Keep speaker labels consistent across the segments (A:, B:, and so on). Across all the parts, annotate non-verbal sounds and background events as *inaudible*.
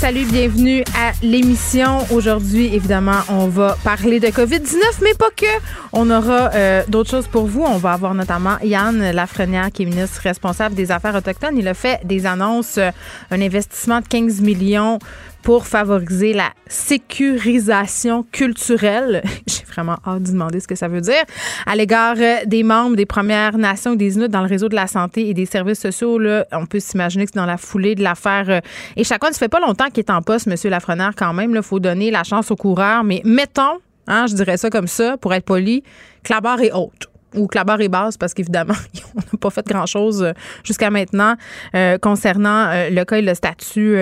A: Salut, bienvenue à l'émission. Aujourd'hui, évidemment, on va parler de COVID-19, mais pas que. On aura euh, d'autres choses pour vous. On va avoir notamment Yann Lafrenière, qui est ministre responsable des Affaires autochtones. Il a fait des annonces, euh, un investissement de 15 millions pour favoriser la sécurisation culturelle. *laughs* J'ai vraiment hâte de demander ce que ça veut dire à l'égard euh, des membres des Premières Nations et des Inuits dans le réseau de la santé et des services sociaux. Là, on peut s'imaginer que c'est dans la foulée de l'affaire. Et chacun, ça fait pas longtemps qu'il est en poste, Monsieur Lafrenière, quand même. Il faut donner la chance aux coureurs. Mais mettons, hein, je dirais ça comme ça, pour être poli, que la barre est haute ou que la barre est basse parce qu'évidemment, *laughs* on n'a pas fait grand-chose euh, jusqu'à maintenant euh, concernant euh, le cas et le statut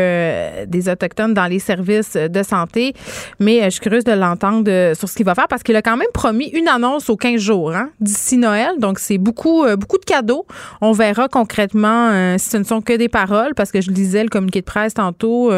A: des Autochtones dans les services de santé. Mais je suis curieuse de l'entendre sur ce qu'il va faire parce qu'il a quand même promis une annonce aux 15 jours hein, d'ici Noël. Donc, c'est beaucoup, beaucoup de cadeaux. On verra concrètement si ce ne sont que des paroles parce que je lisais le communiqué de presse tantôt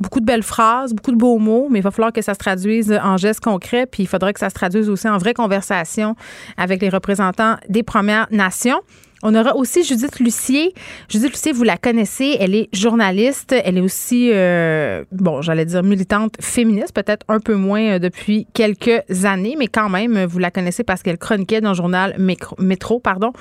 A: beaucoup de belles phrases, beaucoup de beaux mots, mais il va falloir que ça se traduise en gestes concrets, puis il faudrait que ça se traduise aussi en vraie conversation avec les représentants des Premières Nations. On aura aussi Judith Lucier. Judith Lucier, vous la connaissez, elle est journaliste, elle est aussi, euh, bon, j'allais dire militante féministe, peut-être un peu moins euh, depuis quelques années, mais quand même, vous la connaissez parce qu'elle chroniquait dans le journal Métro, pardon.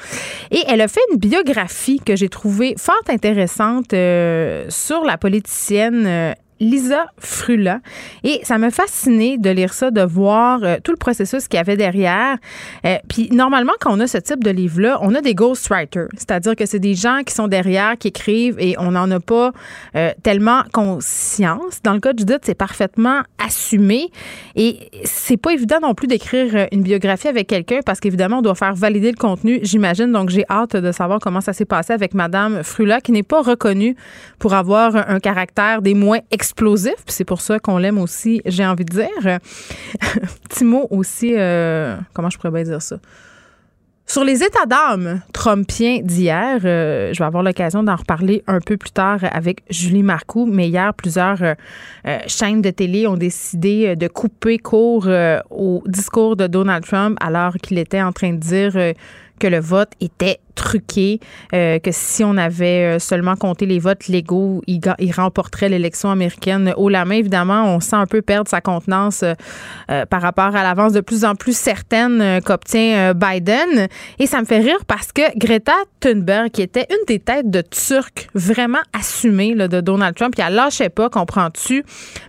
A: Et elle a fait une biographie que j'ai trouvée fort intéressante euh, sur la politicienne Lisa Frula. Et ça m'a fasciné de lire ça, de voir euh, tout le processus qu'il y avait derrière. Euh, puis normalement, quand on a ce type de livre-là, on a des ghostwriters, c'est-à-dire que c'est des gens qui sont derrière, qui écrivent et on n'en a pas euh, tellement conscience. Dans le cas de Judith, c'est parfaitement assumé. Et c'est pas évident non plus d'écrire une biographie avec quelqu'un parce qu'évidemment, on doit faire valider le contenu, j'imagine. Donc, j'ai hâte de savoir comment ça s'est passé avec Madame Frula, qui n'est pas reconnue pour avoir un caractère des moins explosif, c'est pour ça qu'on l'aime aussi, j'ai envie de dire. *laughs* Petit mot aussi, euh, comment je pourrais bien dire ça? Sur les états d'âme trumpiens d'hier, euh, je vais avoir l'occasion d'en reparler un peu plus tard avec Julie Marcoux, mais hier, plusieurs euh, chaînes de télé ont décidé de couper court au discours de Donald Trump alors qu'il était en train de dire que le vote était truqué, euh, que si on avait euh, seulement compté les votes légaux, il, remporterait l'élection américaine haut la main. Évidemment, on sent un peu perdre sa contenance euh, par rapport à l'avance de plus en plus certaine qu'obtient Biden. Et ça me fait rire parce que Greta Thunberg, qui était une des têtes de Turc vraiment assumée de Donald Trump, qui a lâché pas, comprends-tu,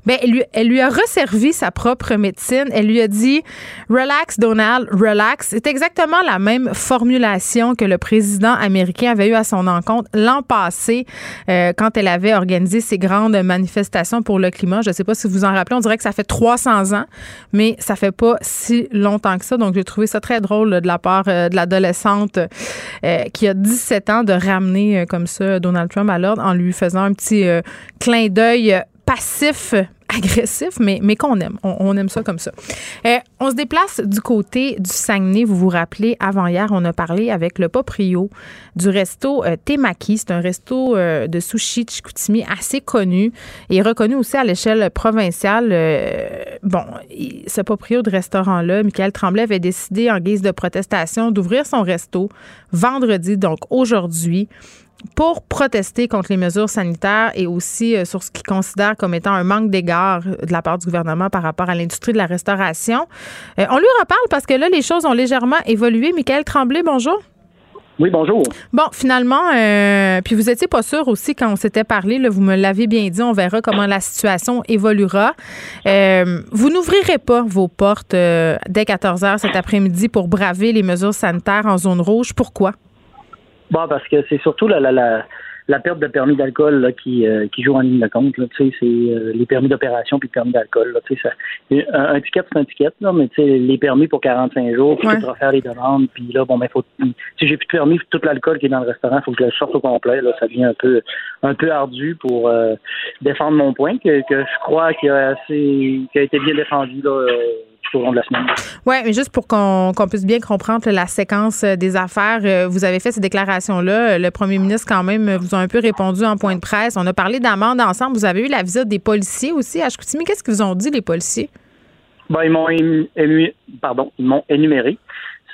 A: ben, elle, lui, elle lui a resservi sa propre médecine. Elle lui a dit Relax, Donald, relax. C'est exactement la même formulation que le président président américain avait eu à son encontre l'an passé euh, quand elle avait organisé ses grandes manifestations pour le climat. Je ne sais pas si vous en rappelez, on dirait que ça fait 300 ans, mais ça fait pas si longtemps que ça. Donc, j'ai trouvé ça très drôle de la part euh, de l'adolescente euh, qui a 17 ans de ramener comme ça Donald Trump à l'ordre en lui faisant un petit clin d'œil passif agressif, mais, qu'on aime. On, aime ça comme ça. Euh, on se déplace du côté du Saguenay. Vous vous rappelez, avant hier, on a parlé avec le Poprio du resto euh, Temaki. C'est un resto euh, de sushi de Chicoutimi assez connu et reconnu aussi à l'échelle provinciale. bon, ce Poprio de restaurant-là, Michael Tremblay avait décidé en guise de protestation d'ouvrir son resto vendredi, donc aujourd'hui pour protester contre les mesures sanitaires et aussi euh, sur ce qu'il considère comme étant un manque d'égard de la part du gouvernement par rapport à l'industrie de la restauration. Euh, on lui reparle parce que là, les choses ont légèrement évolué. Michael Tremblay, bonjour.
B: Oui, bonjour.
A: Bon, finalement, euh, puis vous étiez pas sûr aussi quand on s'était parlé, là, vous me l'avez bien dit, on verra comment la situation évoluera. vous n'ouvrirez pas vos portes dès 14 heures cet après-midi pour braver les mesures sanitaires en zone rouge. Pourquoi?
B: Bon, parce que c'est surtout la, la, la, la, perte de permis d'alcool qui, euh, qui joue en ligne de compte. Tu sais, c'est euh, les permis d'opération puis le permis d'alcool. Tu sais, ça, un, ticket, c'est un ticket, là, mais tu sais, les permis pour 45 jours, puis tu refaire les demandes, puis là, bon, ben, faut, si j'ai plus de permis, tout l'alcool qui est dans le restaurant, faut que je le sorte au complet. Là, ça devient un peu, un peu ardu pour euh, défendre mon point, que, que je crois qu'il a assez, qui a été bien défendu là tout au long de la semaine.
A: Oui, mais juste pour qu'on puisse bien comprendre la séquence des affaires, vous avez fait ces déclarations-là. Le premier ministre, quand même, vous a un peu répondu en point de presse. On a parlé d'amende ensemble. Vous avez eu la visite des policiers aussi à Chicoutimi. Qu'est-ce qu'ils vous ont dit, les policiers?
B: Ben, ils m'ont pardon, ils m'ont énuméré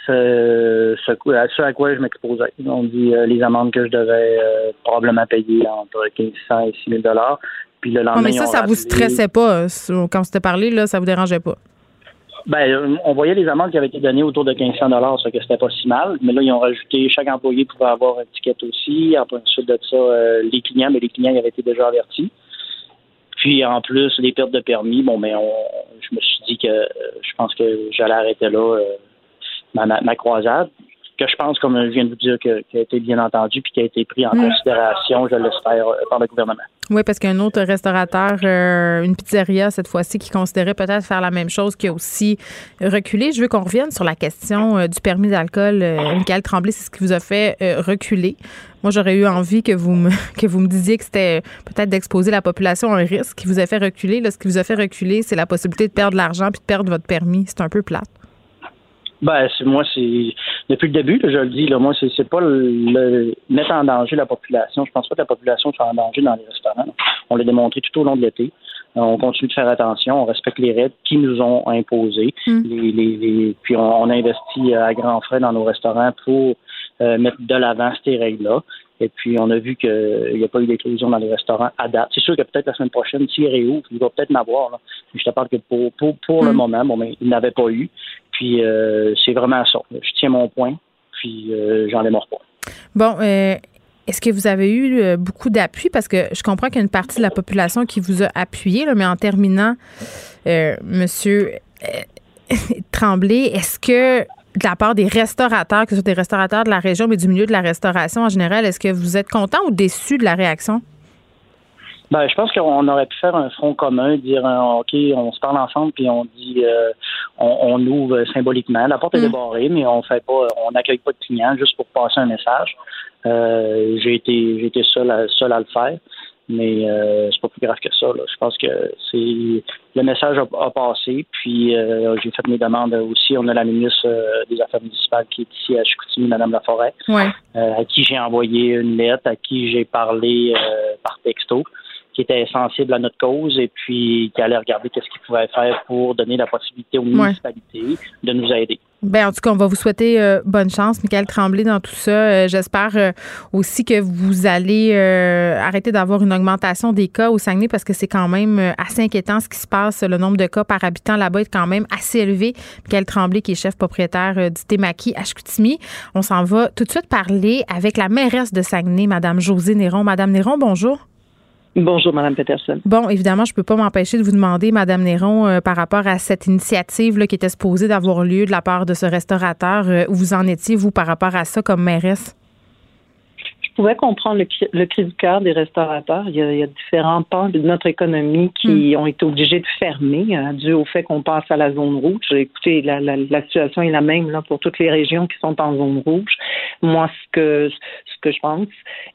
B: ce, ce, à quoi je m'exposais. Ils ont dit euh, les amendes que je devais euh, probablement payer entre 1500 et 6000 dollars. Puis le lendemain,
A: mais ça, ça vous stressait pas euh, quand c'était parlé là, ça vous dérangeait pas?
B: Ben, on voyait les amendes qui avaient été données autour de 1500 dollars, ça que c'était pas si mal. Mais là, ils ont rajouté chaque employé pouvait avoir une ticket aussi. Ensuite de ça, les clients, mais les clients avaient été déjà avertis. Puis en plus, les pertes de permis, bon, mais on, je me suis dit que je pense que j'allais arrêter là ma, croisade, que je pense, comme je viens de vous dire, qui a été bien entendu puis qui a été pris en mm. considération, je l'espère, euh, par le gouvernement.
A: Oui, parce qu'un autre restaurateur, euh, une pizzeria cette fois-ci, qui considérait peut-être faire la même chose, qui a aussi reculé. Je veux qu'on revienne sur la question euh, du permis d'alcool. Michael Tremblay, c'est ce qui vous a fait reculer. Moi, j'aurais eu envie que vous me, *laughs* que vous me disiez que c'était peut-être d'exposer la population à un risque qui vous a fait reculer. Là, ce qui vous a fait reculer, c'est la possibilité de perdre de l'argent puis de perdre votre permis. C'est un peu plate.
B: Ben, moi, c'est depuis le début, je le dis, là, moi, c'est, c'est pas le, mettre en danger la population. Je pense pas que la population soit en danger dans les restaurants. On l'a démontré tout au long de l'été. On continue de faire attention, on respecte les règles qui nous ont imposées. Hmm. Les, les, puis on, on, investit à grands frais dans nos restaurants pour euh, mettre de l'avant ces règles-là. Et puis, on a vu qu'il n'y a pas eu d'éclosion dans les restaurants à date. C'est sûr que peut-être la semaine prochaine, s'il réouvre, il va peut-être m'avoir. Là. Je te parle que pour, pour, pour le hmm. moment, bon, mais il n'avait pas eu. Puis, euh, c'est vraiment ça. Je tiens mon point, puis euh, j'en démords pas.
A: Bon, euh, est-ce que vous avez eu beaucoup d'appui? Parce que je comprends qu'il y a une partie de la population qui vous a appuyé, mais en terminant, Monsieur *laughs* Tremblay, est-ce que de la part des restaurateurs, que ce soit des restaurateurs de la région, mais du milieu de la restauration en général, est-ce que vous êtes content ou déçu de la réaction?
B: Ben, je pense qu'on aurait pu faire un front commun, dire euh, OK, on se parle ensemble, puis on dit euh, on, ouvre symboliquement. La porte est mm. débarrée, mais on fait pas, on n'accueille pas de clients juste pour passer un message. Euh, j'ai été j'ai été seul seul à le faire mais euh, c'est pas plus grave que ça. Je pense que c'est le message a, passé, puis j'ai fait mes demandes aussi. On a la ministre des Affaires municipales qui est ici à Chicoutimi, Madame Laforêt,
A: ouais.
B: à qui j'ai envoyé une lettre, à qui j'ai parlé par texto qui était sensible à notre cause et puis qui allait regarder qu'est-ce qu'il pouvait faire pour donner la possibilité aux municipalités de nous aider.
A: Bien, en tout cas, on va vous souhaiter euh, bonne chance, Michael Tremblay, dans tout ça. Euh, j'espère euh, aussi que vous allez arrêter d'avoir une augmentation des cas au Saguenay parce que c'est quand même assez inquiétant ce qui se passe. Le nombre de cas par habitant là-bas est quand même assez élevé. Michael Tremblay, qui est chef propriétaire du Témaki à Chicoutimi. On s'en va tout de suite parler avec la mairesse de Saguenay, Madame Josée Néron. Madame Néron, bonjour.
C: Bonjour, Mme Peterson.
A: Bon, évidemment, je ne peux pas m'empêcher de vous demander, Mme Néron, euh, par rapport à cette initiative qui était supposée d'avoir lieu de la part de ce restaurateur, euh, où vous en étiez, vous, par rapport à ça, comme mairesse?
C: Je pouvais comprendre le, le, cri du cœur des restaurateurs. Il y, a, il y a différents pans de notre économie qui hmm. ont été obligés de fermer euh, dû au fait qu'on passe à la zone rouge. Écoutez, la, la, la, situation est la même là, pour toutes les régions qui sont en zone rouge. Moi, ce que ce que je pense,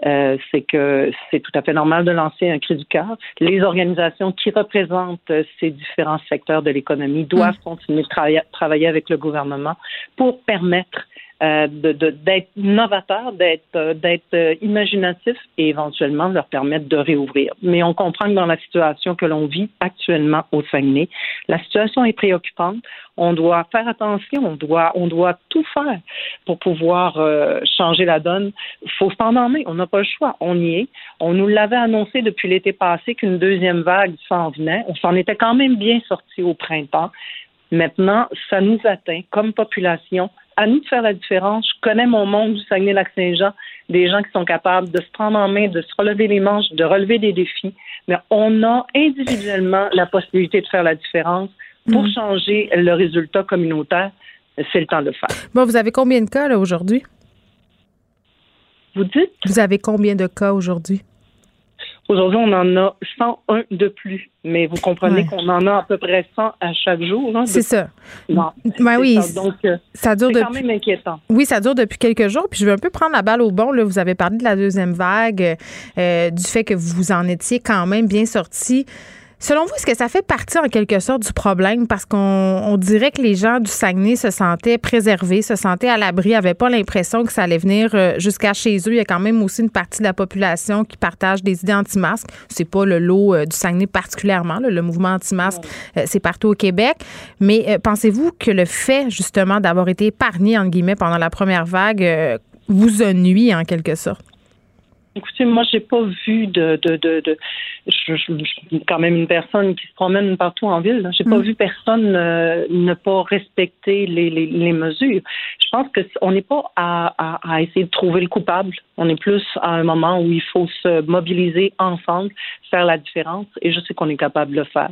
C: euh, c'est que c'est tout à fait normal de lancer un cri du cœur. Les organisations qui représentent ces différents secteurs de l'économie doivent hmm. continuer de travailler avec le gouvernement pour permettre euh, d'être novateur, d'être euh, d'être euh, imaginatif et éventuellement leur permettre de réouvrir. Mais on comprend que dans la situation que l'on vit actuellement au Saguenay, la situation est préoccupante. On doit faire attention, on doit on doit tout faire pour pouvoir changer la donne. Faut se prendre en main, on n'a pas le choix, on y est. On nous l'avait annoncé depuis l'été passé qu'une deuxième vague s'en venait. On s'en était quand même bien sorti au printemps. Maintenant, ça nous atteint comme population à nous de faire la différence. Je connais mon monde du Saguenay-Lac-Saint-Jean, des gens qui sont capables de se prendre en main, de se relever les manches, de relever des défis. Mais on a individuellement la possibilité de faire la différence pour mm. changer le résultat communautaire. C'est le temps de le faire.
A: Bon, vous avez combien de cas aujourd'hui?
C: Vous dites?
A: Vous avez combien de cas aujourd'hui?
C: Aujourd'hui, on en a 101 de plus, mais vous comprenez qu'on en a à peu près 100 à chaque jour. Hein,
A: c'est ça.
C: Non.
A: Ben oui.
C: Ça. Donc, euh, ça dure c'est quand même inquiétant.
A: Oui, ça dure depuis quelques jours. Puis je veux un peu prendre la balle au bon. Là. Vous avez parlé de la deuxième vague, euh, du fait que vous en étiez quand même bien sorti. Selon vous, est-ce que ça fait partie en quelque sorte du problème? Parce qu'on dirait que les gens du Saguenay se sentaient préservés, se sentaient à l'abri, n'avaient pas l'impression que ça allait venir euh, jusqu'à chez eux. Il y a quand même aussi une partie de la population qui partage des idées anti-masques. C'est pas le lot euh, du Saguenay particulièrement. le mouvement anti-masque, euh, c'est partout au Québec. Mais pensez-vous que le fait justement d'avoir été épargné, entre guillemets, pendant la première vague vous a nuit en quelque sorte?
C: Écoutez, moi, j'ai pas vu de, de, de, de je, suis quand même une personne qui se promène partout en ville. J'ai pas mm. vu personne euh, ne pas respecter les, les, les, mesures. Je pense que on n'est pas à, à, à, essayer de trouver le coupable. On est plus à un moment où il faut se mobiliser ensemble, faire la différence. Et je sais qu'on est capable de le faire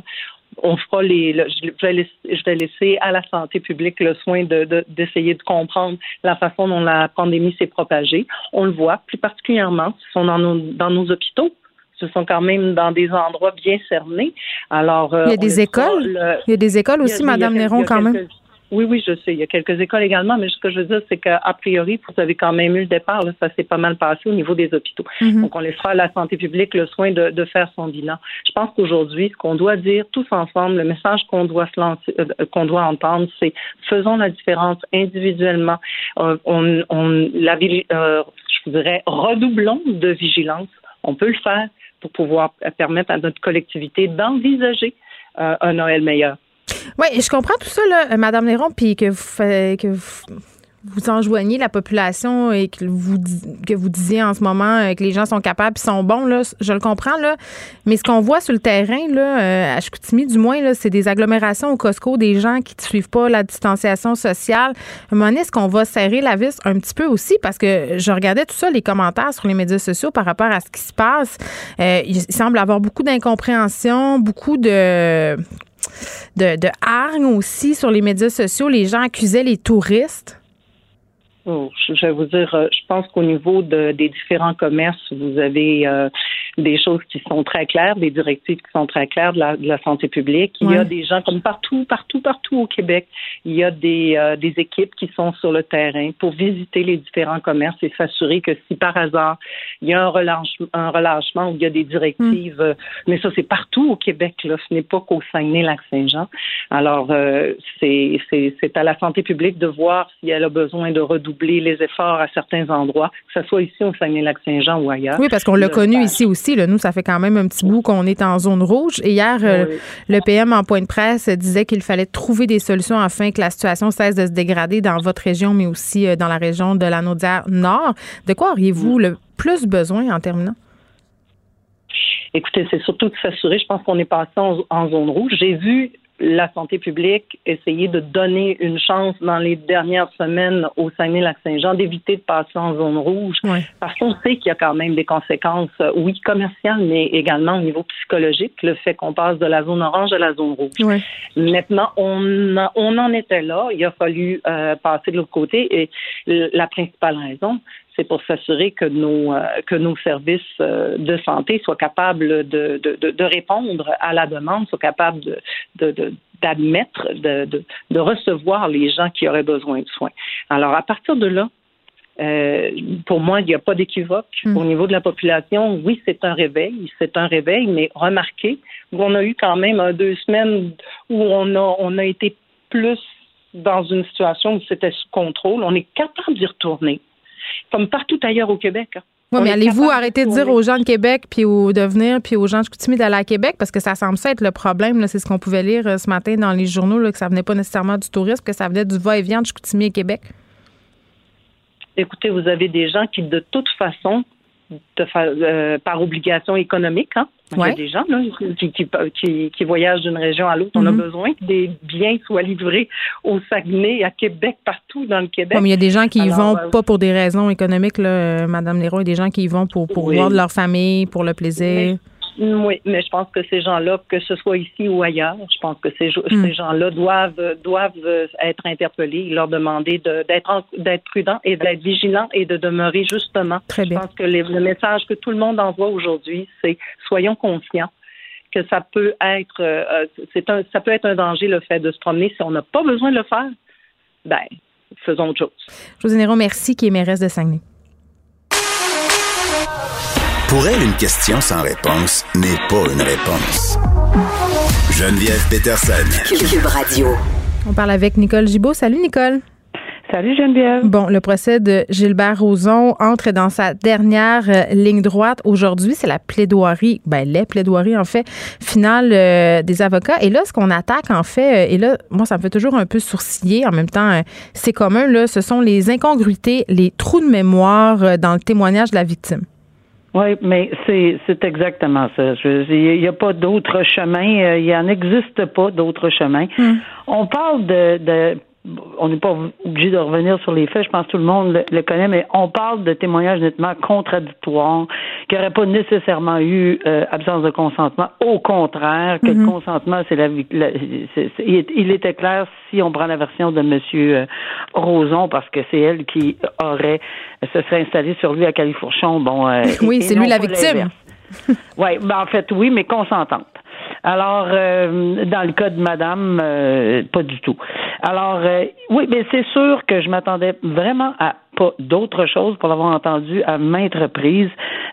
C: on fera les. je, vais laisser, à la santé publique le soin de, d'essayer de, comprendre la façon dont la pandémie s'est propagée. On le voit, plus particulièrement, ce sont dans nos, dans nos hôpitaux. Ce sont quand même dans des endroits bien cernés. Alors,
A: euh, il y a des écoles. il y a des écoles aussi, Madame Néron, quand même.
C: Oui, oui, je sais. Il y a quelques écoles également, mais ce que je veux dire, c'est qu'a priori, vous avez quand même eu le départ. ça s'est pas mal passé au niveau des hôpitaux. Mhm. Donc, on laissera à la santé publique le soin de, de faire son bilan. Je pense qu'aujourd'hui, ce qu'on doit dire tous ensemble, le message qu'on doit se lancer, euh, qu'on doit entendre, c'est faisons la différence individuellement. Euh, on, on, la, euh, je dirais, redoublons de vigilance. On peut le faire pour pouvoir permettre à notre collectivité d'envisager un Noël meilleur.
A: Oui, je comprends tout ça, là, Madame Néron, puis que vous, que vous enjoignez la population et que vous, que vous disiez en ce moment euh, que les gens sont capables et sont bons, là, je le comprends, là. Mais ce qu'on voit sur le terrain, là, euh, à Chicoutimi, du moins, là, c'est des agglomérations au Costco, des gens qui ne suivent pas la distanciation sociale. À est-ce qu'on va serrer la vis un petit peu aussi? Parce que je regardais tout ça, les commentaires sur les médias sociaux par rapport à ce qui se passe. Euh, il semble avoir beaucoup d'incompréhension, beaucoup de de, de hargne aussi sur les médias sociaux. Les gens accusaient les touristes.
C: Oh, je vais vous dire, euh, je pense qu'au niveau de, des différents commerces, vous avez euh, des choses qui sont très claires, des directives qui sont très claires de la, de la santé publique. Il y a des gens comme partout, partout, partout au Québec. Il y a des, euh, des équipes qui sont sur le terrain pour visiter les différents commerces et s'assurer que si par hasard il y a un relâchement, un relâchement ou il y a des directives, mm. mais ça c'est partout au Québec. Là, ce n'est pas qu'au Saguenay-Lac-Saint-Jean. Alors c'est à la santé publique de voir si elle a besoin de redoubler les efforts à certains endroits, que ce soit ici au Saguenay-Lac-Saint-Jean ou ailleurs.
A: Oui, parce qu'on l'a connu ici aussi nous, ça fait quand même un petit bout qu'on est en zone rouge. Et hier, euh, le PM en point de presse disait qu'il fallait trouver des solutions afin que la situation cesse de se dégrader dans votre région, mais aussi euh, dans la région de la Nord. De quoi auriez-vous le plus besoin en terminant?
C: Écoutez, c'est surtout de s'assurer. Je pense qu'on est passé en zone rouge. J'ai vu la santé publique essayer de donner une chance dans les dernières semaines au Saguenay-Lac-Saint-Jean d'éviter de passer en zone rouge. Parce qu'on sait qu'il y a quand même des conséquences, euh, oui, commerciales, mais également au niveau psychologique, le fait qu'on passe de la zone orange à la zone rouge. Maintenant, on, on en était là. Il a fallu euh, passer de l'autre côté. Et la principale raison, c'est pour s'assurer que nos euh, que nos services euh, de santé soient capables de, de, de, répondre à la demande, soient capables de, d'admettre, de, de, de, recevoir les gens qui auraient besoin de soins. Alors, à partir de là, euh, pour moi, il n'y a pas d'équivoque. Hmm. Au niveau de la population, oui, c'est un réveil, c'est un réveil, mais remarquez qu'on a eu quand même deux semaines où on a, on a été plus dans une situation où c'était sous contrôle. On est capable d'y retourner comme partout ailleurs au Québec.
A: Oui, mais allez-vous arrêter de dire aux gens de Québec puis de venir puis aux gens de Chicoutimi d'aller à Québec? Parce que ça semble ça être le problème. C'est ce qu'on pouvait lire euh, ce matin dans les journaux, là, que ça venait pas nécessairement du tourisme, que ça venait du va-et-vient de Chicoutimi et Québec.
C: Écoutez, vous avez des gens qui, de toute façon, euh, par obligation économique. Hein? Il y a des gens là, qui, qui, voyagent d'une région à l'autre. On a mm-hmm. besoin que des biens soient livrés au Saguenay, à Québec, partout dans le Québec.
A: il y a des gens qui y vont euh, pas pour des raisons économiques, là, Madame Néron. Il y a des gens qui y vont pour, pour voir de leur famille, pour le plaisir.
C: Oui, mais je pense que ces gens-là, que ce soit ici ou ailleurs, je pense que ces, hmm. ces gens-là doivent doivent être interpellés, leur demander d'être d'être prudents et d'être vigilants et de demeurer justement.
A: Très bien.
C: Je pense que le message que tout le monde envoie aujourd'hui, c'est soyons conscients que ça peut être euh, c'est un ça peut être un danger le fait de se promener si on n'a pas besoin de le faire. Ben, faisons autre chose.
A: José Néron, merci, qui est mairesse de Saguenay.
D: Pour elle, une question sans réponse n'est pas une réponse. Geneviève Peterson.
E: Cube Radio.
A: On parle avec Nicole Gibault. Salut, Nicole.
F: Salut Geneviève.
A: Bon, le procès de Gilbert Rozon entre dans sa dernière euh, ligne droite. Aujourd'hui, c'est la plaidoirie, ben les plaidoiries en fait, finale euh, des avocats. Et là, ce qu'on attaque en fait, euh, et là, moi, ça me fait toujours un peu sourciller. En même temps, c'est commun, là, ce sont les incongruités, les trous de mémoire dans le témoignage de la victime.
F: Oui, mais c'est c'est exactement ça. Il n'y a pas d'autre chemin. Il en existe pas d'autre chemin.
A: Hmm.
F: On parle de, de on n'est pas obligé de revenir sur les faits, je pense que tout le monde le, connaît, mais on parle de témoignages nettement contradictoires, qui n'auraient pas nécessairement eu euh, absence de consentement. Au contraire, que le
A: Mhm.
F: consentement, c'est la, la il, il était clair si on prend la version de Monsieur euh, Roson, parce que c'est elle qui aurait se serait installée sur lui à Califourchon. Bon, euh, *laughs*
A: Oui, c'est lui la victime.
F: Oui, ben en fait, oui, mais consentante. Alors, euh, dans le cas de madame, euh, pas du tout. Alors, euh, oui, mais c'est sûr que je m'attendais vraiment à pas d'autre chose pour l'avoir entendu à maintes reprises,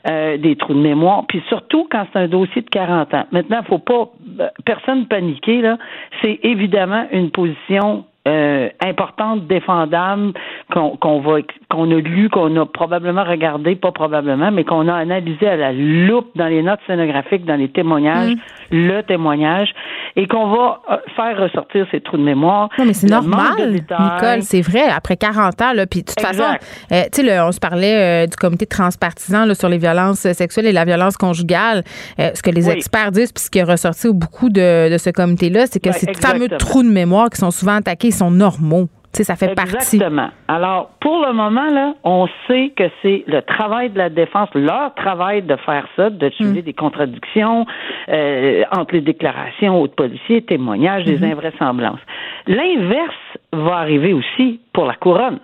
F: euh, des trous de mémoire, puis surtout quand c'est un dossier de 40 ans. Maintenant, faut pas euh, personne paniquer, là. C'est évidemment une position euh, importante, défendable, qu'on qu'on va qu'on a lu, qu'on a probablement regardé, pas probablement, mais qu'on a analysé à la loupe dans les notes scénographiques, dans les témoignages, le témoignage, et qu'on va euh, faire ressortir ces trous de mémoire.
A: Non, mais c'est normal. Nicole, c'est vrai. Après 40 ans, là, puis de toute façon, euh, tu sais, on se parlait euh, du comité transpartisan là, sur les violences sexuelles et la violence conjugale. Ce que les
F: Oui.
A: experts disent, puis ce qui est ressorti au beaucoup de, de ce comité-là, c'est que ces fameux trous de mémoire qui sont souvent attaqués, sont normaux. Tu sais, ça fait partie.
F: Exactement. Alors, pour le moment, là, on sait que c'est le travail de la défense, leur travail de faire ça, de trouver
A: Mm.
F: des contradictions euh, entre les déclarations aux policiers, témoignages,
A: Mm-hmm.
F: des invraisemblances. L'inverse va arriver aussi pour la couronne.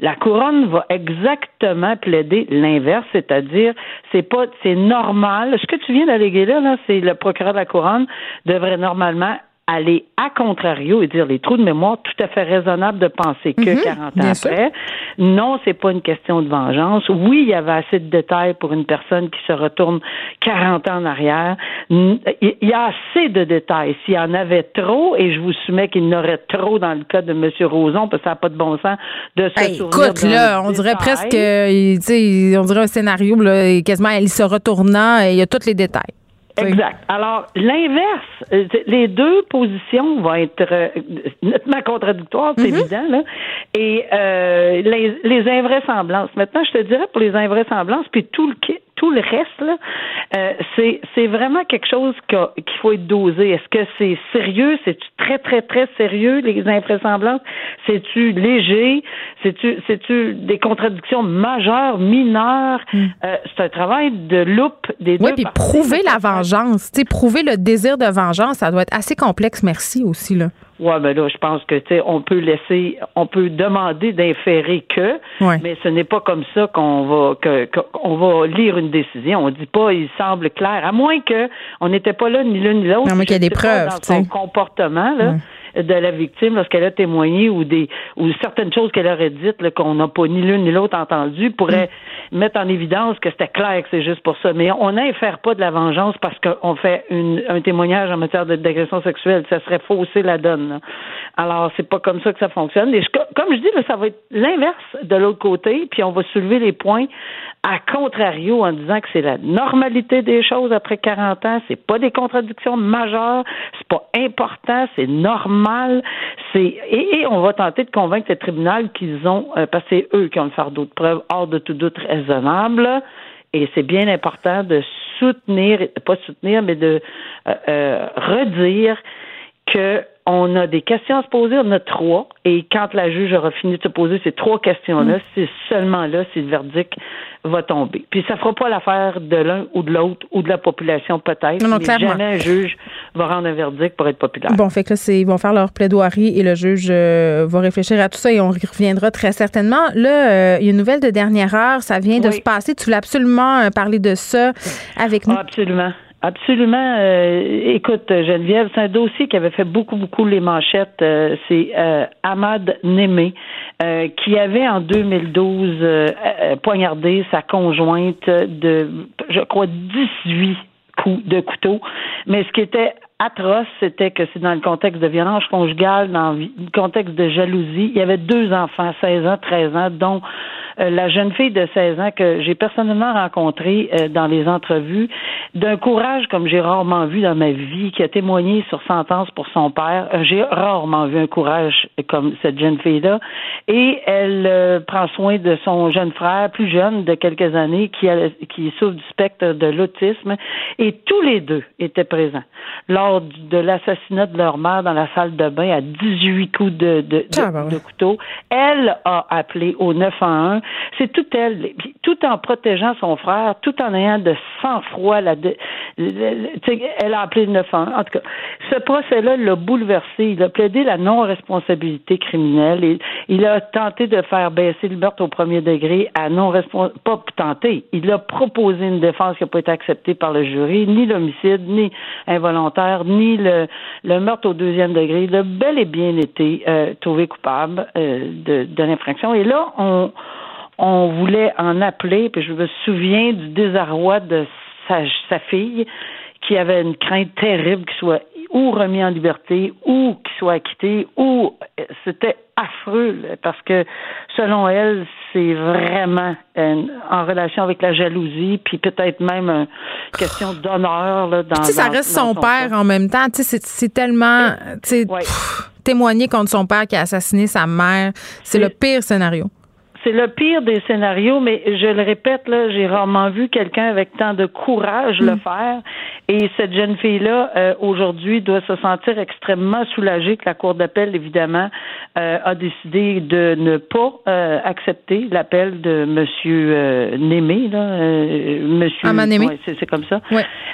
F: La couronne va exactement plaider l'inverse, c'est-à-dire c'est pas c'est normal. Ce que tu viens d'alléguer là, là, c'est le procureur de la couronne devrait normalement aller à contrario et dire les trous de mémoire tout à fait raisonnable de penser que
A: Mhm,
F: 40
A: bien
F: ans
A: sûr.
F: après. Non, c'est pas une question de vengeance. Oui, il y avait assez de détails pour une personne qui se retourne 40 ans en arrière. Il y a assez de détails. S'il y en avait trop, et je vous soumets qu'il y en aurait trop dans le cas de M. Roson, parce que ça n'a pas de bon sens de se
A: Hey, écoute, là, on dirait presque, euh, tu sais, on dirait un scénario, là, quasiment, il se retournant, et il y a tous les détails.
F: Exact. Alors, l'inverse, euh, les deux positions vont être euh, nettement contradictoires, c'est évident, là. Et euh, les, les invraisemblances. Maintenant, je te dirais pour les invraisemblances, puis tout le kit, tout le reste, là, euh, c'est, c'est vraiment quelque chose qu'il faut être dosé. Est-ce que c'est sérieux? C'est-tu très, très, très sérieux, les invraisemblances? C'est-tu léger? C'est-tu, c'est-tu des contradictions majeures, mineures? Euh, c'est un travail de loupe des deux
A: Oui, puis prouver la vengeance, prouver le désir de vengeance, ça doit être assez complexe, merci aussi, là.
F: Ouais, ben là, je pense que tu sais, on peut laisser, on peut demander d'inférer que,
A: Ouais.
F: mais ce n'est pas comme ça qu'on va que qu'on va lire une décision. On dit pas, il semble clair, à moins que on n'était pas là ni l'une ni l'autre.
A: À moins qu'il y ait
F: Je
A: des preuves,
F: dans
A: tu sais.
F: son comportement là. De la victime lorsqu'elle a témoigné ou des ou certaines choses qu'elle aurait dites qu'on n'a pas ni l'une ni l'autre entendu pourrait
A: Mm.
F: mettre en évidence que c'était clair que c'est juste pour ça. Mais on n'infère pas de la vengeance parce qu'on fait une, un témoignage en matière de- d'agression sexuelle. Ça serait fausser la donne. là. Alors, c'est pas comme ça que ça fonctionne. Et je- comme je dis, là, ça va être l'inverse de l'autre côté, puis on va soulever les points à contrario en disant que c'est la normalité des choses après 40 ans, c'est pas des contradictions majeures, c'est pas important, c'est normal, c'est et, on va tenter de convaincre le tribunal qu'ils ont euh, parce que c'est eux qui ont le fardeau de preuve hors de tout doute raisonnable. Et c'est bien important de soutenir, pas soutenir, mais de euh, euh, redire que on a des questions à se poser, on a trois, et quand la juge aura fini de se poser ces trois questions-là, c'est seulement là si le verdict va tomber. Puis ça fera pas l'affaire de l'un ou de l'autre ou de la population peut-être,
A: Non, non,
F: mais
A: clairement.
F: jamais un juge va rendre un verdict pour être populaire.
A: Bon, fait que là, c'est, ils vont faire leur plaidoirie et le juge euh, va réfléchir à tout ça et on y reviendra très certainement. Là, euh, il y a une nouvelle de dernière heure, ça vient de se passer. Tu voulais absolument euh, parler de ça avec nous.
F: Ah, absolument. Absolument. Euh, écoute, Geneviève, c'est un dossier qui avait fait beaucoup, beaucoup les manchettes. Euh, c'est euh, Ahmad Némé, euh, qui avait en 2012 euh, euh, poignardé sa conjointe de, je crois, 18 coups de couteau. Mais ce qui était atroce, c'était que c'est dans le contexte de violence conjugale, dans le contexte de jalousie. Il y avait deux enfants, 16 ans, 13 ans, dont la jeune fille de 16 ans que j'ai personnellement rencontrée euh, dans les entrevues, d'un courage comme j'ai rarement vu dans ma vie, qui a témoigné sur sentence pour son père. Euh, j'ai rarement vu un courage comme cette jeune fille-là. Et elle prend soin de son jeune frère, plus jeune de quelques années, qui, qui souffre du spectre de l'autisme. Et tous les deux étaient présents lors de l'assassinat de leur mère dans la salle de bain à 18 coups de, de, de, couteau. Elle a appelé au 911 c'est tout elle, tout en protégeant son frère, tout en ayant de sang-froid. La, elle a appelé le 911. En tout cas, ce procès-là l'a bouleversé. Il a plaidé la non-responsabilité criminelle. Il a tenté de faire baisser le meurtre au premier degré à non pas tenté. Il a proposé une défense qui n'a pas été acceptée par le jury, ni l'homicide, ni involontaire, ni le, meurtre au deuxième degré. Il a bel et bien été euh, trouvé coupable euh, de, de l'infraction. Et là, on on voulait en appeler, puis je me souviens du désarroi de sa, fille qui avait une crainte terrible qu'il soit ou remis en liberté ou qu'il soit acquitté ou c'était affreux parce que selon elle c'est vraiment en relation avec la jalousie puis peut-être même une question d'honneur là dans,
A: ça reste son, père en même temps. Tu sais c'est tellement témoigner contre son père qui a assassiné sa mère. C'est le pire scénario
F: c'est le pire des scénarios, mais je le répète, là, j'ai rarement vu quelqu'un avec tant de courage le mm. faire. Et cette jeune fille-là, euh, aujourd'hui, doit se sentir extrêmement soulagée que la Cour d'appel, évidemment, euh, a décidé de ne pas euh, accepter l'appel de Monsieur Némé, là, Monsieur.
A: Ah, Némé.
F: c'est comme ça.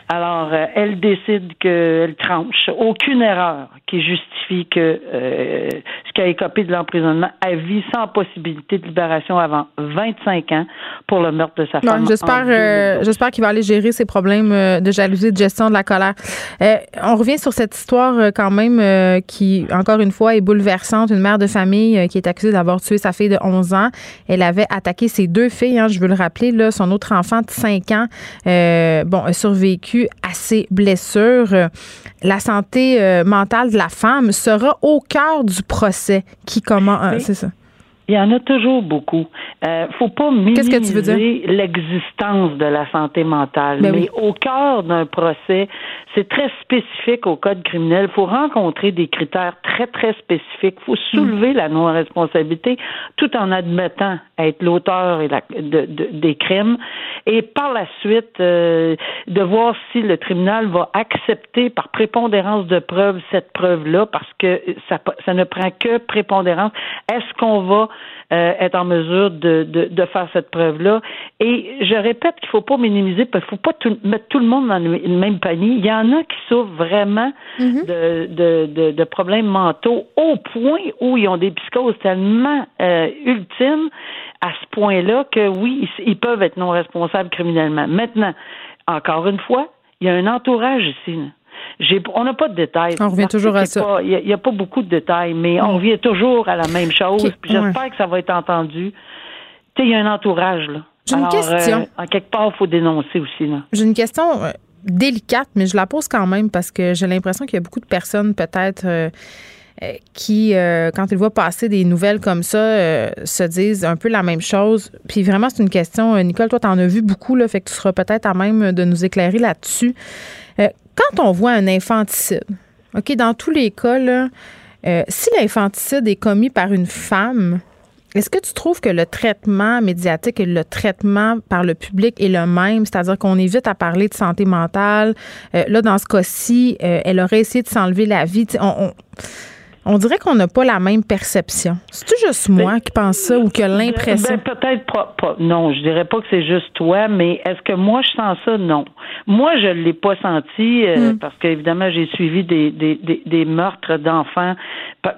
F: Alors, elle décide qu'elle tranche. Aucune erreur qui justifie que ce qui a écopé de l'emprisonnement à vie sans possibilité de libération avant 25 ans pour le meurtre de sa femme.
A: j'espère, euh, j'espère qu'il va aller gérer ses problèmes euh, de jalousie, de gestion de la colère. Euh, on revient sur cette histoire quand même qui, encore une fois, est bouleversante. Une mère de famille qui est accusée d'avoir tué sa fille de 11 ans. Elle avait attaqué ses deux filles, hein, je veux le rappeler, là, son autre enfant de 5 ans, bon, a survécu à ses blessures. La santé mentale de la femme sera au cœur du procès qui commence. c'est ça.
F: Il y en a toujours beaucoup. Euh, faut pas minimiser l'existence de la santé mentale. Ben mais au cœur d'un procès, c'est très spécifique au code criminel. Il faut rencontrer des critères très, très spécifiques. Il faut soulever la non-responsabilité tout en admettant être l'auteur de, des crimes. Et par la suite, euh, de voir si le tribunal va accepter par prépondérance de preuve cette preuve-là, parce que ça, ne prend que prépondérance. Est-ce qu'on va euh, être en mesure de, faire cette preuve-là? Et je répète qu'il ne faut pas minimiser, parce qu'il ne faut pas mettre tout le monde dans le, même panier. A qui souffrent vraiment mm-hmm. de, de, de, problèmes mentaux au point où ils ont des psychoses tellement euh, ultimes à ce point-là que oui, ils, peuvent être non responsables criminellement. Maintenant, encore une fois, il y a un entourage ici. On n'a pas de détails.
A: On revient toujours à ça.
F: Il n'y a, pas beaucoup de détails, mais on revient toujours à la même chose. j'espère que ça va être entendu. Tu sais, il y a un entourage, là.
A: J'ai une question.
F: Euh, en quelque part, il faut dénoncer aussi,
A: J'ai une question euh, délicate, mais je la pose quand même parce que j'ai l'impression qu'il y a beaucoup de personnes, peut-être, euh, qui, quand ils voient passer des nouvelles comme ça, se disent un peu la même chose. Puis vraiment, c'est une question, Nicole, toi, tu en as vu beaucoup, là, fait que tu seras peut-être à même de nous éclairer là-dessus quand on voit un infanticide, OK, dans tous les cas, euh, si l'infanticide est commis par une femme, est-ce que tu trouves que le traitement médiatique et le traitement par le public est le même? C'est-à-dire qu'on évite à parler de santé mentale? Euh, là, dans ce cas-ci, euh, elle aurait essayé de s'enlever la vie. on on dirait qu'on n'a pas la même perception. C'est-tu juste moi ben, qui pense ça ou qui a l'impression?
F: Ben, peut-être pas, Non, je dirais pas que c'est juste toi, mais est-ce que moi je sens ça? Non. Moi, je ne l'ai pas senti euh, hmm. parce qu'évidemment, j'ai suivi des, des, des, meurtres d'enfants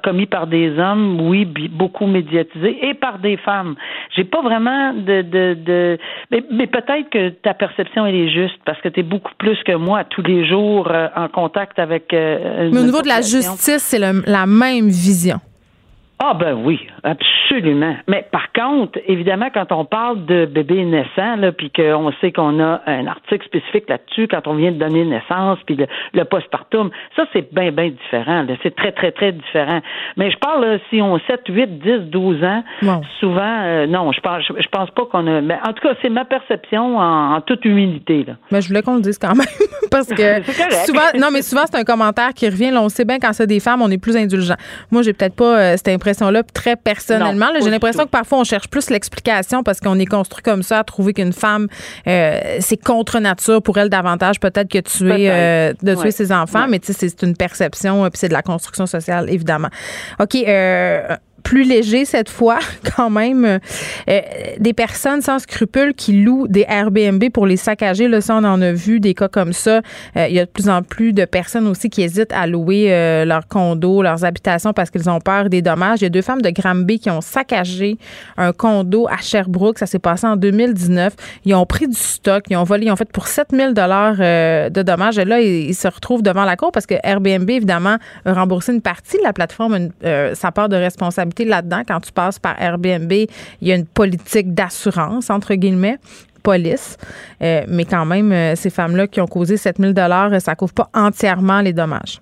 F: commis par des hommes, oui, beaucoup médiatisés, et par des femmes. J'ai pas vraiment de... de, de mais, peut-être que ta perception, elle est juste parce que tu es beaucoup plus que moi tous les jours euh, en contact avec...
A: Euh, mais au niveau de la justice, c'est la même vision.
F: Ah ben oui, absolument. Mais par contre, évidemment, quand on parle de bébés naissants, là, puis qu'on sait qu'on a un article spécifique là-dessus, quand on vient de donner naissance, puis le, postpartum, ça c'est bien, bien différent. C'est très, très, très différent. Mais je parle, si on 7, 8, 10, 12 ans, souvent, euh, non, je pense, je, pense pas qu'on a. Mais en tout cas, c'est ma perception en, toute humilité. Là.
A: Mais je voulais qu'on le dise quand même, *laughs* parce que *laughs* souvent, non, mais souvent c'est un commentaire qui revient. Là, on sait bien quand c'est des femmes, on est plus indulgent. Moi, j'ai peut-être pas euh, cette très personnellement. J'ai l'impression que parfois on cherche plus l'explication parce qu'on est construit comme ça à trouver qu'une femme, euh, c'est contre nature pour elle davantage peut-être que tuer, euh, de tuer ses enfants, mais tu sais, c'est une perception puis c'est de la construction sociale évidemment. Ok plus léger cette fois, *laughs* quand même. Euh, des personnes sans scrupules qui louent des Airbnb pour les saccager. Là, ça, on en a vu des cas comme ça. Euh, il y a de plus en plus de personnes aussi qui hésitent à louer euh, leurs condos, leurs habitations parce qu'ils ont peur des dommages. Il y a deux femmes de Granby qui ont saccagé un condo à Sherbrooke. Ça s'est passé en 2019. Ils ont pris du stock, ils ont volé, ils ont fait pour 7000 dollars de dommages. Et là, ils, se retrouvent devant la cour parce que Airbnb, évidemment, a remboursé une partie de la plateforme, sa part de responsabilité là-dedans. Quand tu passes par Airbnb, il y a une politique d'assurance, entre guillemets police. Euh, mais quand même, euh, ces femmes-là qui ont causé 7000 dollars, ça couvre pas entièrement les dommages.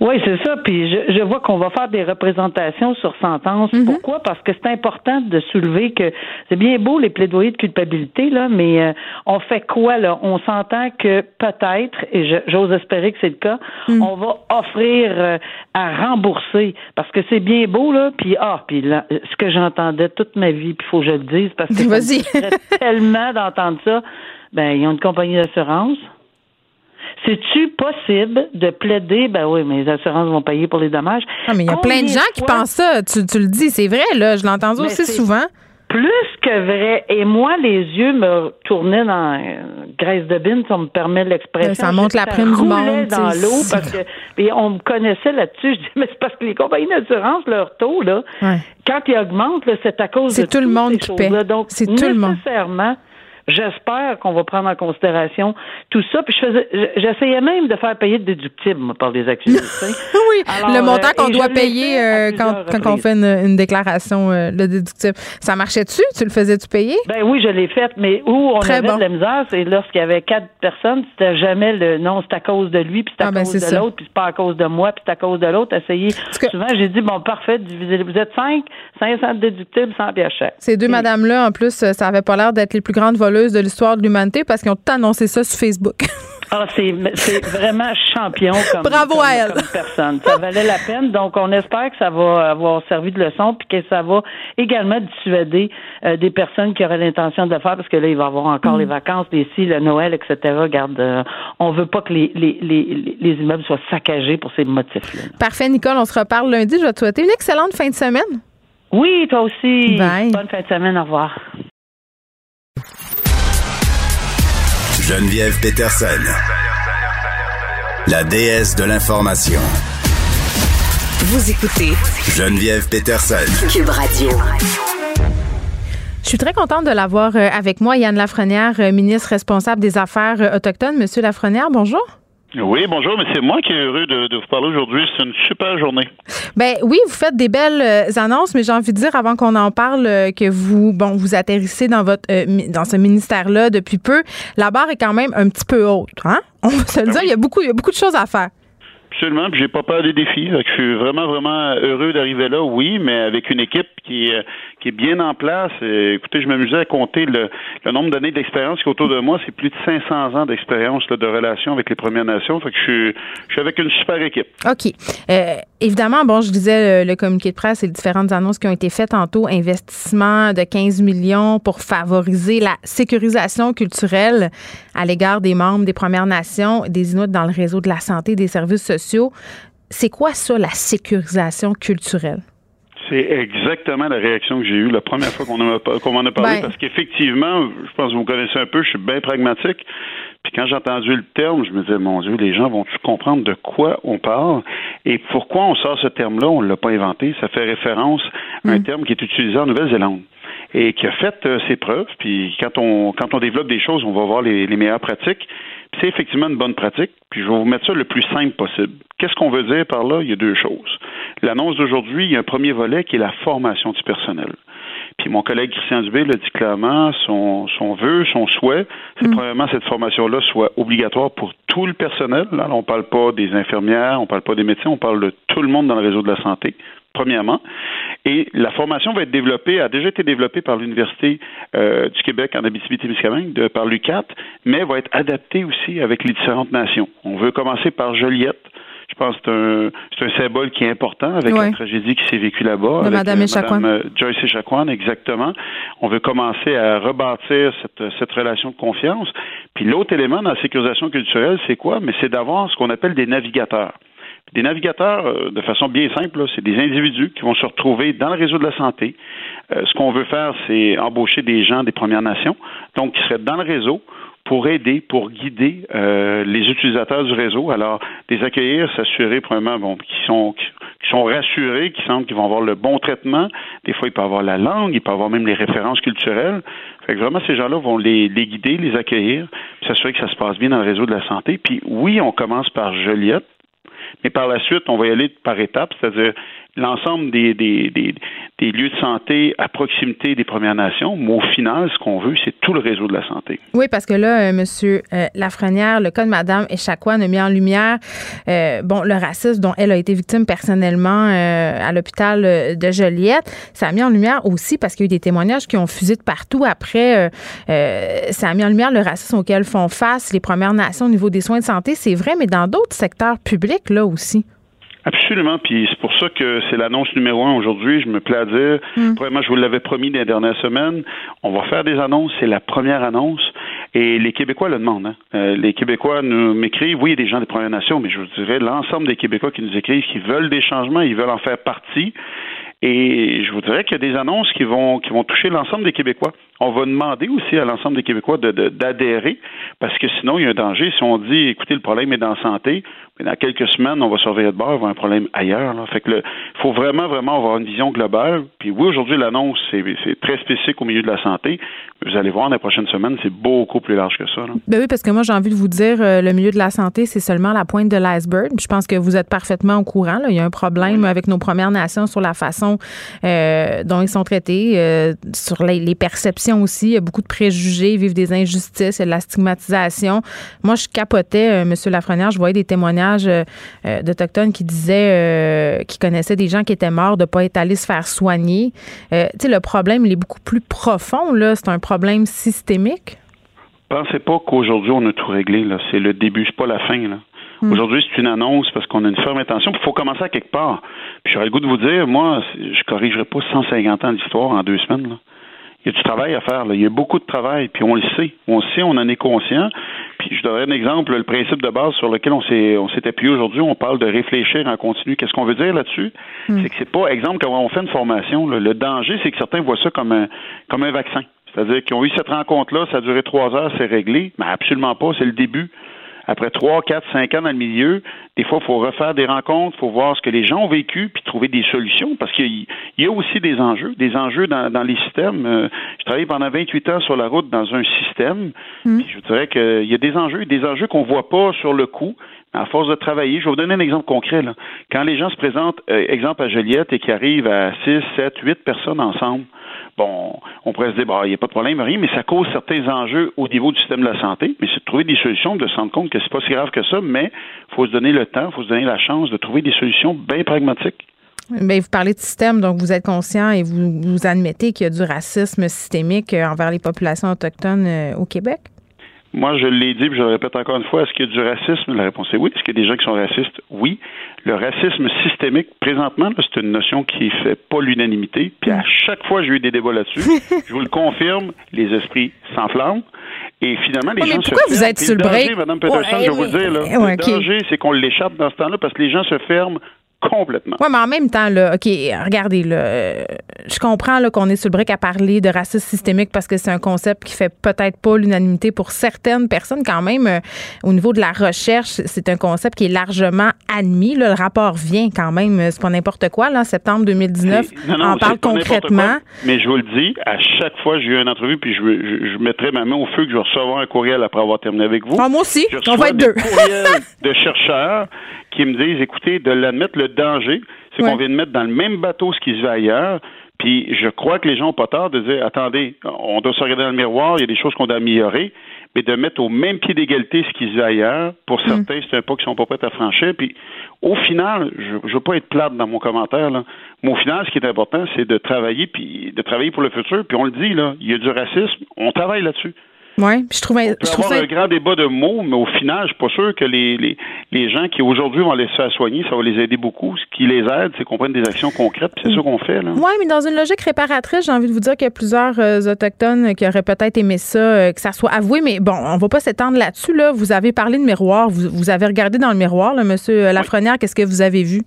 F: Oui, c'est ça. Puis je, vois qu'on va faire des représentations sur sentence. Mhm. Pourquoi? Parce que c'est important de soulever que c'est bien beau les plaidoyers de culpabilité, là, mais euh, on fait quoi, là? On s'entend que peut-être, et j'ose espérer que c'est le cas, mhm. on va offrir euh, à rembourser. Parce que c'est bien beau, là, puis ah, puis là, ce que j'entendais toute ma vie, puis il faut que je le dise, parce que *laughs* tellement d'entendre ça. Ben, ils ont une compagnie d'assurance. C'est-tu possible de plaider? Ben oui, mais les assurances vont payer pour les dommages.
A: Ah, mais il y a plein de gens qui pensent ça? Tu, le dis, c'est vrai, là. Je l'entends aussi souvent.
F: Plus que vrai. Et moi, les yeux me tournaient dans graisse de bine, si on me permet l'expression.
A: Ça montre la prime du monde.
F: dans l'eau parce que et on me connaissait là-dessus. Je dis, *laughs* mais c'est parce que les compagnies d'assurance, leur taux, là, quand ils augmentent, c'est à cause de
A: C'est tout le monde qui paie.
F: c'est tout le monde. Nécessairement, J'espère qu'on va prendre en considération tout ça. Puis je faisais, j'essayais même de faire payer de déductible par les accusés. *laughs*
A: oui, le montant qu'on doit payer euh, quand, quand on fait une, déclaration euh, de déductible. Ça marchait-tu? Tu le faisais-tu payer?
F: Ben oui, je l'ai fait, mais où on avait de la misère, c'est lorsqu'il y avait quatre personnes, c'était jamais le non, c'est à cause de lui, puis c'est à ah, ben, cause de l'autre, puis c'est pas à cause de moi, puis c'est à cause de l'autre. Essayer. Souvent, j'ai dit, bon, parfait, vous êtes cinq, 500 déductibles, 100 pièces
A: Ces deux madames-là, en plus, ça avait pas l'air d'être les plus grandes voleuses de l'histoire de l'humanité parce qu'ils ont tout annoncé ça sur Facebook. *laughs*
F: Ah, c'est vraiment champion comme,
A: Bravo à elle. *laughs*
F: personne. Ça valait la peine. Donc, on espère que ça va avoir servi de leçon puis que ça va également dissuader euh, des personnes qui auraient l'intention de le faire parce que là, il va y avoir encore mm. les vacances, les si, le Noël, etc. Garde, euh, on veut pas que les, les, les, les immeubles soient saccagés pour ces motifs-là.
A: Parfait, Nicole. On se reparle lundi. Je vais te souhaiter une excellente fin de semaine.
F: Oui, toi aussi. Bonne fin de semaine. Au revoir.
D: Geneviève Peterson, la déesse de l'information.
E: Vous écoutez
D: Geneviève Peterson,
E: Cube Radio.
A: Je suis très contente de l'avoir euh, avec moi, Yann Lafrenière, euh, ministre responsable des Affaires autochtones. Monsieur Lafrenière, bonjour.
G: Oui, bonjour, mais c'est moi qui est heureux de, vous parler aujourd'hui. C'est une super journée.
A: Ben oui, vous faites des belles euh, annonces, mais j'ai envie de dire avant qu'on en parle euh, que vous, bon, vous atterrissez dans votre euh, dans ce ministère-là depuis peu. La barre est quand même un petit peu haute, hein? On va se le ben dire. Il y a beaucoup, il y a beaucoup de choses à faire.
G: Absolument, puis j'ai pas peur des défis. Je suis vraiment, vraiment heureux d'arriver là, oui, mais avec une équipe qui, qui est bien en place. écoutez, je m'amusais à compter le, nombre d'années d'expérience qui est autour de moi. C'est plus de 500 ans d'expérience de relation avec les Premières Nations. Fait que je suis, avec une super équipe.
A: OK. Euh, évidemment, bon, je disais le, communiqué de presse et les différentes annonces qui ont été faites tantôt. Investissement de 15 millions pour favoriser la sécurisation culturelle à l'égard des membres des Premières Nations, des Inuits dans le réseau de la santé des services sociaux. C'est quoi ça, la sécurisation culturelle?
G: C'est exactement la réaction que j'ai eue la première fois qu'on m'en a, parlé, ben. parce qu'effectivement, je pense que vous connaissez un peu, je suis bien pragmatique. Puis quand j'ai entendu le terme, je me disais, mon Dieu, les gens vont-tu comprendre de quoi on parle? Et pourquoi on sort ce terme-là? On ne l'a pas inventé. Ça fait référence à un mm. terme qui est utilisé en Nouvelle-Zélande. et qui a fait euh, ses preuves. Puis quand on quand on développe des choses, on va voir les, les meilleures pratiques. C'est effectivement une bonne pratique. Puis je vais vous mettre ça le plus simple possible. Qu'est-ce qu'on veut dire par là? Il y a deux choses. L'annonce d'aujourd'hui, il y a un premier volet qui est la formation du personnel. Puis mon collègue Christian Dubé l'a dit clairement, son, son vœu, son souhait, c'est mm. premièrement cette formation-là soit obligatoire pour tout le personnel. Là, on ne parle pas des infirmières, on ne parle pas des médecins, on parle de tout le monde dans le réseau de la santé premièrement. Et la formation va être développée, a déjà été développée par l'Université euh, du Québec en Abitibi-Témiscamingue, par l'UCAT, mais va être adaptée aussi avec les différentes nations. On veut commencer par Joliette, je pense que c'est un, symbole qui est important avec la tragédie qui s'est vécue là-bas.
A: Madame euh, Madame
G: euh, Joyce Echaquan, exactement. On veut commencer à rebâtir cette, cette relation de confiance. Puis l'autre élément dans la sécurisation culturelle, c'est quoi? Mais c'est d'avoir ce qu'on appelle des navigateurs. Des navigateurs, euh, de façon bien simple, c'est des individus qui vont se retrouver dans le réseau de la santé. ce qu'on veut faire, c'est embaucher des gens des Premières Nations, donc qui seraient dans le réseau pour aider, pour guider euh, les utilisateurs du réseau. Alors, les accueillir, s'assurer, premièrement, bon, qu'ils sont, qui sont rassurés, qu'ils sentent qu'ils vont avoir le bon traitement. Des fois, ils peuvent avoir la langue, ils peuvent avoir même les références culturelles. Fait que vraiment, ces gens-là vont les, les guider, les accueillir, s'assurer que ça se passe bien dans le réseau de la santé. Puis oui, on commence par Joliette, mais par la suite, on va y aller par étapes, c'est-à-dire l'ensemble des, des, des, lieux de santé à proximité des Premières Nations. Mais au final, ce qu'on veut, c'est tout le réseau de la santé.
A: Oui, parce que là, euh, Monsieur euh, Lafrenière, le cas de Madame Echaquan a mis en lumière euh, bon le racisme dont elle a été victime personnellement euh, à l'hôpital de Joliette. Ça a mis en lumière aussi parce qu'il y a eu des témoignages qui ont fusé de partout après. ça a mis en lumière le racisme auquel font face les Premières Nations au niveau des soins de santé. C'est vrai, mais dans d'autres secteurs publics là aussi.
G: Absolument, puis c'est pour ça que c'est l'annonce numéro un aujourd'hui. Je me plais à dire, mm. premièrement, je vous l'avais promis dans les dernières semaines, on va faire des annonces, c'est la première annonce, et les Québécois le demandent. Hein. Euh, les Québécois nous m'écrivent, oui, il y a des gens des Premières Nations, mais je vous dirais l'ensemble des Québécois qui nous écrivent, qui veulent des changements, ils veulent en faire partie. Et je vous dirais qu'il y a des annonces qui vont qui vont toucher l'ensemble des Québécois. On va demander aussi à l'ensemble des Québécois d'adhérer, parce que sinon, il y a un danger. Si on dit, écoutez, le problème est dans la santé, mais dans quelques semaines, on va surveiller de bord, avoir un problème ailleurs. Là. Fait que il faut vraiment, vraiment avoir une vision globale. Puis oui, aujourd'hui, l'annonce, c'est très spécifique au milieu de la santé. vous allez voir, dans les prochaines semaines, c'est beaucoup plus large que ça.
A: Ben oui, parce que moi, j'ai envie de vous dire, euh, le milieu de la santé, c'est seulement la pointe de l'iceberg. Je pense que vous êtes parfaitement au courant. Là. Il y a un problème avec nos Premières Nations sur la façon euh, dont ils sont traités, euh, sur les, les, perceptions aussi. Il y a beaucoup de préjugés, ils vivent des injustices, il y a de la stigmatisation. Moi, je capotais, M. Lafrenière, je voyais des témoignages euh, euh, d'Autochtones qui disaient euh, qu'ils connaissaient des gens qui étaient morts de ne pas être allés se faire soigner. tu sais, le problème, il est beaucoup plus profond, là. C'est un problème systémique.
G: Pensez pas qu'aujourd'hui, on a tout réglé, là. C'est le début, c'est pas la fin, là. Hmm. Aujourd'hui, c'est une annonce parce qu'on a une ferme intention. Il faut commencer à quelque part. Puis j'aurais le goût de vous dire, moi, je corrigerai pas 150 ans d'histoire en deux semaines. Là. Il y a du travail à faire. Là. Il y a beaucoup de travail, puis on le sait. On le sait, on en est conscient. Puis je donnerai un exemple, le principe de base sur lequel on s'est on s'est appuyé aujourd'hui, on parle de réfléchir en continu. Qu'est-ce qu'on veut dire là-dessus? Hmm. C'est que c'est pas, exemple, quand on fait une formation, le danger, c'est que certains voient ça comme un comme un vaccin. C'est-à-dire qu'ils ont eu cette rencontre-là, ça a duré trois heures, c'est réglé. Mais absolument pas, c'est le début après trois, quatre, cinq ans dans le milieu, des fois, il faut refaire des rencontres, il faut voir ce que les gens ont vécu, puis trouver des solutions, parce qu'il y a aussi des enjeux, des enjeux dans, les systèmes. Euh, je travaillé pendant 28 ans sur la route dans un système, mm. puis je dirais qu'il y a des enjeux, des enjeux qu'on voit pas sur le coup, à force de travailler, je vais vous donner un exemple concret. Là. Quand les gens se présentent, euh, exemple à Joliette, et qui arrivent à 6, 7, 8 personnes ensemble, bon, on pourrait se dire, bah, il n'y a pas de problème, rien, mais ça cause certains enjeux au niveau du système de la santé. Mais c'est de trouver des solutions, de se rendre compte que c'est pas si grave que ça, mais il faut se donner le temps, il faut se donner la chance de trouver des solutions bien pragmatiques.
A: Mais vous parlez de système, donc vous êtes conscient et vous, vous admettez qu'il y a du racisme systémique euh, envers les populations autochtones euh, au Québec?
G: Moi, je l'ai dit, puis je le répète encore une fois, est-ce qu'il y a du racisme? La réponse est oui. Est-ce qu'il y a des gens qui sont racistes? Oui. Le racisme systémique, présentement, c'est une notion qui fait pas l'unanimité. Puis à chaque fois, j'ai eu des débats là-dessus. *laughs* je vous le confirme, les esprits s'enflamment. Et finalement, les gens
A: pourquoi vous êtes sur le
G: Madame Peterson, je vais vous dire, le danger, c'est qu'on l'échappe dans ce temps-là parce que les gens se ferment complètement.
A: Oui, mais en même temps, là, OK, regardez, là, euh, je comprends là, qu'on est sur le brick à parler de racisme systémique parce que c'est un concept qui fait peut-être pas l'unanimité pour certaines personnes. Quand même, euh, au niveau de la recherche, c'est un concept qui est largement admis. le rapport vient quand même, c'est pas n'importe quoi, là, en septembre 2019.
G: Non, non,
A: on parle concrètement.
G: mais je vous le dis, à chaque fois j'ai eu une entrevue, puis je, je, mettrai ma main au feu que je vais recevoir un courriel après avoir terminé avec vous.
A: Ah, moi aussi, on va être deux.
G: de chercheurs qui me disent, écoutez, de l'admettre, le danger, c'est qu'on vient de mettre dans le même bateau ce qui se fait ailleurs. Puis je crois que les gens n'ont pas tort de dire, attendez, on doit se regarder dans le miroir, il y a des choses qu'on doit améliorer, mais de mettre au même pied d'égalité ce qui se fait ailleurs, pour mm. certains, c'est un pas qui sont pas prêts à franchir. Puis au final, je ne veux pas être plate dans mon commentaire, là, mais au final, ce qui est important, c'est de travailler, puis de travailler pour le futur. Puis on le dit, là, il y a du racisme, on travaille là-dessus.
A: Oui, je trouve,
G: je
A: trouve
G: avoir un grand débat de mots, mais au final, je suis pas sûr que les, les, les gens qui aujourd'hui vont les faire soigner, ça va les aider beaucoup. Ce qui les aide, c'est qu'on prenne des actions concrètes, c'est ça qu'on fait.
A: Oui, mais dans une logique réparatrice, j'ai envie de vous dire qu'il y a plusieurs euh, autochtones qui auraient peut-être aimé ça, euh, que ça soit avoué, mais bon, on va pas s'étendre là-dessus. Là. Vous avez parlé de miroir, vous, vous avez regardé dans le miroir, là, Monsieur Lafrenière, qu'est-ce que vous avez vu?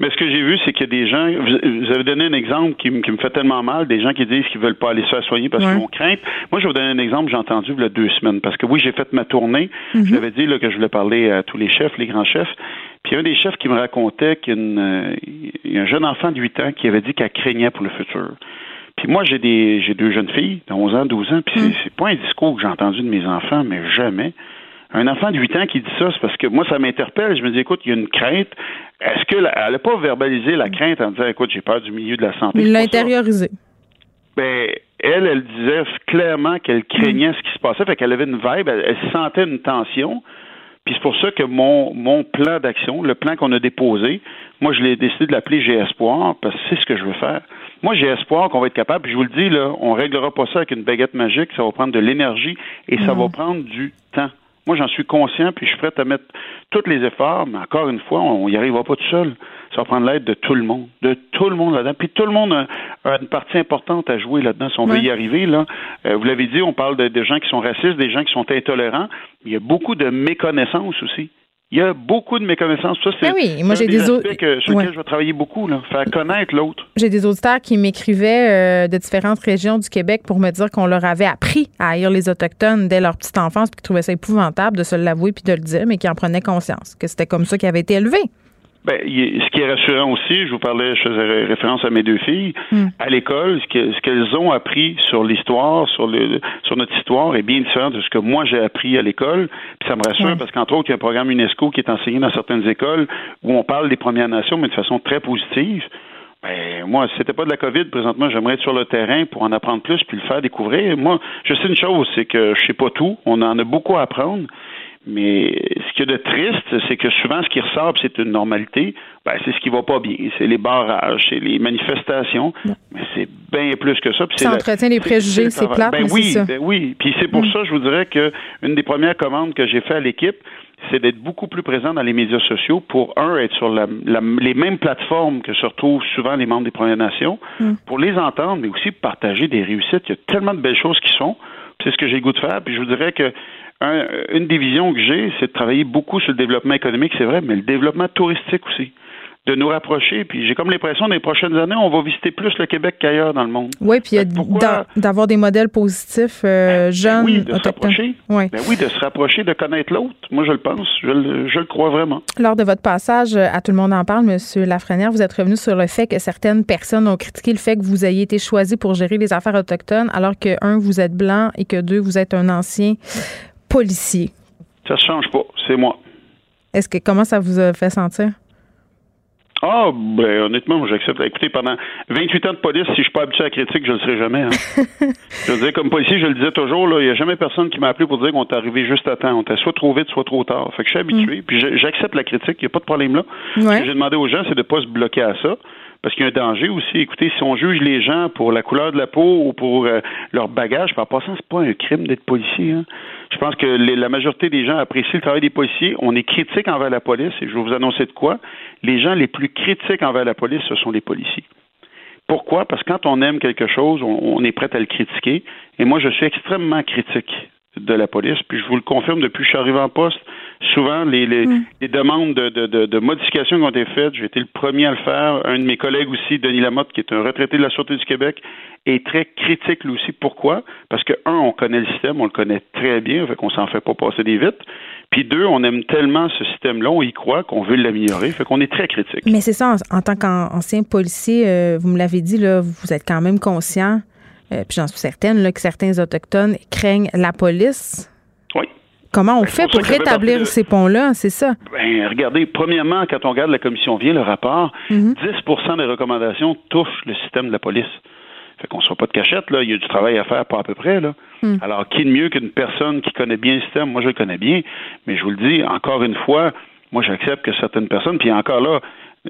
G: Mais ce que j'ai vu, c'est qu'il y a des gens. Vous, avez donné un exemple qui, me fait tellement mal, des gens qui disent qu'ils veulent pas aller se faire soigner parce qu'ils ont crainte. Moi, je vais vous donner un exemple, j'ai entendu il y a deux semaines. Parce que oui, j'ai fait ma tournée. Mhm. Je l'avais dit là, que je voulais parler à tous les chefs, les grands chefs. Puis un des chefs qui me racontait qu'il y a, un jeune enfant de 8 ans qui avait dit qu'elle craignait pour le futur. Puis moi, j'ai des j'ai deux jeunes filles de 11 ans, 12 ans, puis mhm. c'est pas un discours que j'ai entendu de mes enfants, mais jamais. Un enfant de 8 ans qui dit ça, c'est parce que moi, ça m'interpelle. Je me dis, écoute, il y a une crainte. Est-ce qu'elle n'a pas verbalisé la crainte en disant, écoute, j'ai peur du milieu de la santé?
A: Il l'a intériorisé.
G: Ben, elle, elle disait clairement qu'elle craignait ce qui se passait, fait qu'elle avait une vibe, elle, sentait une tension. Puis c'est pour ça que mon, mon plan d'action, le plan qu'on a déposé, moi, je l'ai décidé de l'appeler J'ai espoir, parce que c'est ce que je veux faire. Moi, j'ai espoir qu'on va être capable, puis je vous le dis, là, on réglera pas ça avec une baguette magique, ça va prendre de l'énergie et ça va prendre du temps. Moi, j'en suis conscient, puis je suis prêt à mettre tous les efforts, mais encore une fois, on n'y arrivera pas tout seul. Ça va prendre l'aide de tout le monde, de tout le monde là-dedans. Puis tout le monde a, une partie importante à jouer là-dedans si on veut y arriver. Là. Euh, vous l'avez dit, on parle de, de gens qui sont racistes, des gens qui sont intolérants. Il y a beaucoup de méconnaissance aussi. Il y a beaucoup de méconnaissances. Ça, c'est
A: ben oui, moi j'ai des,
G: sur lesquels je vais travailler beaucoup, là, faire connaître l'autre.
A: J'ai des auditeurs qui m'écrivaient euh, de différentes régions du Québec pour me dire qu'on leur avait appris à haïr les autochtones dès leur petite enfance, puis qu'ils trouvaient ça épouvantable de se l'avouer puis de le dire, mais qui en prenaient conscience, que c'était comme ça qu'ils avaient été élevés.
G: Ben, ce qui est rassurant aussi, je vous parlais, je faisais référence à mes deux filles, hmm. à l'école, ce qu'elles ont appris sur l'histoire, sur le sur notre histoire est bien différent de ce que moi j'ai appris à l'école. Puis ça me rassure parce qu'entre autres, il y a un programme UNESCO qui est enseigné dans certaines écoles où on parle des Premières Nations, mais de façon très positive. Ben, moi, si c'était pas de la COVID, présentement, j'aimerais être sur le terrain pour en apprendre plus puis le faire découvrir. Moi, je sais une chose, c'est que je sais pas tout. On en a beaucoup à apprendre. Mais ce qui est de triste, c'est que souvent, ce qui ressort, c'est une normalité, ben, c'est ce qui va pas bien. C'est les barrages, c'est les manifestations. Mais c'est bien plus que ça.
A: ça entretient les préjugés, c'est plate,
G: ben
A: mais
G: oui,
A: ça.
G: Ben oui, puis c'est pour mm. ça, je vous dirais que une des premières commandes que j'ai fait à l'équipe, c'est d'être beaucoup plus présent dans les médias sociaux pour, un, être sur les mêmes plateformes que se retrouvent souvent les membres des Premières Nations, mm. pour les entendre, mais aussi partager des réussites. Il y a tellement de belles choses qui sont. C'est ce que j'ai le goût de faire. Puis je vous dirais que une des visions que j'ai, c'est de travailler beaucoup sur le développement économique, c'est vrai, mais le développement touristique aussi de nous rapprocher. Puis j'ai comme l'impression, dans les prochaines années, on va visiter plus le Québec qu'ailleurs dans le monde.
A: Oui, puis d'avoir des modèles positifs euh, ben, jeunes.
G: oui, de se rapprocher. Oui. Ben oui, de se rapprocher, de connaître l'autre. Moi, je le pense. Je le, je le, crois vraiment.
A: Lors de votre passage à Tout le monde en parle, M. Lafrenière, vous êtes revenu sur le fait que certaines personnes ont critiqué le fait que vous ayez été choisi pour gérer les affaires autochtones, alors que, un, vous êtes blanc et que, deux, vous êtes un ancien policier.
G: Ça ne change pas, c'est moi.
A: Est-ce que comment ça vous a fait sentir?
G: Ah, ben honnêtement, j'accepte. Écoutez, pendant 28 ans de police, si je suis pas habitué à la critique, je le serai jamais. Hein. *laughs* je veux dire, comme policier, je le disais toujours, il n'y a jamais personne qui m'a appelé pour dire qu'on est arrivé juste à temps. On était soit trop vite, soit trop tard. Fait que je suis habitué, mm. puis j'accepte la critique, il n'y a pas de problème là. Ce que j'ai demandé aux gens, c'est de ne pas se bloquer à ça parce qu'il y a un danger aussi. Écoutez, si on juge les gens pour la couleur de la peau ou pour euh, leur bagage, par passant, c'est pas un crime d'être policier. Hein. Je pense que la majorité des gens apprécient le travail des policiers. On est critique envers la police, et je vais vous annoncer de quoi. Les gens les plus critiques envers la police, ce sont les policiers. Pourquoi? Parce que quand on aime quelque chose, on, est prêt à le critiquer. Et moi, je suis extrêmement critique de la police. Puis je vous le confirme, depuis que je suis arrivé en poste, souvent les, les, mm. demandes de, de, de, modifications qui ont été faites. J'ai été le premier à le faire. Un de mes collègues aussi, Denis Lamotte, qui est un retraité de la Sûreté du Québec, est très critique lui aussi. Pourquoi? Parce que, un, on connaît le système, on le connaît très bien, fait qu'on s'en fait pas passer des vites. Puis deux, on aime tellement ce système-là, on y croit qu'on veut l'améliorer, fait qu'on est très critique.
A: Mais c'est ça, en, tant qu'ancien policier, euh, vous me l'avez dit, là, vous êtes quand même conscient, euh, puis j'en suis certaine, là, que certains Autochtones craignent la police.
G: Oui.
A: Comment on ben, fait pour, rétablir ces ponts-là, c'est ça?
G: Ben, regardez, premièrement, quand on regarde la commission vient, le rapport, 10 mhm. des recommandations touchent le système de la police. Fait qu'on ne soit pas de cachette, là. Il y a du travail à faire, pas à peu près, là. Hmm. Alors, qui de mieux qu'une personne qui connaît bien le système? Moi, je le connais bien, mais je vous le dis, encore une fois, moi, j'accepte que certaines personnes, puis encore là,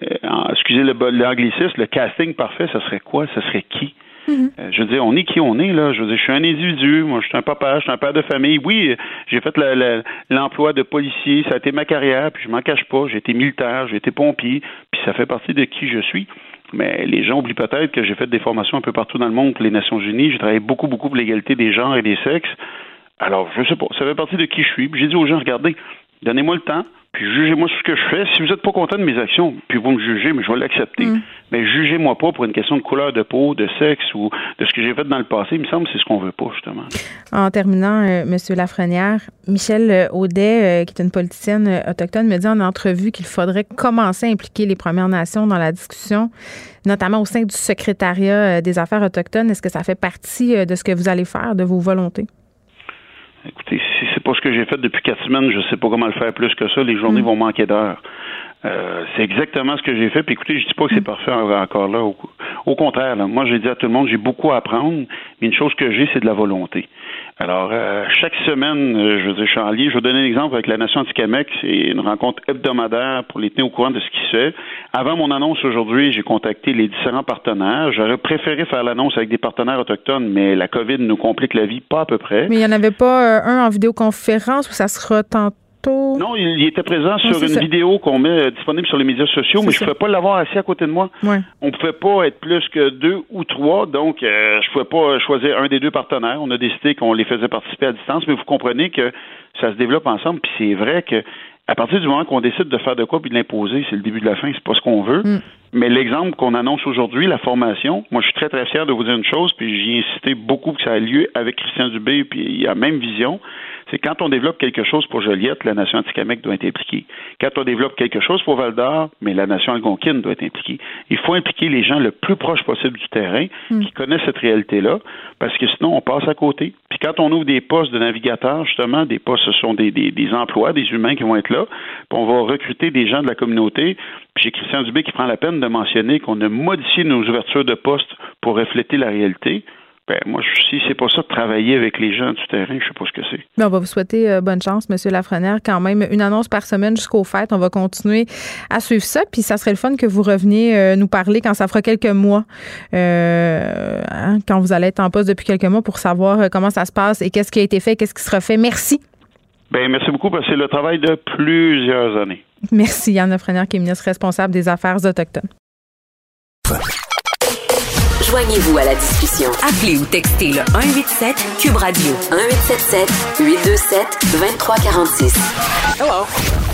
G: euh, excusez l'anglicisme, le casting parfait, ce serait quoi? Ce serait qui? Hmm. Euh, je veux dire, on est qui on est, là. Je veux dire, je suis un individu, moi, je suis un papa, je suis un père de famille. Oui, j'ai fait l'emploi de policier, ça a été ma carrière, puis je m'en cache pas. J'ai été militaire, j'ai été pompier, puis ça fait partie de qui je suis. Mais les gens oublient peut-être que j'ai fait des formations un peu partout dans le monde les Nations Unies. J'ai travaillé beaucoup, beaucoup pour l'égalité des genres et des sexes. Alors, je sais pas, ça fait partie de qui je suis. J'ai dit aux gens, regardez, donnez-moi le temps, puis jugez-moi sur ce que je fais. Si vous n'êtes pas content de mes actions, puis vous me jugez, mais je vais l'accepter. Mm. Mais jugez-moi pas pour une question de couleur de peau, de sexe ou de ce que j'ai fait dans le passé. Il me semble que c'est ce qu'on veut pas, justement.
A: En terminant, euh, M. Lafrenière, Michel euh, Audet, euh, qui est une politicienne autochtone, me dit en entrevue qu'il faudrait commencer à impliquer les Premières Nations dans la discussion, notamment au sein du secrétariat des affaires autochtones. Est-ce que ça fait partie de ce que vous allez faire, de vos volontés?
G: Écoutez, si c'est pas ce que j'ai fait depuis quatre semaines, je sais pas comment le faire plus que ça. Les journées mm. vont manquer d'heures. Euh, c'est exactement ce que j'ai fait. Puis écoutez, je dis pas que c'est mm. parfait encore là. Au, contraire, moi j'ai dit à tout le monde, j'ai beaucoup à apprendre, mais une chose que j'ai, c'est de la volonté. Alors, euh, chaque semaine, euh, je veux dire, je. Je vais donner un exemple avec la Nation Anticamec. C'est une rencontre hebdomadaire pour les tenir au courant de ce qui se fait. Avant mon annonce aujourd'hui, j'ai contacté les différents partenaires. J'aurais préféré faire l'annonce avec des partenaires autochtones, mais la COVID nous complique la vie pas à peu près.
A: Mais il n'y en avait pas un en vidéoconférence où ça sera tant
G: non, il, était présent sur une vidéo qu'on met euh, disponible sur les médias sociaux, mais je ne pouvais pas l'avoir assis à côté de moi. On ne pouvait pas être plus que deux ou trois, donc euh, je ne pouvais pas choisir un des deux partenaires. On a décidé qu'on les faisait participer à distance, mais vous comprenez que ça se développe ensemble, puis c'est vrai que à partir du moment qu'on décide de faire de quoi puis de l'imposer, c'est le début de la fin, c'est pas ce qu'on veut. Mm. Mais l'exemple qu'on annonce aujourd'hui, la formation, moi je suis très très fier de vous dire une chose, puis j'y ai insisté beaucoup que ça a lieu avec Christian Dubé, puis il y a même vision c'est quand on développe quelque chose pour Joliette, la nation Anticamec doit être impliquée. Quand on développe quelque chose pour Val d'Or, mais la nation algonquine doit être impliquée. Il faut impliquer les gens le plus proche possible du terrain hmm. qui connaissent cette réalité-là, parce que sinon on passe à côté. Puis quand on ouvre des postes de navigateurs, justement, des postes, ce sont des, des, emplois, des humains qui vont être là, puis on va recruter des gens de la communauté. Puis j'ai Christian Dubé qui prend la peine de mentionner qu'on a modifié nos ouvertures de postes pour refléter la réalité. Ben, moi, si c'est pas ça de travailler avec les gens du terrain, je sais pas ce que c'est.
A: Ben, on va vous souhaiter euh, bonne chance, M. Lafrenière. Quand même, une annonce par semaine jusqu'au fêtes. On va continuer à suivre ça. Puis ça serait le fun que vous reveniez euh, nous parler quand ça fera quelques mois, euh, hein, quand vous allez être en poste depuis quelques mois pour savoir comment ça se passe et qu'est-ce qui a été fait, qu'est-ce qui sera fait. Merci.
G: Ben, merci beaucoup parce que c'est le travail de plusieurs années.
A: Merci, Yann Lafrenière, qui est ministre responsable des Affaires autochtones.
E: Joignez-vous à la discussion. Appelez ou textez le 187 Cube Radio 1877 827 2346. Hello.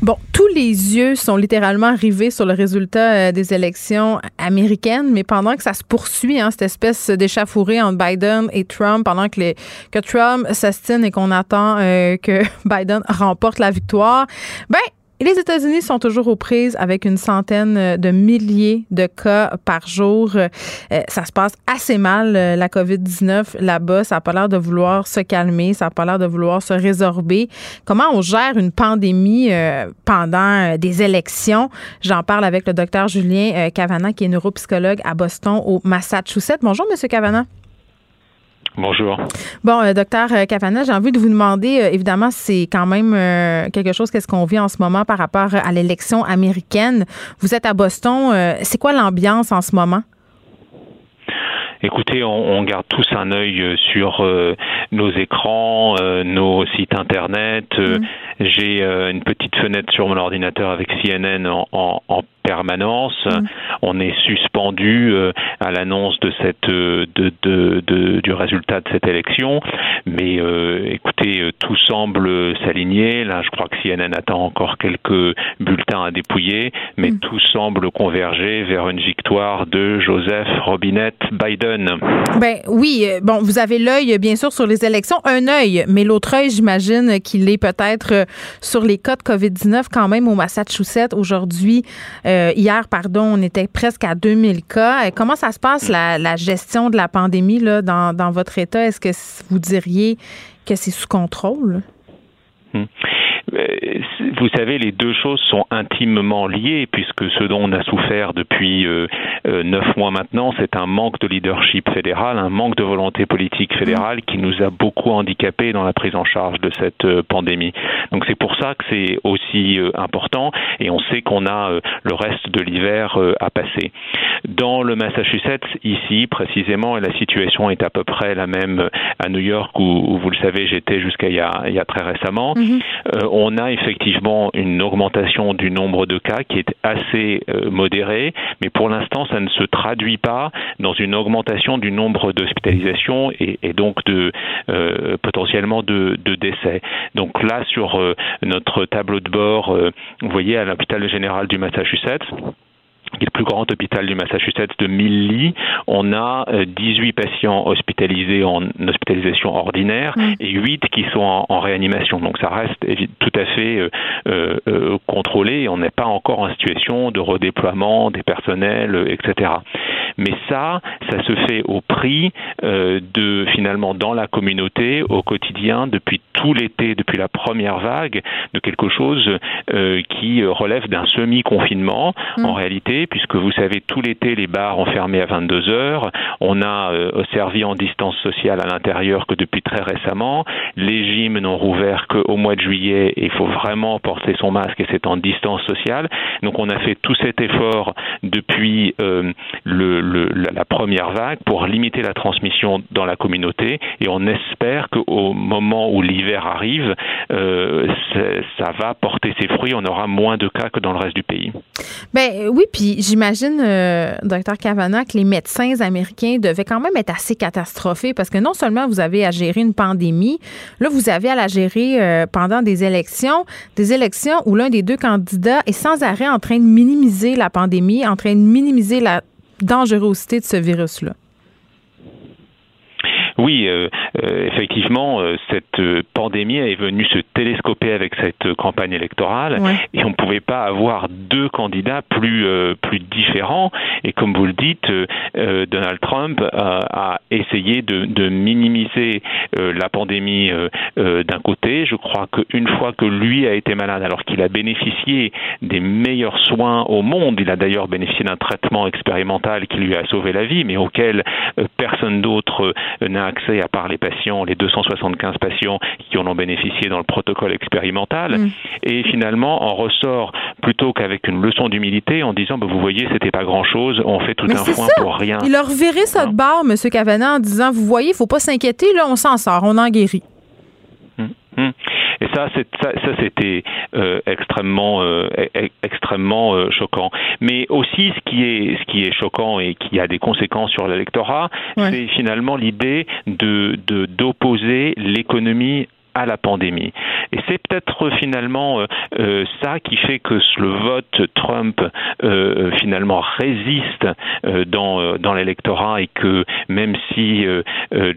A: Bon, tous les yeux sont littéralement rivés sur le résultat euh, des élections américaines, mais pendant que ça se poursuit, hein, cette espèce d'échafourée entre Biden et Trump, pendant que, les, que Trump s'astine et qu'on attend euh, que *laughs* Biden remporte la victoire, ben les États-Unis sont toujours aux prises avec une centaine euh, de milliers de cas par jour. Euh, ça se passe assez mal, euh, la COVID-19 là-bas. Ça n'a pas l'air de vouloir se calmer, ça n'a pas l'air de vouloir se résorber. Comment on gère une pandémie pendant des élections? J'en parle avec le docteur Julien Cavana, qui est neuropsychologue à Boston, au Massachusetts. Bonjour, Monsieur Cavana.
H: Bonjour.
A: Bon, euh, docteur euh, Cavana, j'ai envie de vous demander, euh, évidemment, c'est quand même quelque chose qu'est-ce qu'on vit en ce moment par rapport à l'élection américaine. Vous êtes à Boston, c'est quoi l'ambiance en ce moment?
H: Écoutez, on, garde tous un œil sur nos écrans, nos sites internet, mm. J'ai une petite fenêtre sur mon ordinateur avec CNN en, en, en permanence. Mm. On est suspendu euh, à l'annonce de cette euh, de, de, de, du résultat de cette élection, mais euh, écoutez, tout semble s'aligner. Là, je crois que CNN attend encore quelques bulletins à dépouiller, mais mm. tout semble converger vers une victoire de Joseph Robinette Biden.
A: Ben oui, bon, vous avez l'œil bien sûr sur les élections, un œil, mais l'autre œil, j'imagine qu'il est peut-être sur les cas de COVID-19 quand même au Massachusetts aujourd'hui. Euh, hier, pardon, on était presque à 2000 cas. Comment ça se passe, la, gestion de la pandémie là, dans, votre État? Est-ce que vous diriez que c'est sous contrôle?
H: Hmm. Euh, vous savez, les deux choses sont intimement liées, puisque ce dont on a souffert depuis euh, euh, neuf mois maintenant, c'est un manque de leadership fédéral, un manque de volonté politique fédérale qui nous a beaucoup handicapés dans la prise en charge de cette pandémie. Donc c'est pour ça que c'est aussi important, et on sait qu'on a le reste de l'hiver à passer. Dans le Massachusetts, ici précisément, la situation est à peu près la même à New York, où, vous le savez, j'étais jusqu'à il, il, y a très récemment. Mm-hmm on a effectivement une augmentation du nombre de cas qui est assez euh, modérée, mais pour l'instant, ça ne se traduit pas dans une augmentation du nombre d'hospitalisations et, donc de euh, potentiellement de, décès. Donc là, sur euh, notre tableau de bord, vous voyez à l'hôpital général du Massachusetts, qui est le plus grand hôpital du Massachusetts de 1000 lits, on a 18 euh, patients hospitalisés en hospitalisation ordinaire mm. et 8 qui sont en, réanimation. Donc ça reste tout à fait euh, euh, contrôlé et on n'est pas encore en situation de redéploiement des personnels, etc. Mais ça, ça se fait au prix de finalement dans la communauté au quotidien depuis tout l'été, depuis la première vague, de quelque chose qui relève d'un semi-confinement. Mm. En réalité, puisque vous savez, tout l'été, les bars ont fermé à 22 heures. On a euh, servi en distance sociale à l'intérieur que depuis très récemment. Les gyms n'ont rouvert qu'au mois de juillet et il faut vraiment porter son masque et c'est en distance sociale. Donc on a fait tout cet effort depuis euh, la première vague pour limiter la transmission dans la communauté et on espère qu'au moment où l'hiver arrive, euh, ça va porter ses fruits. On aura moins de cas que dans le reste du pays.
A: Ben oui, puis j'imagine, euh, docteur Cavana, que les médecins américains devaient quand même être assez catastrophés parce que non seulement vous avez à gérer une pandémie, là, vous avez à la gérer euh, pendant des élections, des élections où l'un des deux candidats est sans arrêt en train de minimiser la pandémie, en train de minimiser la dangerosité de ce virus-là.
H: Oui, euh, euh, effectivement, euh, cette pandémie est venue se télescoper avec cette campagne électorale et on ne pouvait pas avoir deux candidats plus plus différents. Et comme vous le dites, Donald Trump a essayé de, de minimiser la pandémie d'un côté. Je crois qu'une fois que lui a été malade, alors qu'il a bénéficié des meilleurs soins au monde, il a d'ailleurs bénéficié d'un traitement expérimental qui lui a sauvé la vie, mais auquel personne d'autre n'a accès à part les patients, les 275 patients qui en ont bénéficié dans le protocole expérimental. Mm. Et finalement, en ressort plutôt qu'avec une leçon d'humilité en disant, bah, vous voyez, c'était pas grand-chose, on fait tout un foin pour rien.
A: Il leur verrait ça de barre, M. Cavana, en disant, vous voyez, il faut pas s'inquiéter, là, on s'en sort, on en guérit.
H: Hum. Et ça, ça, ça c'était euh, extrêmement, euh, e-, extrêmement euh, choquant. Mais aussi, ce qui est, ce qui est choquant et qui a des conséquences sur l'électorat, c'est finalement l'idée de d'opposer l'économie à la pandémie. Et c'est peut-être finalement euh, euh, ça qui fait que le vote Trump euh, finalement résiste dans, dans l'électorat et que même si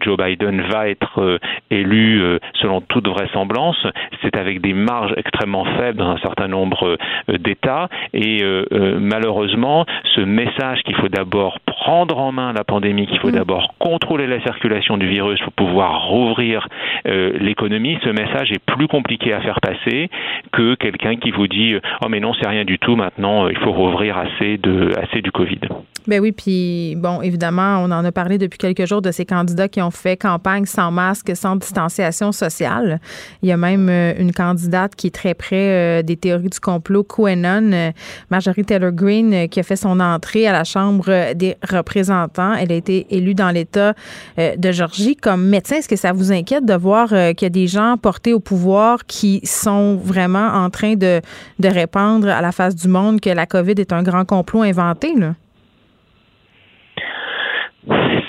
H: Joe Biden va être élu selon toute vraisemblance, c'est avec des marges extrêmement faibles dans un certain nombre d'États. Et malheureusement, ce message qu'il faut d'abord prendre en main la pandémie, qu'il faut mm. d'abord contrôler la circulation du virus pour pouvoir rouvrir l'économie, ce message est plus compliqué à faire passer que quelqu'un qui vous dit oh mais non c'est rien du tout maintenant il faut rouvrir assez de assez du Covid.
A: Ben oui, puis bon, évidemment, on en a parlé depuis quelques jours de ces candidats qui ont fait campagne sans masque, sans distanciation sociale. Il y a même euh, une candidate qui est très près euh, des théories du complot, QAnon, euh, Marjorie Taylor Greene, qui a fait son entrée à la Chambre des représentants. Elle a été élue dans l'État de Georgie comme médecin. Est-ce que ça vous inquiète de voir qu'il y a des gens portés au pouvoir qui sont vraiment en train de, de répandre à la face du monde que la COVID est un grand complot inventé, là?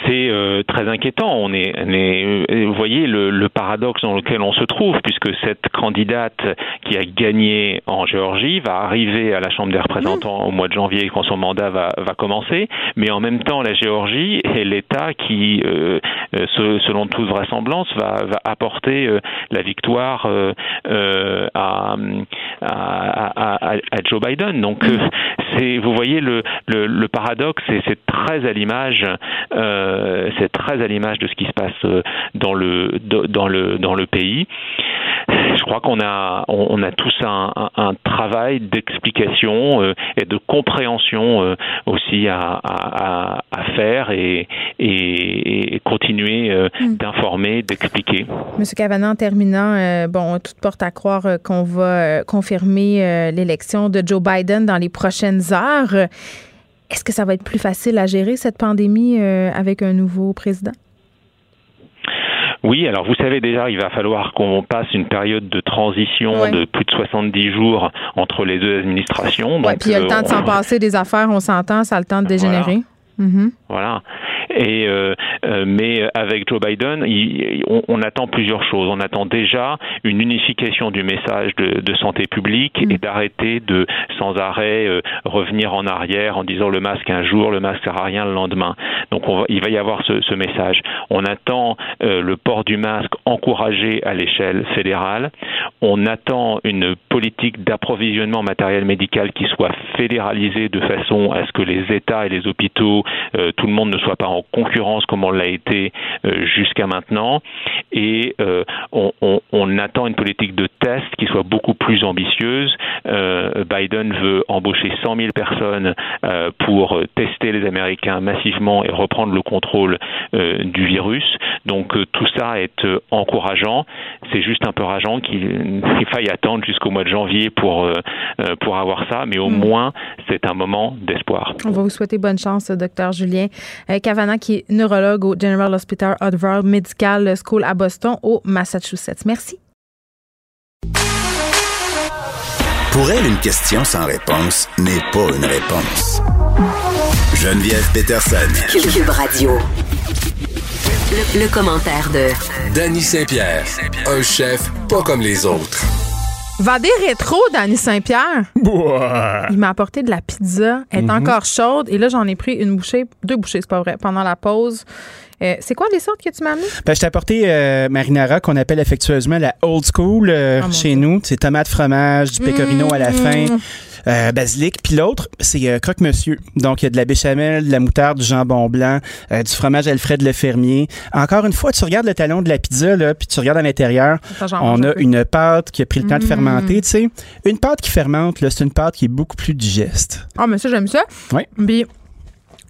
H: C'est euh, très inquiétant. On est, on est euh, vous voyez le, le, paradoxe dans lequel on se trouve, puisque cette candidate qui a gagné en Géorgie va arriver à la Chambre des représentants au mois de janvier quand son mandat va, va commencer, mais en même temps la Géorgie est l'État qui, euh, euh selon toute vraisemblance, va, va apporter la victoire à, à, à, à, Joe Biden. Donc c'est, vous voyez le, le, le paradoxe, c'est très à l'image euh, c'est très à l'image de ce qui se passe euh, dans le dans le dans le pays. Je crois qu'on a on, a tous un, un, travail d'explication euh, et de compréhension aussi à, à, à faire et, et, continuer hmm. d'informer, d'expliquer.
A: Monsieur Cavana, en terminant, bon, toute porte à croire qu'on va confirmer l'élection de Joe Biden dans les prochaines heures. Est-ce que ça va être plus facile à gérer cette pandémie euh, avec un nouveau président?
H: Oui, alors vous savez déjà, il va falloir qu'on passe une période de transition de plus de 70 jours entre les deux administrations.
A: Oui, puis il y a le temps de euh, s'en passer des affaires, on s'entend, ça a le temps de dégénérer.
H: Mhm. Voilà. Et euh, euh, mais avec Joe Biden, on, attend plusieurs choses. On attend déjà une unification du message de, santé publique mhm. et d'arrêter de sans arrêt euh, revenir en arrière en disant le masque un jour, le masque sert à rien le lendemain. Donc il va y avoir ce, ce message. On attend le port du masque encouragé à l'échelle fédérale. On attend une politique d'approvisionnement matériel médical qui soit fédéralisée de façon à ce que les États et les hôpitaux euh, tout le monde ne soit pas en concurrence comme on l'a été euh, jusqu'à maintenant. Et euh, on, on, on, attend une politique de test qui soit beaucoup plus ambitieuse. Biden veut embaucher 100 000 personnes pour tester les Américains massivement et reprendre le contrôle du virus. Donc tout ça est encourageant. C'est juste un peu rageant qu'il faille attendre jusqu'au mois de janvier pour, pour avoir ça, mais au mm. moins c'est un moment d'espoir.
A: On va vous souhaiter bonne chance, docteur Julien Cavana, qui est neurologue au General Hospital Harvard Medical School à Boston, au Massachusetts. Merci.
D: Pour elle, une question sans réponse n'est pas une réponse. Geneviève Peterson.
E: Cube Radio. Le, commentaire de
I: Danny Saint-Pierre, un chef pas comme les autres.
A: Vendée rétro, Danny Saint-Pierre. Il m'a apporté de la pizza. Elle est mhm. encore chaude. Et là, j'en ai pris une bouchée, deux bouchées, c'est pas vrai, pendant la pause. Euh, c'est quoi les sortes que tu m'as amenées?
J: Ben, je t'ai apporté euh, marinara qu'on appelle affectueusement la old school euh, ah, chez nous. C'est tomate, fromage, du pecorino à la mmh. fin. Euh, basilic. Puis l'autre, c'est euh, croque-monsieur. Donc, il y a de la béchamel, de la moutarde, du jambon blanc, euh, du fromage Alfred Le Fermier. Encore une fois, tu regardes le talon de la pizza, là, puis tu regardes à l'intérieur. On a une pâte qui a pris le temps de fermenter, tu sais. Une pâte qui fermente, là, c'est une pâte qui est beaucoup plus digeste.
A: Ah, mais ça, j'aime ça.
J: Oui.
A: Puis,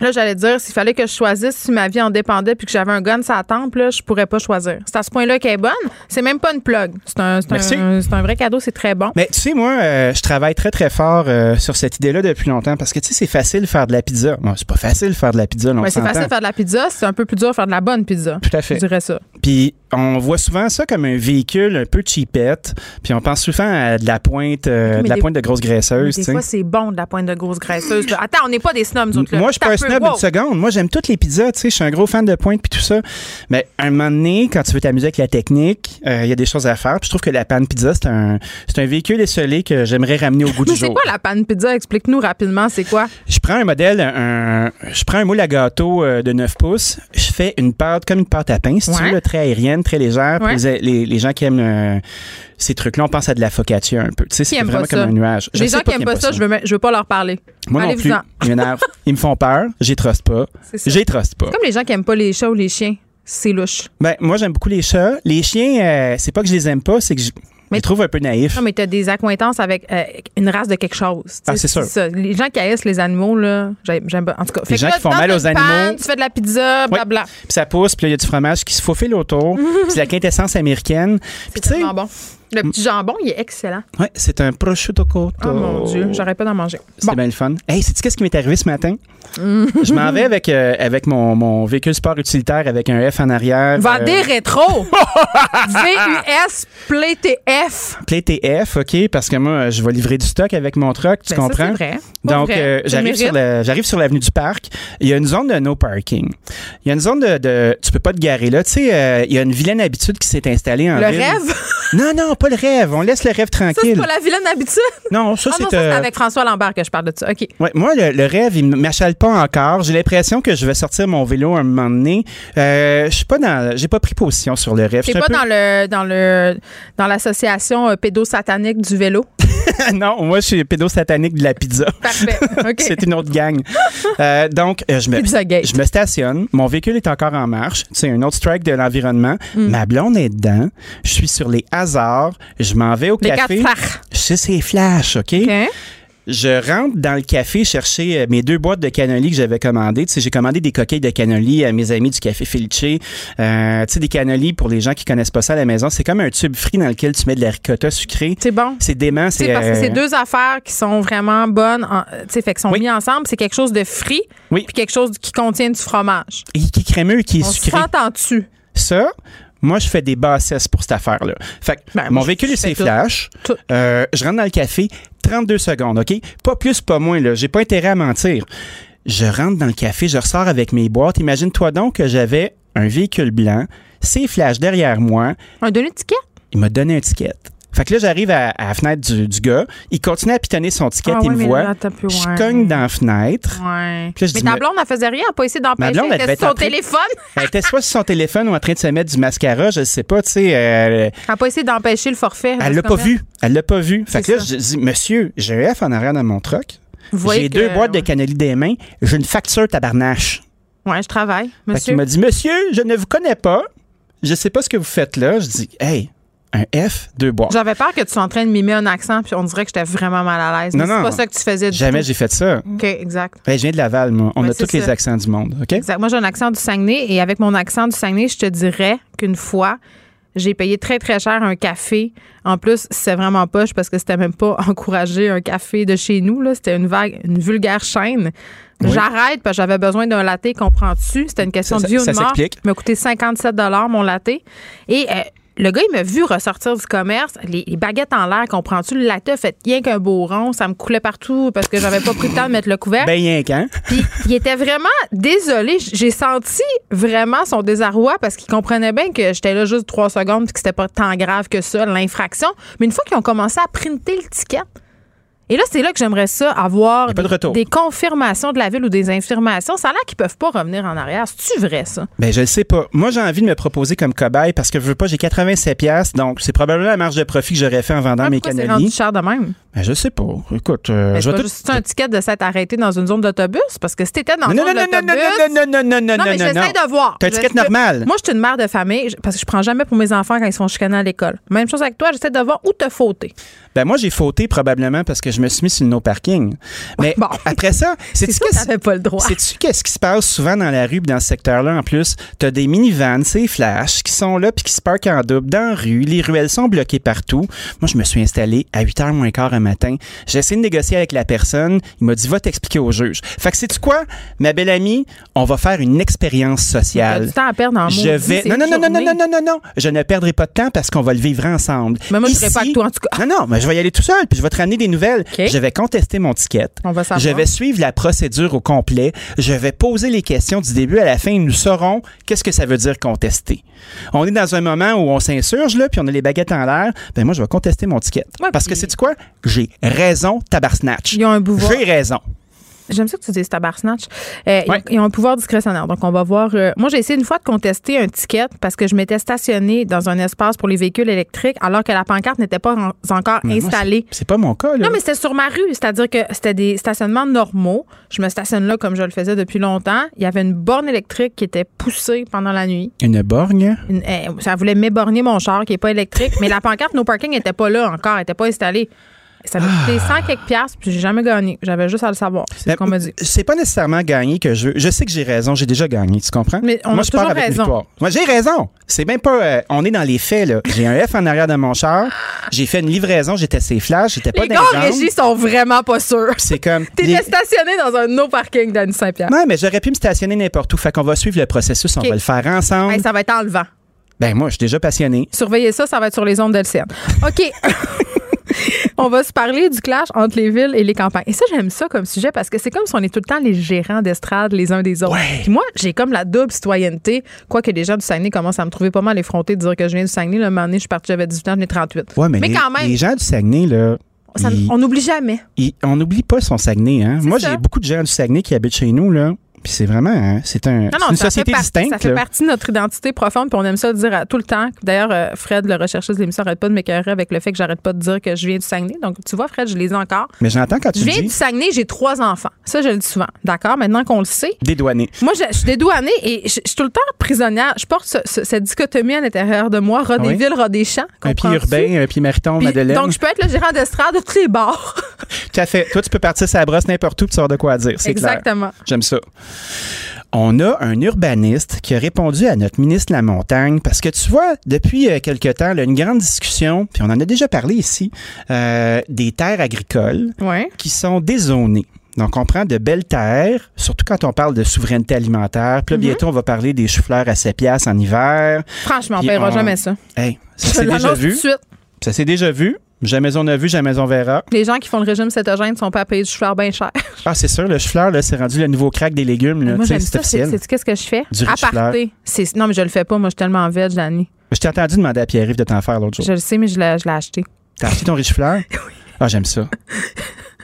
A: Là, j'allais dire, s'il fallait que je choisisse si ma vie en dépendait puis que j'avais un gun la tempe, là, je pourrais pas choisir. C'est à ce point-là qu'elle est bonne. C'est même pas une plug. C'est un, un, vrai cadeau, c'est très bon.
J: Mais tu sais, moi, euh, je travaille très, très fort euh, sur cette idée-là depuis longtemps parce que, tu sais, c'est facile de faire de la pizza. Bon, c'est pas facile de faire de la pizza.
A: c'est facile de faire de la pizza, c'est un peu plus dur de faire de la bonne pizza.
J: Tout à fait.
A: Je dirais ça.
J: Puis on voit souvent ça comme un véhicule un peu cheapette. Puis on pense souvent à de la pointe, euh, de la pointe de grosse graisseuse.
A: Des fois, c'est bon de la pointe de grosse graisseuse. Attends, on n'est pas des snobs, autres,
J: Moi, je suis pas un snob une seconde. Moi, j'aime toutes les pizzas. Tu sais, je suis un gros fan de pointe puis tout ça. Mais à un moment donné, quand tu veux t'amuser avec la technique, euh, il y a des choses à faire. Puis je trouve que la panne pizza, c'est un, c'est un véhicule esselé que j'aimerais ramener au goût du jour.
A: C'est quoi la panne pizza? Explique-nous rapidement, c'est quoi?
J: Je prends un modèle, un, je prends un moule à gâteau euh, de 9 pouces. Je fais une pâte comme une pâte à pain, si tu veux, très aérienne, très légère les, gens qui aiment euh, ces trucs-là, on pense à de la focaccia un peu. Tu sais, c'est vraiment comme un nuage.
A: les gens qui aiment pas, ça, je veux, veux pas leur parler.
J: Moi non plus. *laughs* Ils me font peur. J'y truste pas. J'y truste pas.
A: comme les gens qui aiment pas les chats ou les chiens. C'est louche.
J: Ben, moi, j'aime beaucoup les chats. Les chiens, euh, c'est pas que je les aime pas, c'est que je, mais trouve un peu naïf.
A: Non, mais tu as des accointances avec euh, une race de quelque chose.
J: Ah, c'est sûr.
A: Les gens qui haïssent les animaux, là, j'aime pas. En tout cas,
J: les gens qui font mal aux animaux.
A: tu fais de la pizza, blabla.
J: Puis ça pousse, puis il y a du fromage qui se faufile autour. *laughs* c'est la quintessence américaine.
A: C'est tellement bon. Le petit jambon, il est excellent.
J: Oui, c'est un prosciutto cotto.
A: Oh mon Dieu, j'arrête pas d'en manger.
J: C'est
A: Bon.
J: bien le fun. Hey, sais-tu qu'est-ce qui m'est arrivé ce matin?
A: Mm.
J: Je m'en vais avec, euh, avec mon, mon véhicule sport utilitaire avec un F en arrière.
A: Vendez
J: euh,
A: rétro. *laughs* VUS Play TF.
J: Play TF, OK, parce que moi, je vais livrer du stock avec mon truck, tu
A: Ben, ça,
J: comprends?
A: c'est vrai.
J: Donc, euh, j'arrive sur la- j'arrive sur l'avenue du parc. Il y a une zone de no parking. Il y a une zone de, de tu peux pas te garer là. Tu sais, euh, il y a une vilaine habitude qui s'est installée en
A: Le
J: ville.
A: rêve?
J: Non, non, pas le rêve. On laisse le rêve
A: Ça, c'est
J: tranquille.
A: pas la vilaine habitude.
J: Non, ça
A: Ah
J: c'est.
A: non, ça, c'est
J: euh,
A: avec François Lambert que je parle de ça. OK.
J: Ouais, moi, le, le rêve, il m'achale pas encore. J'ai l'impression que je vais sortir mon vélo un moment donné. Euh, je suis pas dans, j'ai pas pris position sur le rêve.
A: T'es pas
J: peu-
A: dans le dans le dans l'association euh, pédosatanique du vélo? *laughs* *laughs*
J: non, moi, je suis pédosatanique de la pizza.
A: Parfait. *laughs* OK.
J: C'est une autre gang. Euh, donc, euh, je me, je me stationne. Mon véhicule est encore en marche. C'est un autre strike de l'environnement.
A: Mm.
J: Ma blonde est dedans. Je suis sur les hasards. Je m'en vais au
A: Les
J: café. Je sais, c'est flash, OK?
A: OK.
J: Je rentre dans le café chercher euh, mes deux boîtes de cannoli que j'avais commandées. Tu sais, j'ai commandé des coquilles de cannoli à mes amis du café Felice. Euh, tu sais, des cannoli, pour les gens qui connaissent pas ça à la maison, c'est comme un tube frit dans lequel tu mets de la ricotta sucrée.
A: C'est bon.
J: C'est dément.
A: C'est
J: C'est
A: parce que
J: euh,
A: c'est deux affaires qui sont vraiment bonnes, tu sais, fait sont
J: Oui.
A: mis ensemble. C'est quelque chose de frit,
J: Oui.
A: puis quelque chose qui contient du fromage.
J: et qui est crémeux, qui est
A: On
J: sucré.
A: s'entend dessus.
J: Ça, moi, je fais des bassesses pour cette affaire-là. Fait que
A: Ben,
J: mon véhicule, c'est flash.
A: Tout.
J: Euh, je rentre dans le café, 32 secondes, OK? Pas plus, pas moins, là. J'ai pas intérêt à mentir. Je rentre dans le café, je ressors avec mes boîtes. Imagine-toi donc que j'avais un véhicule blanc, c'est flash derrière moi.
A: Un donné ticket?
J: Il m'a donné un ticket. Fait que là, j'arrive à, à la fenêtre du, du gars. Il continue à pitonner son ticket,
A: Ah
J: il me voit.
A: là,
J: Je cogne dans la fenêtre.
A: Ouais.
J: Puis là, je
A: mais
J: dis,
A: ta
J: mais-
A: blonde, elle faisait rien, elle a pas essayé d'empêcher.
J: elle
A: était sur son téléphone. *laughs*
J: Elle était soit sur son téléphone ou en train de se mettre du mascara, je sais pas, tu sais. euh,
A: Elle a pas essayé d'empêcher le forfait.
J: Elle
A: de
J: l'a pas vu. Elle l'a pas vu. Fait que là,
A: ça.
J: je dis, monsieur, j'ai un F en arrière dans mon truck.
A: Vous voyez
J: J'ai deux boîtes de cannoli des mains. J'ai une facture tabarnache.
A: Ouais, je travaille,
J: Fait qu'il
A: monsieur.
J: m'a dit, monsieur, je ne vous connais pas. Je sais pas ce que vous faites là. Je dis, hey, un F, deux boîtes.
A: J'avais peur que tu sois en train de mimer un accent, puis on dirait que j'étais vraiment mal à l'aise.
J: Non,
A: Mais c'est
J: non.
A: pas ça que tu faisais du
J: Jamais j'ai fait ça.
A: OK, exact.
J: Hey, je viens de Laval, moi. On
A: Ben,
J: a tous les
A: ça.
J: accents du monde, OK?
A: Exact. Moi, j'ai un accent du Saguenay et avec mon accent du Saguenay, je te dirais qu'une fois, j'ai payé très, très cher un café. En plus, c'est vraiment poche parce que c'était même pas *laughs* encouragé un café de chez nous. là. C'était une vague, une vulgaire chaîne.
J: Oui.
A: J'arrête parce que j'avais besoin d'un latte, comprends-tu? C'était une question
J: Ça-
A: de vie ou
J: ça
A: de mort. Il m'a coûté 57 mon latte. Et euh, le gars, il m'a vu ressortir du commerce, les, les baguettes en l'air, comprends-tu? Le latte a fait rien qu'un beau rond. Ça me coulait partout parce que j'avais pas pris le temps de mettre le couvert.
J: Ben, rien qu'un.
A: Puis il était vraiment désolé. J'ai senti vraiment son désarroi parce qu'il comprenait bien que j'étais là juste trois secondes puis que c'était pas tant grave que ça, l'infraction. Mais une fois qu'ils ont commencé à printer le ticket, et là, c'est là que j'aimerais ça avoir
J: de
A: des, confirmations de la ville ou des infirmations. Ça a l'air qu'ils peuvent pas revenir en arrière. C'est-tu vrai, ça?
J: Ben, je le sais pas. Moi, j'ai envie de me proposer comme cobaye parce que je veux pas, j'ai 87 pièces donc c'est probablement la marge de profit que j'aurais fait en vendant
A: Ah,
J: mes
A: pourquoi c'est rendu cher de même?
J: Ben, je sais pas. Écoute, euh, je vais
A: pas
J: tout...
A: juste un ticket de s'être arrêté dans une zone d'autobus? Parce que si t'étais dans
J: Non,
A: une
J: non,
A: zone
J: non, non, non,
A: d'autobus...
J: non, non, non, non, non,
A: Non, mais
J: non,
A: j'essaie
J: non.
A: de voir.
J: T'as un ticket normal.
A: Moi, je suis une mère de famille parce que je prends jamais pour mes enfants quand ils sont chicanés à l'école. Même chose avec toi, j'essaie de voir où te fauter.
J: Ben moi, j'ai fauté probablement parce que je me suis mis sur le no parking. Mais *laughs*
A: Bon.
J: après ça, *laughs* c'est
A: pas le droit.
J: Sais-tu qu'est-ce qui se passe souvent dans la rue dans ce secteur-là? En plus? T'as des minivans, c'est flash, qui sont là puis qui se parquent en double dans la rue. Les ruelles sont bloquées partout. Moi, je me suis installé à 8h moins quart un matin. J'ai essayé de négocier avec la personne. Il m'a dit, va t'expliquer au juge. Fait que sais-tu quoi? Ma belle amie, on va faire une expérience sociale.
A: du temps à perdre en
J: Je vais. Non, non, non, non, non, non, non, non, non. Je ne perdrai pas de temps parce qu'on va le vivre ensemble.
A: Mais moi, je
J: Ici-
A: pas avec toi, en tout cas.
J: Non, non, mais je vais y aller tout seul puis je vais te ramener des nouvelles. Je vais contester mon ticket.
A: On va savoir.
J: Je vais suivre la procédure au complet. Je vais poser les questions du début à la fin nous saurons qu'est-ce que ça veut dire contester. On est dans un moment où on s'insurge, là, puis on a les baguettes en l'air. Ben moi, je vais contester mon ticket.
A: Ouais,
J: Parce
A: puis-
J: que c'est quoi? J'ai raison, tabarsnatch.
A: Ils ont un pouvoir.
J: J'ai raison.
A: J'aime ça que tu dises tabarsnatch. Euh, ils-
J: Ouais.
A: ils, ont un pouvoir discrétionnaire. Donc, on va voir. euh, moi, j'ai essayé une fois de contester un ticket parce que je m'étais stationnée dans un espace pour les véhicules électriques alors que la pancarte n'était pas en- encore
J: Mais
A: installée.
J: c'est- pas mon cas, là.
A: Non, mais c'était sur ma rue, c'est-à-dire que c'était des stationnements normaux. Je me stationne là comme je le faisais depuis longtemps. Il y avait une borne électrique qui était poussée pendant la nuit.
J: Une borgne?
A: Une- eh, ça voulait m'éborgner mon char qui n'est pas électrique, mais la pancarte No Parking n'était pas là encore, elle n'était pas installée. Ça m'a coûté 100 quelques piastres, puis j'ai jamais gagné. J'avais juste à le savoir. C'est ce qu'on m'a dit.
J: C'est pas nécessairement gagné que je veux. Je sais que j'ai raison, j'ai déjà gagné, tu comprends?
A: Mais on
J: Moi,
A: a
J: je pars
A: toujours
J: avec une
A: raison.
J: victoire. Moi, j'ai raison. C'est même pas. euh, on est dans les faits, là. J'ai un F en arrière de mon char. J'ai fait une livraison, j'étais ses flashs, j'étais pas
A: Les
J: dans
A: gars
J: les
A: régie sont vraiment pas sûrs.
J: C'est comme. *laughs*
A: T'étais
J: les-
A: stationné dans un no parking d'Annie Saint-Pierre.
J: Ouais, mais j'aurais pu me stationner n'importe où. Fait qu'on va suivre le processus, on va le faire ensemble.
A: Hey, ça va être enlevant.
J: Ben, moi, je suis déjà passionné.
A: Surveillez ça, ça va être sur les ondes d'LCN. OK. *laughs* *laughs* on va se parler du clash entre les villes et les campagnes. Et ça, j'aime ça comme sujet parce que c'est comme si on est tout le temps les gérants d'estrade les uns des autres.
J: Ouais.
A: Puis moi, j'ai comme la double citoyenneté. Quoique les gens du Saguenay commencent à me trouver pas mal effrontée de dire que je viens du Saguenay. Le moment donné, je suis partie, j'avais 18 ans, j'en ai 38.
J: Ouais, mais, les,
A: quand même,
J: les gens du Saguenay, là.
A: ça- on n'oublie jamais.
J: on n'oublie pas son Saguenay, hein. Moi, j'ai beaucoup de gens du Saguenay qui habitent chez nous, là. Puis c'est vraiment, hein, c'est un,
A: Non, non,
J: une
A: ça
J: société
A: par-
J: distincte.
A: ça fait
J: là.
A: partie de notre identité profonde, puis on aime ça le dire à- tout le temps. D'ailleurs, euh, Fred, le recherchiste de l'émission, arrête pas de m'écœurer avec le fait que j'arrête pas de dire que je viens du Saguenay. Donc, tu vois, Fred, je les ai encore.
J: Mais j'entends quand tu
A: Je viens
J: dis
A: du Saguenay, j'ai trois enfants. Ça, je le dis souvent. D'accord? Maintenant qu'on le sait.
J: dédouané.
A: Moi, je, je suis dédouanée et je, je suis tout le temps prisonnière. Je porte ce- ce- cette dichotomie à l'intérieur de moi. Ras des
J: Oui?
A: villes, ras des champs.
J: Un pied urbain, un pied mariton,
A: Puis,
J: Madeleine.
A: Donc, je peux être le gérant d'estrade de tous les bars. *laughs*
J: Tout à fait. Toi, tu peux partir sa brosse n'importe où, puis tu de quoi dire. C'est.
A: Exactement.
J: J'aime ça. On a un urbaniste qui a répondu à notre ministre de la Montagne parce que tu vois, depuis euh, quelque temps, là, une grande discussion, puis on en a déjà parlé ici, euh, des terres agricoles qui sont dézonées. Donc, on prend de belles terres, surtout quand on parle de souveraineté alimentaire. Puis là, bientôt, on va parler des choux-fleurs à 7 piastres en hiver.
A: Franchement, on
J: Puis
A: paiera
J: on-
A: jamais ça.
J: Hey, ça s'est déjà
A: l'annonce tout de
J: vu.
A: suite.
J: Ça s'est déjà vu. Jamais on a vu, jamais on verra.
A: Les gens qui font le régime cétogène sont pas à payer du chou bien cher.
J: Ah, c'est sûr, le chou-fleur, là, c'est rendu le nouveau crack des légumes. Là,
A: Moi, j'aime
J: c'est
A: ça.
J: officiel.
A: C'est qu'est-ce que je fais?
J: Du chou-fleur.
A: C'est- Non, mais je le fais pas. Moi, je suis tellement veg, Dani.
J: Je t'ai entendu demander à Pierre-Yves de t'en faire l'autre jour.
A: Je le sais, mais je l'ai je l'ai acheté.
J: T'as acheté ton riche fleur? *laughs* Ah, j'aime ça.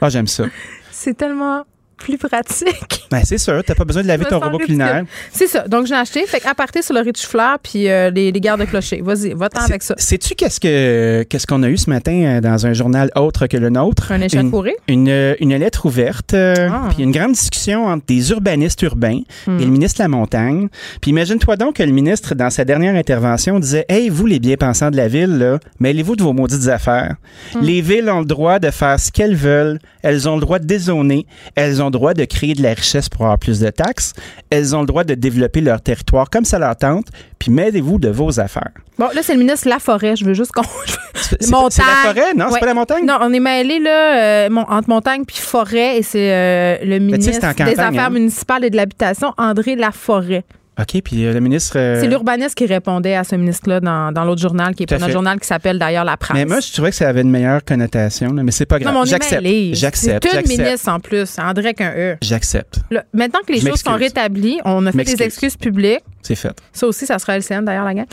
J: Ah, j'aime ça.
A: C'est tellement plus pratique. *laughs*
J: Ben, c'est sûr, t'as pas besoin de laver ton robot culinaire.
A: C'est ça. Donc, j'ai acheté. Fait qu'à partir sur le riz de chou-fleur puis euh, les, les gardes clochers. Vas-y, va-t'en avec ça.
J: Sais-tu qu'est-ce que qu'est-ce qu'on a eu ce matin euh, dans un journal autre que le nôtre?
A: Un
J: Une,
A: échafaudé.
J: une, euh, une lettre ouverte, euh,
A: Ah.
J: puis une grande discussion entre des urbanistes urbains
A: Hmm.
J: et le ministre de la Montagne. Puis imagine-toi donc que le ministre, dans sa dernière intervention, disait Hey, vous, les bien-pensants de la ville, là, mêlez-vous de vos maudites affaires.
A: Hmm.
J: Les villes ont le droit de faire ce qu'elles veulent. Elles ont le droit de dézoner. Elles ont le droit de créer de la richesse pour avoir plus de taxes. Elles ont le droit de développer leur territoire comme ça leur tente. Puis mêlez-vous de vos affaires.
A: Bon, là, c'est le ministre Laforêt. Je veux juste qu'on. *laughs*
J: C'est c'est
A: Montagne.
J: la forêt, non? C'est pas la montagne?
A: Non, on est mêlés là, euh, entre montagne puis forêt et c'est euh, le ministre des Affaires
J: hein?
A: municipales et de l'Habitation, André Laforêt.
J: OK, puis euh, le ministre. euh,
A: C'est l'urbaniste qui répondait à ce ministre-là dans, dans l'autre journal, qui est notre journal, qui s'appelle d'ailleurs La Presse.
J: Mais moi, je trouvais que ça avait une meilleure connotation, là, mais c'est pas grave.
A: non,
J: J'accepte. J'accepte.
A: C'est une ministre en plus, André avec un E.
J: J'accepte.
A: Maintenant que les choses sont rétablies, on a fait des excuses publiques.
J: C'est fait.
A: Ça aussi, ça sera LCN d'ailleurs, la gang.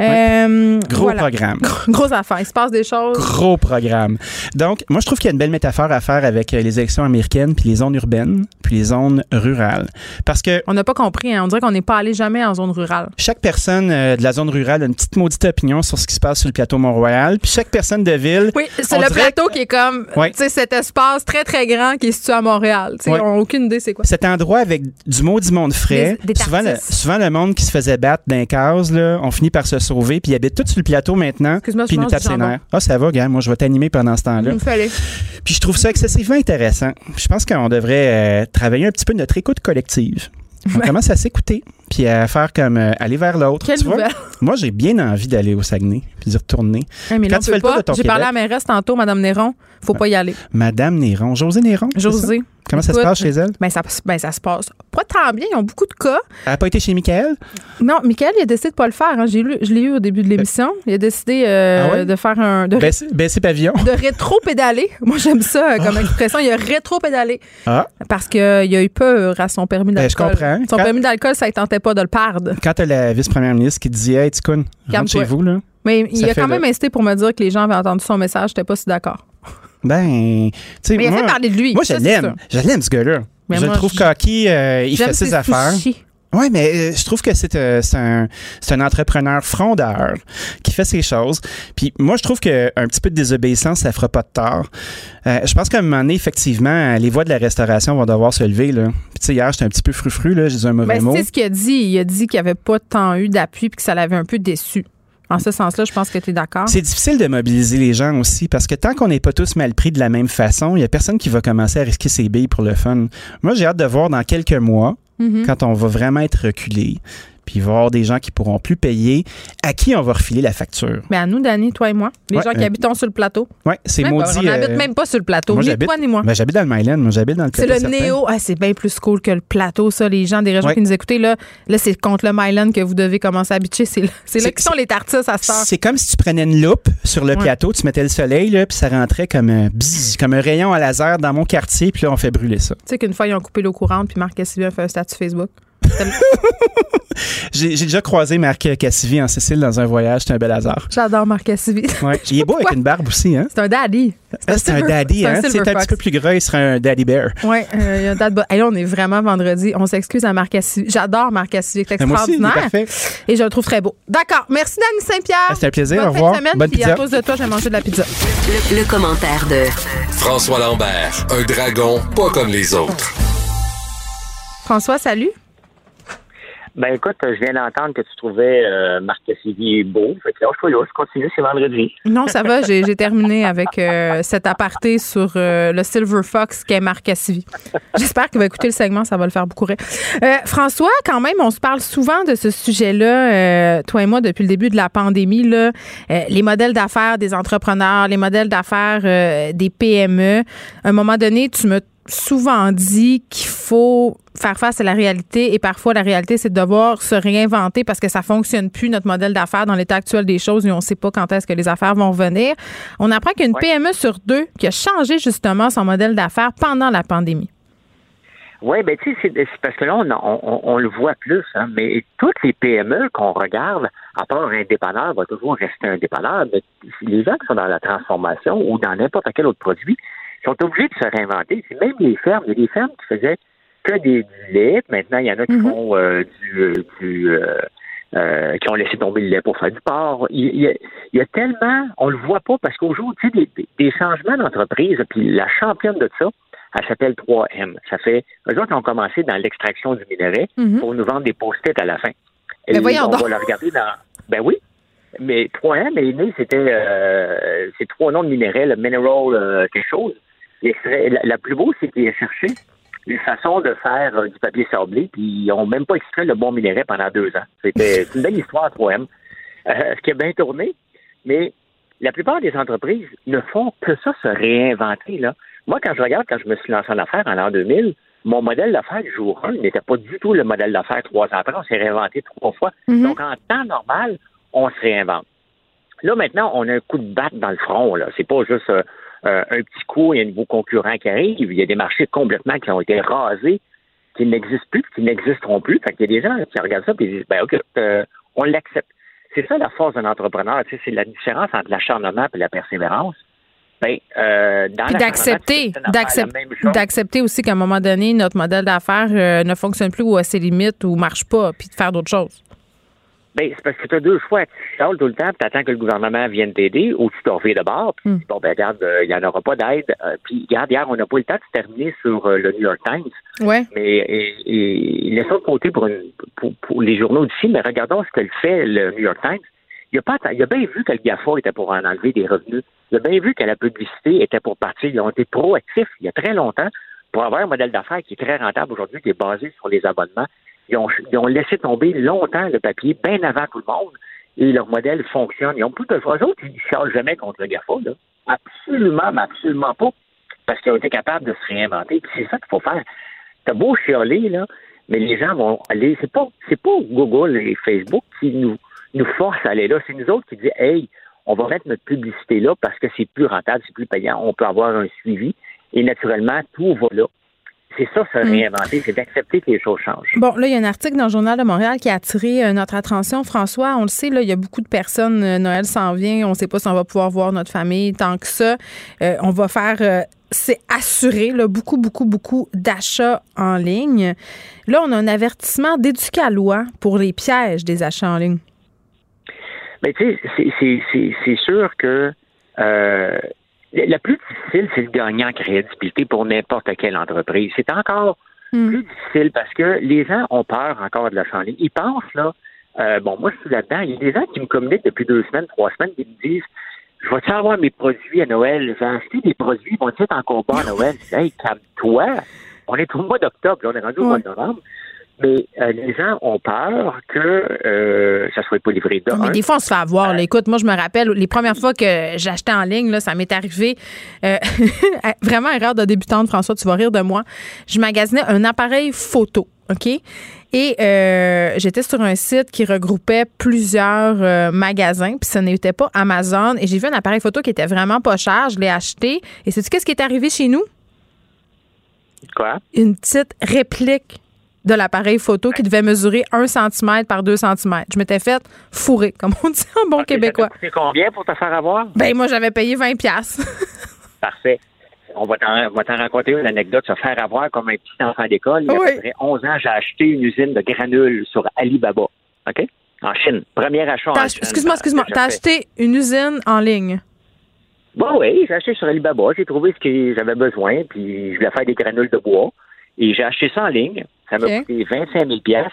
A: Euh,
J: Gros
A: voilà.
J: programme.
A: Grosse affaire. Il se passe des choses.
J: Gros programme. Donc, moi, je trouve qu'il y a une belle métaphore à faire avec euh, les élections américaines, puis les zones urbaines, puis les zones rurales. Parce que
A: On n'a pas compris. hein. On dirait qu'on n'est pas allé jamais en zone rurale.
J: chaque personne euh, de la zone rurale a une petite maudite opinion sur ce qui se passe sur le plateau Mont-Royal, puis chaque personne de ville.
A: Oui, c'est le plateau qui est comme, tu sais, cet espace très, très grand qui est situé à Montréal. Tu sais. On n'a aucune idée c'est quoi.
J: Cet endroit avec du maudit monde frais.
A: Des- des
J: souvent, le, souvent, le monde qui se faisait battre d'un case, là, on finit par se sauver, puis ils habitent tous sur le plateau maintenant,
A: Excuse-moi, je
J: puis ils nous
A: mange
J: tapent
A: du
J: ses
A: jambon.
J: nerfs. Ah, ça va, gars, moi, je vais t'animer pendant ce temps-là.
A: Il me fallait.
J: Puis je trouve ça excessivement intéressant. Je pense qu'on devrait euh, travailler un petit peu notre écoute collective. On commence à s'écouter, puis à faire comme euh, aller vers l'autre.
A: Quelle
J: Tu vois,
A: nouvelle. *laughs*
J: Moi, j'ai bien envie d'aller au Saguenay, puis d'y retourner.
A: Hey, mais
J: Quand
A: là, on
J: tu fais le tour
A: pas.
J: de ton
A: J'ai parlé à
J: Québec-
A: la mairesse tantôt, Madame Néron. Faut pas y aller.
J: Madame Néron, José Néron. c'est ça?
A: José.
J: Comment ça se passe chez elle?
A: Ben ça, ben, ça se passe pas tant bien. Ils ont beaucoup de cas.
J: Elle n'a pas été chez Michael?
A: Non, Michael, il a décidé de pas le faire. hein. J'ai lu, je l'ai eu au début de l'émission. Il a décidé euh,
J: Ah ouais?
A: de faire un. de,
J: Baisser, baisser pavillon.
A: de rétro-pédaler. *laughs* Moi, j'aime ça euh, comme expression. Il a rétro-pédalé.
J: Ah,
A: Parce qu'il a eu peur à son permis
J: Ben,
A: d'alcool.
J: je comprends.
A: Son
J: Quand-
A: permis d'alcool, ça ne tentait pas de le perdre.
J: quand t'as la vice-première ministre qui dit Hey, Ticoun, rentre chez vous, là.
A: Mais il a quand même insisté pour me dire que les gens avaient entendu son message. J'étais pas si d'accord.
J: Ben, tu sais,
A: Mais il a
J: moi,
A: fait parler de lui.
J: moi je l'aime. Je l'aime, ce gars-là.
A: Mais
J: je
A: moi,
J: le trouve
A: je-
J: coquille, euh, il fait ses affaires. Oui, mais euh, je trouve que c'est euh, un, un entrepreneur frondeur qui fait ses choses. Puis moi, je trouve qu'un petit peu de désobéissance, ça fera pas de tort. Euh, je pense qu'à un moment donné, effectivement, les voies de la restauration vont devoir se lever. Là. Puis tu sais, hier, j'étais un petit peu frufru, là, j'ai dit un mauvais
A: Ben,
J: mot.
A: c'est ce qu'il a dit. Il a dit qu'il n'y avait pas tant eu d'appui puis que ça l'avait un peu déçu. En ce sens-là, je pense que tu es d'accord.
J: C'est difficile de mobiliser les gens aussi parce que tant qu'on n'est pas tous mal pris de la même façon, il n'y a personne qui va commencer à risquer ses billes pour le fun. Moi, j'ai hâte de voir dans quelques mois,
A: Mhm.
J: quand on va vraiment être reculé, puis il va y avoir des gens qui pourront plus payer, à qui on va refiler la facture?
A: Mais à nous, Dani, toi et moi, les
J: Ouais,
A: gens qui
J: euh,
A: habitent sur le plateau.
J: Oui, c'est
A: Même pas,
J: maudit.
A: on n'habite
J: euh,
A: même pas sur le plateau,
J: moi,
A: ni
J: j'habite-
A: toi ni moi.
J: ben, j'habite dans le Myland, moi j'habite dans le
A: C'est le
J: certain.
A: néo. Ah, c'est bien plus cool que le plateau, ça. Les gens des régions
J: Ouais.
A: qui nous écoutaient, là, là c'est contre le Myland que vous devez commencer à bitcher. C'est là, c'est là qui sont les tartisses à heure.
J: C'est comme si tu prenais une loupe sur le
A: Ouais.
J: plateau, tu mettais le soleil, là, puis ça rentrait comme un, bzzz, comme un rayon à laser dans mon quartier, puis là, on fait brûler ça.
A: Tu sais qu'une fois, ils ont coupé l'eau courante, puis Marc Cassivi a fait un statut Facebook. *laughs*
J: J'ai j'ai déjà croisé Marc Cassivi en Sicile dans un voyage, c'était un bel hasard.
A: J'adore Marc Cassivi.
J: Ouais. *laughs* Il est beau avec une barbe aussi, hein?
A: C'est un daddy.
J: Ah, C'est un
A: silver-
J: daddy,
A: c'est
J: hein? C'est un petit peu plus gras, il serait un daddy bear.
A: Oui, euh, il y a un bas. Et là, on est vraiment vendredi. On s'excuse à Marc Cassivi. J'adore Marc Cassivi, c'est
J: Mais moi aussi, il est
A: extraordinaire.
J: parfait.
A: Et je le trouve très beau. D'accord. Merci, Dani Saint-Pierre.
J: Ah, c'était un plaisir.
A: Bonne
J: Au revoir.
A: semaine,
J: Bonne
A: puis à
J: pizza.
A: cause de toi, je vais manger de la pizza.
E: Le, le commentaire de
I: François Lambert, un dragon pas comme les autres.
A: François, salut.
K: Ben écoute, je viens d'entendre que tu trouvais euh, Marc Cassivi beau. Fait que suis là, je continue, c'est vendredi.
A: Non, ça va. J'ai terminé avec euh, cet aparté sur euh, le Silver Fox qu'est Marc Cassivi. J'espère qu'il va écouter le segment, ça va le faire beaucoup rire. Euh, François, quand même, on se parle souvent de ce sujet-là, toi et moi, depuis le début de la pandémie, là, les modèles d'affaires des entrepreneurs, les modèles d'affaires des PME. À un moment donné, tu me souvent dit qu'il faut faire face à la réalité et parfois la réalité c'est de devoir se réinventer parce que ça fonctionne plus notre modèle d'affaires dans l'état actuel des choses et on sait pas quand est-ce que les affaires vont venir. On apprend qu'il y a une PME sur deux qui a changé justement son modèle d'affaires pendant la pandémie.
K: Oui, ben tu sais, c'est c'est parce que là, on, on, on le voit plus, hein, mais toutes les PME qu'on regarde, à part un dépanneur, va toujours rester un dépanneur, mais les gens qui sont dans la transformation ou dans n'importe quel autre produit sont obligés de se réinventer. C'est même les fermes. Il y a des fermes qui faisaient que des, du lait. Maintenant, il y en a qui
A: Mhm.
K: font euh, du, euh, du euh, euh, qui ont laissé tomber le lait pour faire du porc. Il, il y a, il y a tellement, on le voit pas parce qu'aujourd'hui, des, changements d'entreprise, puis la championne de ça, elle s'appelle 3M. Ça fait, eux autres ont commencé dans l'extraction du minerai
A: Mhm.
K: pour nous vendre des post-it à la fin.
A: Mais
K: Et
A: voyons
K: on
A: donc.
K: va le regarder dans. Ben oui. Mais 3M est né, c'était euh, c'est trois noms de minerais, le mineral euh, quelque chose. La, la plus beau, c'est qu'ils ont cherché une façon de faire euh, du papier sablé, puis ils n'ont même pas extrait le bon minerai pendant deux ans. C'était *laughs* une belle histoire 3M. Euh, ce qui a bien tourné, mais la plupart des entreprises ne font que ça, se réinventer. Là. Moi, quand je regarde, quand je me suis lancé en affaires en l'an 2000, mon modèle d'affaires du jour 1 n'était pas du tout le modèle d'affaires trois ans après. On s'est réinventé trois fois.
A: Mhm.
K: Donc, en temps normal, on se réinvente. Là, maintenant, on a un coup de batte dans le front. Là. C'est pas juste euh, euh, un petit coup, il y a un nouveau concurrent qui arrive. Il y a des marchés complètement qui ont été rasés, qui n'existent plus, qui n'existeront plus. Fait qu'il y a des gens qui regardent ça et disent, ben, OK, euh, on l'accepte. C'est ça la force d'un entrepreneur. Tu sais, c'est la différence entre l'acharnement et la persévérance. Ben, euh,
A: d'accepter, d'accepter aussi qu'à un moment donné, notre modèle d'affaires euh, ne fonctionne plus ou à ses limites ou marche pas, puis de faire d'autres choses.
K: Ben, c'est parce que tu as deux choix. Tu chiales tout le temps, tu attends que le gouvernement vienne t'aider, ou tu te reviens de bord, puis dis, bon, ben, regarde, euh, il n'y en aura pas d'aide. Euh, puis, regarde, hier, on n'a pas eu le temps de se terminer sur euh, le New York Times,
A: Ouais.
K: mais et, et, laissons de côté pour, une- pour, pour les journaux d'ici, mais regardons ce que le fait le New York Times. Il a, pas, il a bien vu que le GAFA était pour en enlever des revenus. Il a bien vu que la publicité était pour partir. Ils ont été proactifs il y a très longtemps pour avoir un modèle d'affaires qui est très rentable aujourd'hui, qui est basé sur les abonnements. Ils ont, laissé tomber longtemps le papier, bien avant tout le monde, et leur modèle fonctionne. Ils ont plus de eux autres, ils ne chargent jamais contre le GAFA, là. Absolument, mais absolument pas. Parce qu'ils ont été capables de se réinventer. Puis c'est ça qu'il faut faire. T'as beau chialer, là, mais les gens vont aller. C'est pas, pas Google et Facebook qui nous, nous forcent à aller là. C'est nous autres qui disent Hey, on va mettre notre publicité là parce que c'est plus rentable, c'est plus payant, on peut avoir un suivi. Et naturellement, tout va là. C'est ça, se réinventer, c'est d'accepter que les choses changent.
A: Bon, là, il y a un article dans le Journal de Montréal qui a attiré euh, notre attention. François, on le sait, là, il y a beaucoup de personnes. euh, Noël s'en vient. On ne sait pas si on va pouvoir voir notre famille tant que ça. Euh, on va faire. euh, c'est assuré, là, beaucoup, beaucoup, beaucoup d'achats en ligne. Là, on a un avertissement d'éducalois pour les pièges des achats en ligne.
K: Mais tu sais, c'est- sûr que la plus difficile, c'est le gagnant en crédibilité pour n'importe quelle entreprise. C'est encore plus difficile parce que les gens ont peur encore de l'achat en ligne. Ils pensent là Euh, bon, moi, je suis là-dedans. Il y a des gens qui me communiquent depuis deux semaines, trois semaines, qui me disent Je vais-tu avoir mes produits à Noël? J'ai acheté des produits, ils vont être encore bas à Noël. Je dis, hey, calme-toi. On est au mois d'octobre, on est rendu au mois de novembre. Mais euh, les gens ont peur que euh, ça ne soit pas livré de
A: Mais des fois, on se fait avoir. là. Écoute, moi, je me rappelle, les premières fois que j'achetais en ligne, là, ça m'est arrivé. euh, *laughs* vraiment erreur de débutante, François, tu vas rire de moi. Je magasinais un appareil photo, OK? Et euh, j'étais sur un site qui regroupait plusieurs euh, magasins, puis ce n'était pas Amazon. Et j'ai vu un appareil photo qui était vraiment pas cher. Je l'ai acheté. Et sais-tu qu'est-ce qui est arrivé chez nous?
K: Quoi?
A: Une petite réplique de l'appareil photo qui devait mesurer 1 cm par 2 cm. Je m'étais fait fourrer, *laughs* comme on dit en bon québécois.
K: C'est combien pour te faire avoir?
A: Ben moi, j'avais payé 20 pièces. *laughs*
K: Parfait. On va t'en, raconter une anecdote, se faire avoir comme un petit enfant d'école. Il y a
A: Oui.
K: à peu près 11 ans, j'ai acheté une usine de granules sur Alibaba. OK? En Chine. Premier achat en Chine.
A: Excuse-moi, excuse-moi. T'as acheté une usine en ligne?
K: Bon, oui, j'ai acheté sur Alibaba. J'ai trouvé ce que j'avais besoin, puis je voulais faire des granules de bois. Et j'ai acheté ça en ligne. Ça m'a coûté 25 000 pièces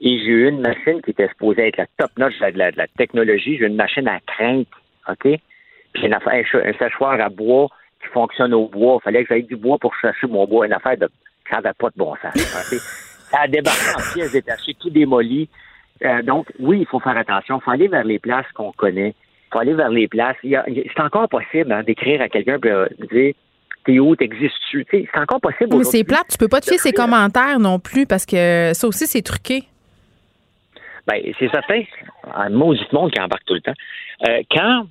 K: Et j'ai eu une machine qui était supposée être la top notch de la, de la- technologie. J'ai une machine à crainte, OK? Puis une affaire, un séchoir à bois qui fonctionne au bois. Il fallait que j'aille du bois pour chercher mon bois. Une affaire de... Ça n'avait pas de bon sens. *laughs* Ça a débarqué en pièces détachées, tout démoli. Euh, donc, oui, il faut faire attention. Il faut aller vers les places qu'on connaît. Il faut aller vers les places. C'est encore possible hein, d'écrire à quelqu'un et de dire T'es où, t'existes-tu? C'est encore possible.
A: Mais c'est plate, tu peux pas te fier ses commentaires non plus parce que ça aussi, c'est truqué.
K: Ben, c'est certain, un maudit monde qui embarque tout le temps. Euh, quand,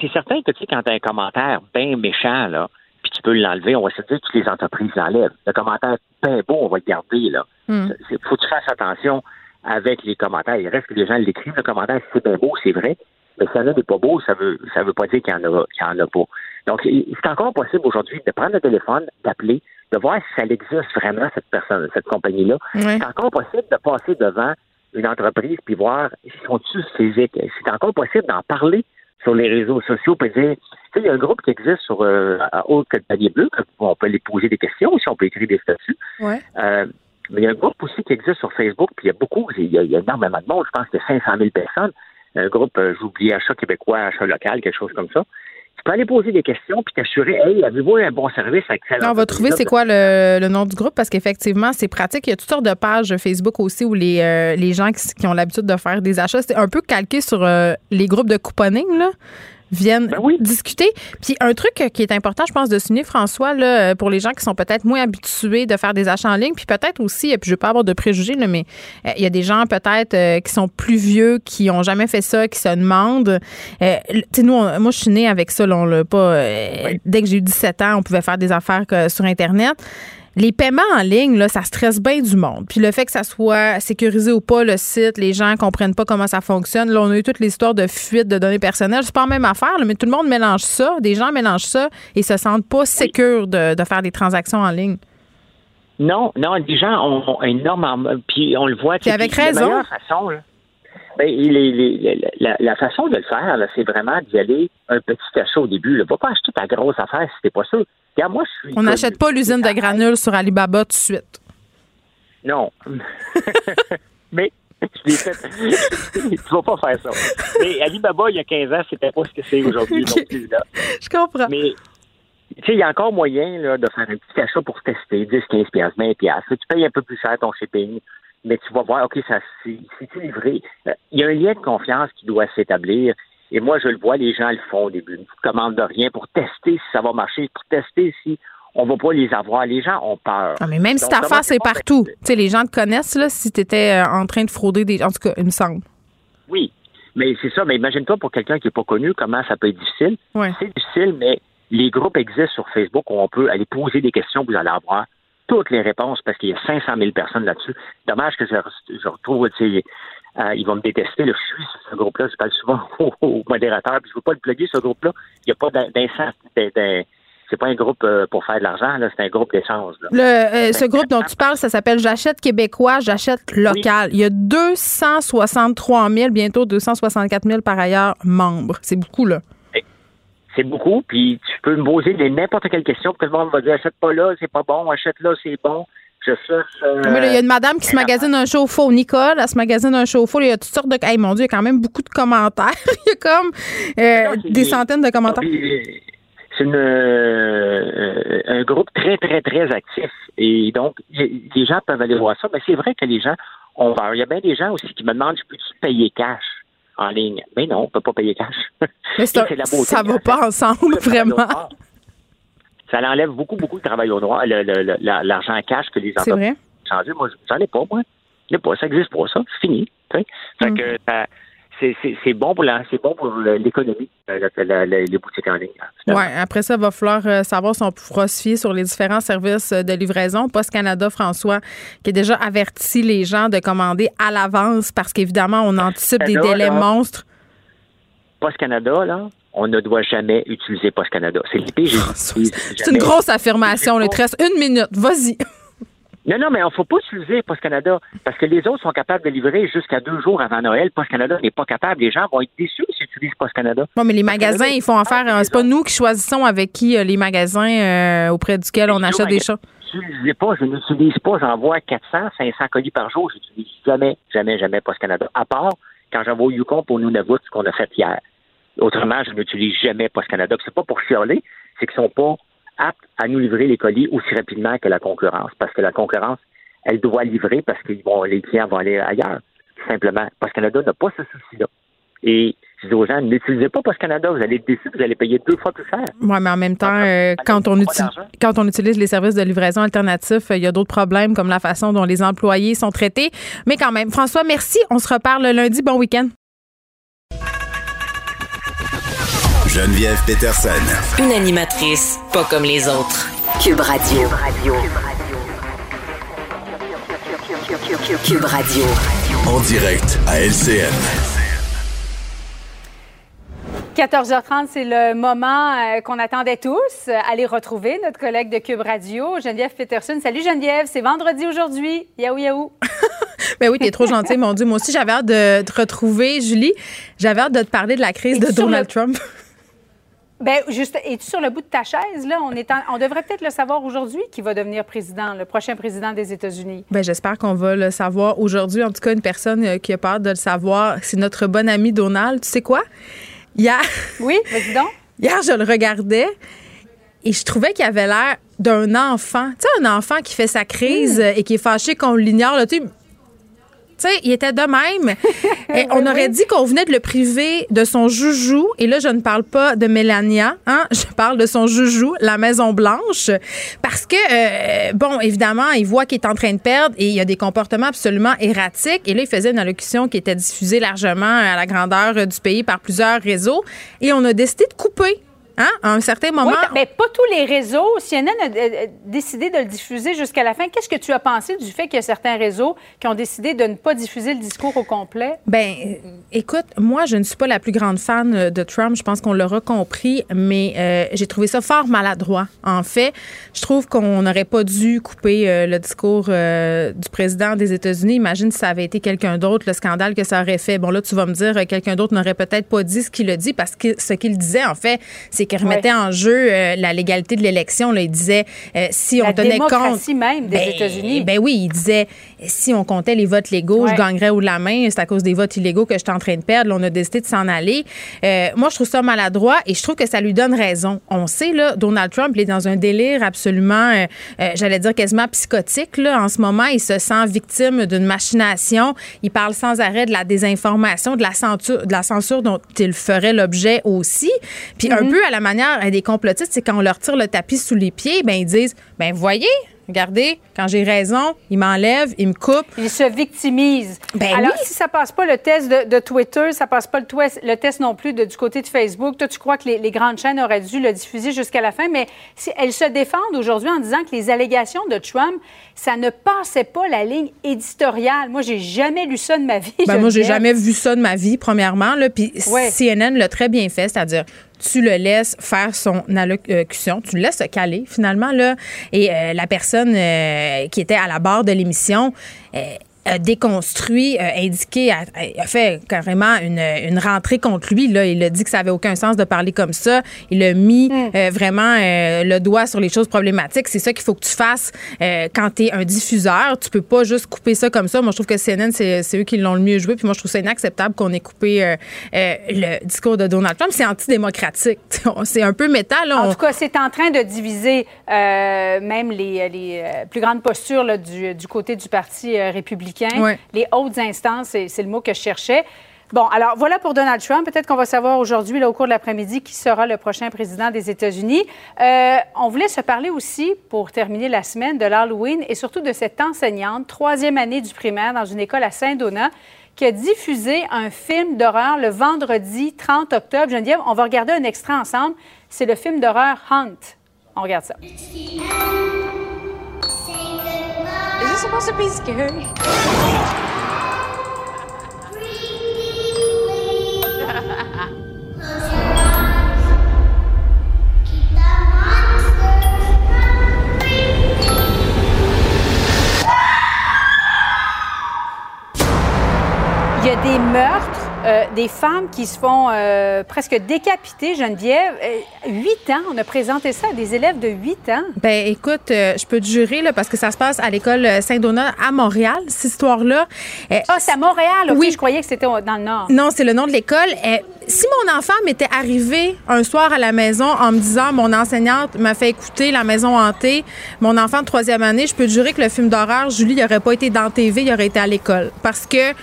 K: c'est certain que, tu sais, quand t'as un commentaire bien méchant, là, puis tu peux l'enlever, on va se dire que toutes les entreprises l'enlèvent. Le commentaire bien beau, on va le garder, là.
A: Hmm.
K: Il faut que tu fasses attention avec les commentaires. Il reste que les gens l'écrivent, le commentaire, c'est bien beau, c'est vrai. Mais si y en a des pas beaux, ça veut, ça veut pas dire qu'il y en a, qu'il y en a pas. Donc, c'est encore possible aujourd'hui de prendre le téléphone, d'appeler, de voir si ça existe vraiment, cette personne, cette compagnie-là. C'est encore possible de passer devant une entreprise puis voir si sont-ils physiques. C'est encore possible d'en parler sur les réseaux sociaux puis dire, tu sais, il y a un groupe qui existe sur euh, à Haute que le palier bleu, on peut aller poser des questions, si on peut écrire des statuts.
A: Ouais.
K: Euh, mais il y a un groupe aussi qui existe sur Facebook, puis il y a beaucoup, il y a, il y a énormément de monde, je pense que c'est 500 000 personnes. Un groupe, euh, j'oublie, achat québécois, achat local, quelque chose comme ça. Tu peux aller poser des questions puis t'assurer, hey, avez-vous un bon service
A: Là, on va trouver c'est quoi le, le nom du groupe parce qu'effectivement, c'est pratique. Il y a toutes sortes de pages Facebook aussi où les, euh, les gens qui, qui ont l'habitude de faire des achats, c'est un peu calqué sur euh, les groupes de couponing, là viennent
K: Ben oui.
A: discuter. Puis un truc euh, qui est important, je pense, de souligner, François, là, euh, pour les gens qui sont peut-être moins habitués de faire des achats en ligne, puis peut-être aussi, euh, puis je veux pas avoir de préjugés, là, mais euh, il y a des gens peut-être euh, qui sont plus vieux, qui ont jamais fait ça, qui se demandent. Euh, tu sais, nous, on- moi, je suis née avec ça, là, on l'a pas. Dès que j'ai eu 17 ans, on pouvait faire des affaires que- sur Internet. Les paiements en ligne, là, ça stresse bien du monde. Puis le fait que ça soit sécurisé ou pas, le site, les gens comprennent pas comment ça fonctionne. Là, on a eu toutes les histoires de fuite de données personnelles. C'est pas la même affaire, là, mais tout le monde mélange ça. Des gens mélangent ça et se sentent pas sécures de, de faire des transactions en ligne.
K: Non, non, les gens ont, ont énormément. Puis on le voit. sais,
A: avec
K: puis la
A: raison.
K: meilleure façon, là, ben, les- les- les- la, la façon de le faire, c'est vraiment d'y aller un petit achat au début. Là. Va pas acheter ta grosse affaire si t'es pas sûr. Regarde, moi, je suis.
A: On n'achète pas l'usine de granules sur Alibaba tout de suite.
K: Non. *laughs* Mais je l'ai fait. *laughs* tu vas pas faire ça. Mais Alibaba, il y a 15 ans, c'était pas ce que c'est aujourd'hui non plus. Là.
A: Je comprends.
K: Mais tu sais, il y a encore moyen là, de faire un petit achat pour tester, 10, 15 piastres, 20 piastres. Tu payes un peu plus cher ton shipping, mais tu vas voir, OK, ça c'est c'est-tu livré? Euh, Il y a un lien de confiance qui doit s'établir. Et moi, je le vois, les gens le font au début. Une petite commande de rien pour tester si ça va marcher, pour tester si on va pas les avoir. Les gens ont peur.
A: Ah, mais même si ta affaire, c'est partout. Tu sais, les gens te connaissent, là, si tu étais en train de frauder des. En tout cas, il me semble.
K: Oui, mais c'est ça. Mais imagine-toi pour quelqu'un qui n'est pas connu, comment ça peut être difficile.
A: Ouais.
K: C'est difficile, mais les groupes existent sur Facebook où on peut aller poser des questions, vous allez avoir toutes les réponses parce qu'il y a 500 000 personnes là-dessus. Dommage que je, je retrouve, tu sais, euh, ils vont me détester. Là, je suis sur ce groupe-là, je parle souvent *laughs* au, au modérateur, puis je veux pas le plugger, ce groupe-là. Il n'y a pas d'in- d'incen- d'in- d'in- C'est pas un groupe euh, pour faire de l'argent, c'est un groupe d'échange.
A: euh, ce groupe dont tu parles, ça s'appelle J'achète québécois, j'achète local. Il y a 263 000, bientôt 264 000 par ailleurs membres. C'est beaucoup, là.
K: C'est beaucoup, puis tu peux me poser n'importe quelle question, tout le monde va dire achète pas là, c'est pas bon, achète là, c'est bon. Je cherche. euh,
A: il y a une madame qui se magasine un chauffe-eau. Nicole, elle se magasine un chauffe-eau. Il y a toutes sortes de. Hey, mon Dieu, il y a quand même beaucoup de commentaires. *laughs* il y a comme euh,
K: Non,
A: des centaines de commentaires.
K: C'est euh, un groupe très, très, très actif. Et donc, les gens peuvent aller voir ça. Mais c'est vrai que les gens ont peur. Il y a bien des gens aussi qui me demandent, je peux-tu payer cash? En ligne? Mais non, on ne peut pas payer cash.
A: Mais ça va
K: hein.
A: pas ensemble, *laughs* vraiment.
K: Ça enlève beaucoup, beaucoup de travail au la- l'argent cash que les entreprises ont changé. Moi, j'en ai pas, moi. J'en ai pas. Ça existe pas, ça. C'est fini. Fait
A: Mm.
K: que c'est, bon pour la, c'est bon pour le- l'économie, les boutiques en ligne.
A: Ouais, après ça, il va falloir euh, savoir si on pourra se fier sur les différents services euh, de livraison. Post Canada, François, qui a déjà averti les gens de commander à l'avance parce qu'évidemment, on anticipe des délais
K: là.
A: monstres.
K: Post Canada, là, on ne doit jamais utiliser Post Canada. C'est *laughs* j'ai-
A: C'est une grosse affirmation. te reste une minute. Vas-y.
K: Non, non, mais il ne faut pas utiliser Post Canada parce que les autres sont capables de livrer jusqu'à deux jours avant Noël. Post Canada n'est pas capable. Les gens vont être déçus s'ils utilisent Post Canada.
A: Bon, mais les magasins, ils font affaire. C'est pas nous qui choisissons avec qui euh, les magasins euh, auprès duquel on achète des choses.
K: J'utilisez pas, je n'utilise pas, j'envoie 400, 500 colis par jour. J'utilise jamais, jamais, jamais Post Canada. À part quand j'envoie au Yukon pour Nunavut, ce qu'on a fait hier. Autrement, je n'utilise jamais Post Canada. C'est pas pour chialer, c'est qu'ils sont pas aptes à nous livrer les colis aussi rapidement que la concurrence. Parce que la concurrence, elle doit livrer parce que les clients vont aller ailleurs. Tout simplement. Post Canada n'a pas ce souci-là. Et je dis aux gens, n'utilisez pas Post Canada, vous allez être déçus, vous allez payer deux fois plus cher.
A: Oui, mais en même temps, euh, quand, on utilise, quand on utilise les services de livraison alternatifs, euh, il y a d'autres problèmes comme la façon dont les employés sont traités. Mais quand même, François, merci. On se reparle lundi. Bon week-end.
D: Geneviève Peterson.
E: Une animatrice pas comme les autres. Cube Radio. Cube Radio.
D: En direct à LCN.
L: 14h30, c'est le moment euh, qu'on attendait tous. Euh, aller retrouver notre collègue de Cube Radio, Geneviève Peterson. Salut Geneviève, c'est vendredi aujourd'hui. Yaou yaou. *laughs*
A: Ben oui, t'es trop gentil, mon Dieu. Moi aussi, j'avais hâte de te retrouver, Julie. J'avais hâte de te parler de la crise de Donald
L: le-
A: Trump.
L: Ben, juste, es-tu sur le bout de ta chaise, là? On, est en- on devrait peut-être le savoir aujourd'hui qui va devenir président, le prochain président des États-Unis.
A: Ben, j'espère qu'on va le savoir aujourd'hui. En tout cas, une personne euh, qui a peur de le savoir, c'est notre bon ami Donald. Tu sais quoi? Hier, *laughs*
L: Oui, vas-y donc.
A: hier, je le regardais et je trouvais qu'il avait l'air d'un enfant. Tu sais, un enfant qui fait sa crise euh, et qui est fâché qu'on l'ignore. là, Tu sais, tu sais, il était de même. *laughs* Et on aurait dit qu'on venait de le priver de son joujou. Et là, je ne parle pas de Mélania, hein? *laughs* Je parle de son joujou, la Maison Blanche. Parce que, euh, bon, évidemment, il voit qu'il est en train de perdre et il y a des comportements absolument erratiques. Et là, il faisait une allocution qui était diffusée largement à la grandeur du pays par plusieurs réseaux. Et on a décidé de couper. Hein? À un certain moment.
L: Oui, mais pas tous les réseaux. CNN a euh, décidé de le diffuser jusqu'à la fin. Qu'est-ce que tu as pensé du fait qu'il y a certains réseaux qui ont décidé de ne pas diffuser le discours au complet?
A: Ben, euh, écoute, moi, je ne suis pas la plus grande fan euh, de Trump. Je pense qu'on l'aura compris, mais euh, j'ai trouvé ça fort maladroit. En fait, je trouve qu'on n'aurait pas dû couper euh, le discours euh, du président des États-Unis. Imagine si ça avait été quelqu'un d'autre, le scandale que ça aurait fait. Bon, là, tu vas me dire, quelqu'un d'autre n'aurait peut-être pas dit ce qu'il a dit parce que ce qu'il disait, en fait, c'est qu'il remettait en jeu euh, la légalité de l'élection. Il disait, euh, si
L: La
A: on tenait compte.
L: démocratie même des
A: Ben,
L: États-Unis.
A: Ben oui, il disait si on comptait les votes légaux, je gagnerais de la main. C'est à cause des votes illégaux que je suis en train de perdre. Là, on a décidé de s'en aller. Euh, moi, je trouve ça maladroit et je trouve que ça lui donne raison. On sait, là, Donald Trump, il est dans un délire absolument, euh, euh, j'allais dire quasiment psychotique. Là. En ce moment, il se sent victime d'une machination. Il parle sans arrêt de la désinformation, de la censure, de la censure dont il ferait l'objet aussi. Puis un peu à la manière des complotistes, c'est quand on leur tire le tapis sous les pieds, ben ils disent, ben voyez, regardez, quand j'ai raison, il m'enlève, il me coupe.
L: Il se victimise.
A: Ben
L: Alors,
A: oui.
L: si ça passe pas le test de, de Twitter, ça passe pas le, twist- le test non plus de- du côté de Facebook. Toi, tu crois que les, les grandes chaînes auraient dû le diffuser jusqu'à la fin, mais si- elles se défendent aujourd'hui en disant que les allégations de Trump, ça ne passait pas la ligne éditoriale. Moi, j'ai jamais lu ça de ma vie.
A: Ben moi, j'ai jamais vu ça de ma vie, premièrement. Là, puis
L: Ouais.
A: CNN l'a très bien fait, c'est-à-dire tu le laisses faire son allocution, tu le laisses se caler finalement là. Et euh, la personne euh, qui était à la barre de l'émission, euh, déconstruit, indiqué, a, a, fait carrément une, une, rentrée contre lui. Là. Il a dit que ça avait aucun sens de parler comme ça. Il a mis mm. vraiment le doigt sur les choses problématiques. C'est ça qu'il faut que tu fasses quand tu es un diffuseur. Tu peux pas juste couper ça comme ça. Moi, je trouve que CNN, c'est eux qui l'ont le mieux joué. Puis moi, je trouve ça inacceptable qu'on ait coupé le discours de Donald Trump. C'est antidémocratique. *laughs* C'est un peu métal.
L: En tout cas, c'est en train de diviser euh, même les, les euh, plus grandes postures là, du, du, côté du Parti Les hautes instances, c'est le mot que je cherchais. Bon, alors voilà pour Donald Trump. Peut-être qu'on va savoir aujourd'hui, au cours de l'après-midi, qui sera le prochain président des États-Unis. Euh, on voulait se parler aussi, pour terminer la semaine, de l'Halloween et surtout de cette enseignante, troisième année du primaire dans une école à Saint-Donat, qui a diffusé un film d'horreur le vendredi 30 octobre. Geneviève, on va regarder un extrait ensemble. C'est le film d'horreur Hunt. On regarde ça. Is this supposed to be scary? Il y a des meurtres euh, des femmes qui se font euh, presque décapiter, Geneviève. Euh, huit ans, on a présenté ça à des élèves de huit ans.
A: Ben écoute, je peux te jurer, là, parce que ça se passe à l'école Saint-Donat à Montréal, cette histoire-là.
L: ah, c'est à Montréal? Oui, je croyais que c'était dans le Nord.
A: Non, c'est le nom de l'école. si mon enfant m'était arrivé un soir à la maison en me disant mon enseignante m'a fait écouter La Maison hantée, mon enfant de troisième année, je peux te jurer que le film d'horreur, Julie, il n'aurait pas été dans TV, il aurait été à l'école. Parce que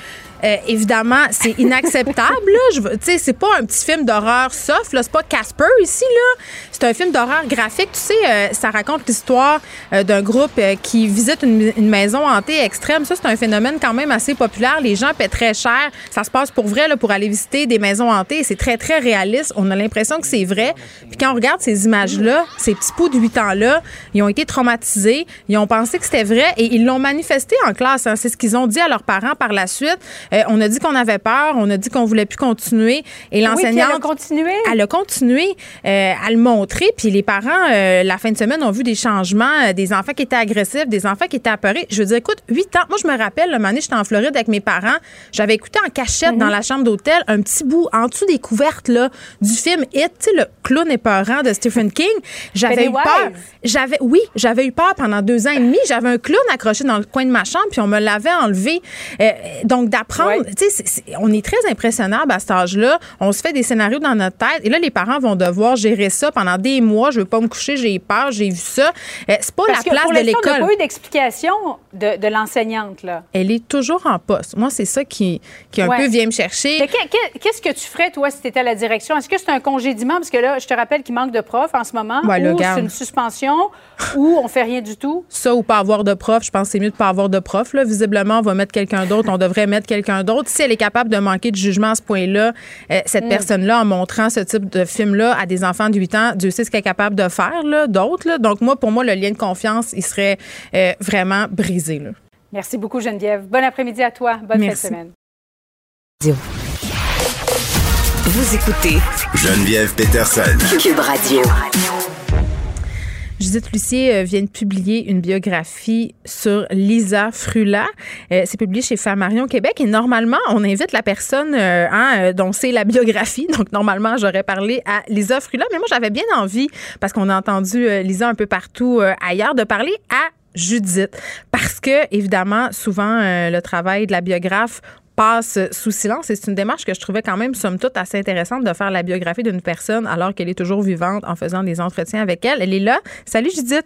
A: euh, évidemment, c'est inacceptable. Tu sais, c'est pas un petit film d'horreur soft. C'est pas Casper ici. là. C'est un film d'horreur graphique. Tu sais, euh, ça raconte l'histoire euh, d'un groupe qui visite une, maison hantée extrême. Ça, c'est un phénomène quand même assez populaire. Les gens paient très cher. Ça se passe pour vrai là, pour aller visiter des maisons hantées. C'est très, très réaliste. On a l'impression que c'est vrai. Puis quand on regarde ces images-là, ces petits poux de 8 ans-là, ils ont été traumatisés. Ils ont pensé que c'était vrai et ils l'ont manifesté en classe. Hein. C'est ce qu'ils ont dit à leurs parents par la suite. Euh, on a dit qu'on avait peur, on a dit qu'on voulait plus continuer. Et l'enseignante.
L: elle a continué.
A: Elle a continué euh, à Puis les parents, euh, la fin de semaine, ont vu des changements, des enfants qui étaient agressifs, des enfants qui étaient apeurés. Je veux dire, écoute, huit ans. Moi, je me rappelle, le moment j'étais en Floride avec mes parents. J'avais écouté en cachette dans mhm. la chambre d'hôtel un petit bout en dessous des couvertes là, du film It, tu sais, le clown épeurant de Stephen King. J'avais eu peur. J'avais, oui, j'avais eu peur pendant deux ans et demi. J'avais un clown accroché dans le coin de ma chambre, puis on me l'avait enlevé. donc, d'apprendre on est très impressionnable à cet âge-là. On se fait des scénarios dans notre tête. Et là, les parents vont devoir gérer ça pendant des mois. Je veux pas me coucher, j'ai peur, j'ai vu ça. Euh, c'est pas la place de l'école. On n'a
L: pas eu d'explication de, l'enseignante, là.
A: Elle est toujours en poste. Moi, c'est ça qui, qui un peu vient me chercher.
L: Qu'est-ce que tu ferais, toi, si tu étais à la direction? Est-ce que c'est un congédiement? Parce que là, je te rappelle qu'il manque de profs en ce moment. ou c'est une suspension, ou on fait rien du tout?
A: Ça, ou pas avoir de prof. Je pense que c'est mieux de pas avoir de prof. Là. Visiblement, on va mettre quelqu'un d'autre. On devrait mettre quelqu'un d'autre si elle est capable de manquer de jugement à ce point-là, euh, cette mm. personne-là, en montrant ce type de film-là à des enfants de 8 ans, Dieu sait ce qu'elle est capable de faire, d'autres. Donc, moi, pour moi, le lien de confiance, il serait euh, vraiment brisé.
L: Merci beaucoup, Geneviève. Bon après-midi à toi. Bonne fin de semaine.
E: Vous écoutez
D: Geneviève Peterson.
E: Cube Radio.
A: Judith Lucier euh, vient de publier une biographie sur Lisa Frula. Euh, c'est publié chez Flammarion Québec et normalement, on invite la personne euh, hein, dont c'est la biographie. Donc, normalement, j'aurais parlé à Lisa Frula, mais moi, j'avais bien envie, parce qu'on a entendu Lisa un peu partout ailleurs, de parler à Judith. Parce que, évidemment, souvent, le travail de la biographe, passe sous silence. Et c'est une démarche que je trouvais quand même, somme toute, assez intéressante de faire la biographie d'une personne alors qu'elle est toujours vivante en faisant des entretiens avec elle. Elle est là. Salut Judith.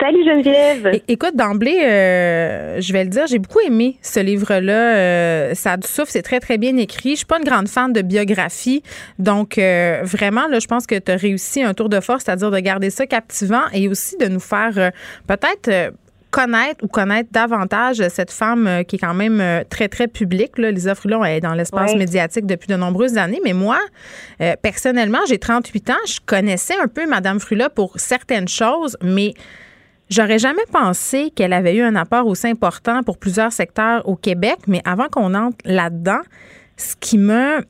M: Salut Geneviève.
A: écoute, d'emblée, euh, je vais le dire, j'ai beaucoup aimé ce livre-là. Euh, ça a du souffle, c'est très, très bien écrit. Je suis pas une grande fan de biographie. Donc, euh, vraiment, là, je pense que tu as réussi un tour de force, c'est-à-dire de garder ça captivant et aussi de nous faire peut-être connaître ou connaître davantage cette femme euh, qui est quand même euh, très, très publique. Là. Lisa Frulon est dans l'espace médiatique depuis de nombreuses années. Mais moi, euh, personnellement, j'ai 38 ans. Je connaissais un peu Madame Frula pour certaines choses, mais J'aurais jamais pensé qu'elle avait eu un apport aussi important pour plusieurs secteurs au Québec, mais avant qu'on entre là-dedans, ce qui m'a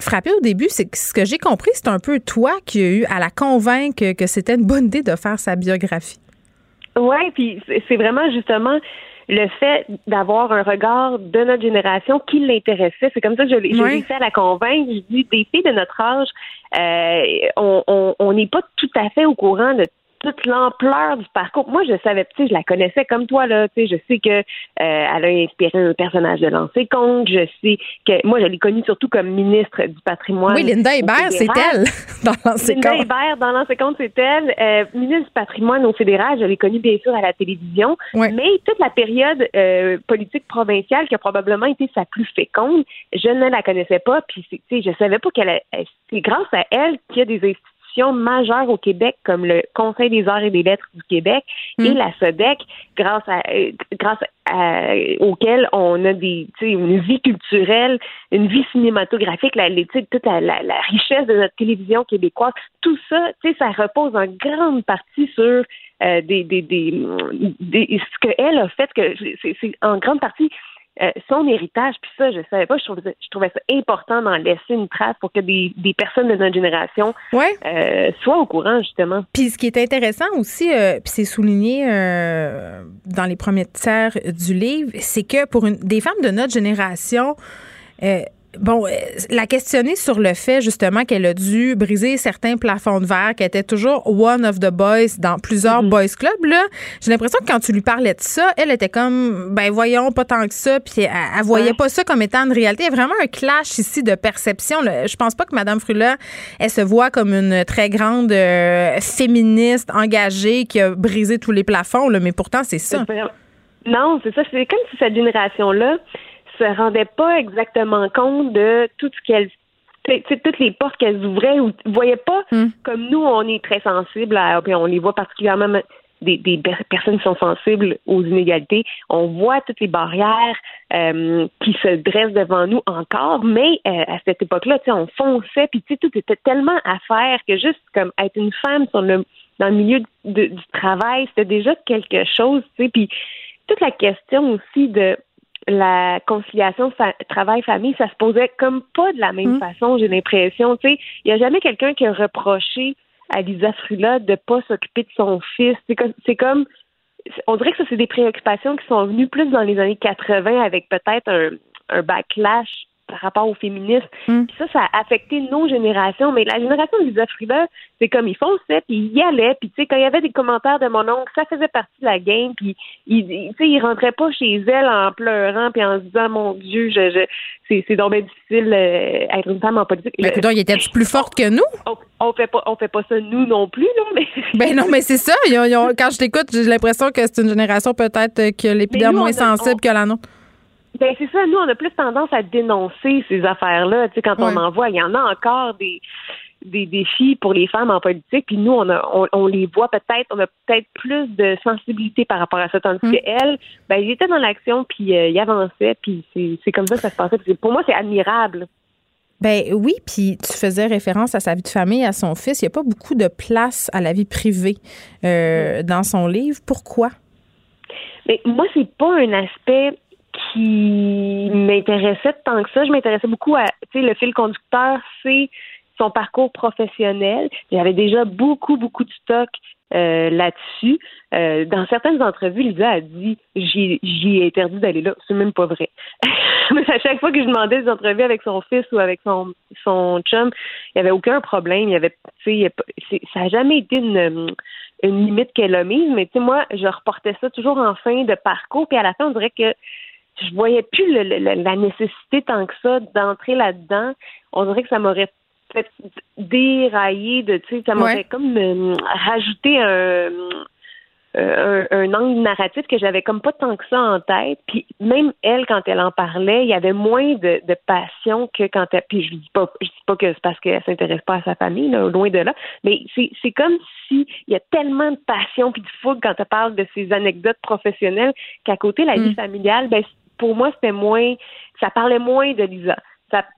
A: frappé au début, c'est que ce que j'ai compris, c'est un peu toi qui as eu à la convaincre que c'était une bonne idée de faire sa biographie.
M: Oui, puis c'est vraiment justement le fait d'avoir un regard de notre génération qui l'intéressait. C'est comme ça que je l'ai réussi à la convaincre. Je dis, des filles de notre âge, euh, on n'est pas tout à fait au courant de toute l'ampleur du parcours. Moi, je savais, tu sais, je la connaissais comme toi, là. Tu sais, je sais que euh, elle a inspiré un personnage de Lancé Compte. Je sais que moi, je l'ai connue surtout comme ministre du patrimoine.
A: Oui, Linda Hébert, c'est elle *laughs* dans Lancé
M: Linda Hébert, dans Lancé Compte, c'est elle. Euh, ministre du patrimoine au fédéral, je l'ai connue bien sûr à la télévision. Mais toute la période euh, politique provinciale qui a probablement été sa plus féconde, je ne la connaissais pas. Puis, tu sais, je savais pas qu'elle. C'est grâce à elle qu'il y a des institutions majeures au Québec comme le Conseil des arts et des lettres du Québec et mm. la SODEC, grâce à euh, grâce à, auquel on a des une vie culturelle, une vie cinématographique, la, toute la, la, richesse de notre télévision québécoise, tout ça, ça repose en grande partie sur euh, des, des, des, des, ce qu'elle a fait, que c'est en grande partie euh, son héritage, puis ça, je savais pas, je trouvais, je trouvais ça important d'en laisser une trace pour que des, des personnes de notre génération euh, soient au courant, justement.
A: Puis ce qui est intéressant aussi, euh, puis c'est souligné dans les premiers tiers du livre, c'est que pour une, des femmes de notre génération, Bon, euh, la questionner sur le fait justement qu'elle a dû briser certains plafonds de verre, qu'elle était toujours one of the boys dans plusieurs mm-hmm. boys clubs. Là, j'ai l'impression que quand tu lui parlais de ça, elle était comme, ben voyons, pas tant que ça, puis elle, voyait pas ça comme étant une réalité. Il y a vraiment un clash ici de perception. Je pense pas que Madame Frula, elle se voit comme une très grande euh, féministe engagée qui a brisé tous les plafonds, là, mais pourtant c'est ça.
M: Non, c'est ça. C'est comme si cette génération-là se rendait pas exactement compte de tout ce qu'elle toutes les portes qu'elles ouvraient ou voyaient pas hmm. comme nous on est très sensibles à, on les voit particulièrement des, des, personnes qui sont sensibles aux inégalités. On voit toutes les barrières euh, qui se dressent devant nous encore, mais euh, à cette époque-là, on fonçait, puis tout était tellement à faire que juste comme être une femme sur le, dans le milieu du travail, c'était déjà quelque chose, tu sais, puis toute la question aussi de la conciliation travail-famille, ça se posait comme pas de la même mm. façon, j'ai l'impression. Tu sais, il n'y a jamais quelqu'un qui a reproché à Lisa Frula de pas s'occuper de son fils. C'est comme, on dirait que ça, c'est des préoccupations qui sont venues plus dans les années 80 avec peut-être un, un backlash par rapport aux féministes. Hmm. ça, ça a affecté nos générations. Mais la génération de Lisa Frida, c'est comme ils fonçaient, puis ils y allaient. Puis, tu sais, quand il y avait des commentaires de mon oncle, ça faisait partie de la game. Puis, il, tu sais, il rentrait pas chez elle en pleurant, puis en se disant, mon Dieu, je, je c'est, donc bien difficile euh, être une femme en politique.
A: Mais écoute, il était plus forte que nous?
M: On, fait pas, on fait pas ça nous non plus, là. Mais... *laughs*
A: ben non, mais c'est ça. quand je t'écoute, j'ai l'impression que c'est une génération peut-être qui a l'épiderme moins sensible que la nôtre.
M: Ben c'est ça. Nous, on a plus tendance à dénoncer ces affaires-là. Tu sais, quand on en voit, il y en a encore des des défis pour les femmes en politique, puis nous, on, a, on, les voit peut-être, on a peut-être plus de sensibilité par rapport à ça, tandis mm. qu'elle, ben, il était dans l'action, puis euh, il avançait, puis c'est comme ça que ça se passait. Pour moi, c'est admirable.
A: Ben oui, puis tu faisais référence à sa vie de famille, à son fils. Il n'y a pas beaucoup de place à la vie privée euh, mm. dans son livre. Pourquoi?
M: Mais moi, c'est pas un aspect qui m'intéressait tant que ça. Je m'intéressais beaucoup à, tu sais, le fil conducteur, c'est son parcours professionnel. J'avais déjà beaucoup, beaucoup de stock euh, là-dessus. Euh, dans certaines entrevues, Lisa a dit j'y ai interdit d'aller là. C'est même pas vrai. *laughs* Mais à chaque fois que je demandais des entrevues avec son fils ou avec son son chum, il n'y avait aucun problème. Il y avait, ça n'a jamais été une, une limite qu'elle a mise. Mais moi, je reportais ça toujours en fin de parcours. Puis à la fin, on dirait que je voyais plus la nécessité tant que ça d'entrer là-dedans. On dirait que ça m'aurait fait dérailler de, tu sais, ça m'aurait comme euh, rajouté un, euh, un, angle narratif que j'avais comme pas tant que ça en tête. Puis même elle, quand elle en parlait, il y avait moins de, de passion que quand elle. Puis je dis pas, je dis pas que c'est parce qu'elle s'intéresse pas à sa famille, loin de là. Mais c'est, comme si il y a tellement de passion puis de fougue quand elle parle de ses anecdotes professionnelles qu'à côté la vie mm. familiale, ben pour moi, c'était moins, ça parlait moins de Lisa.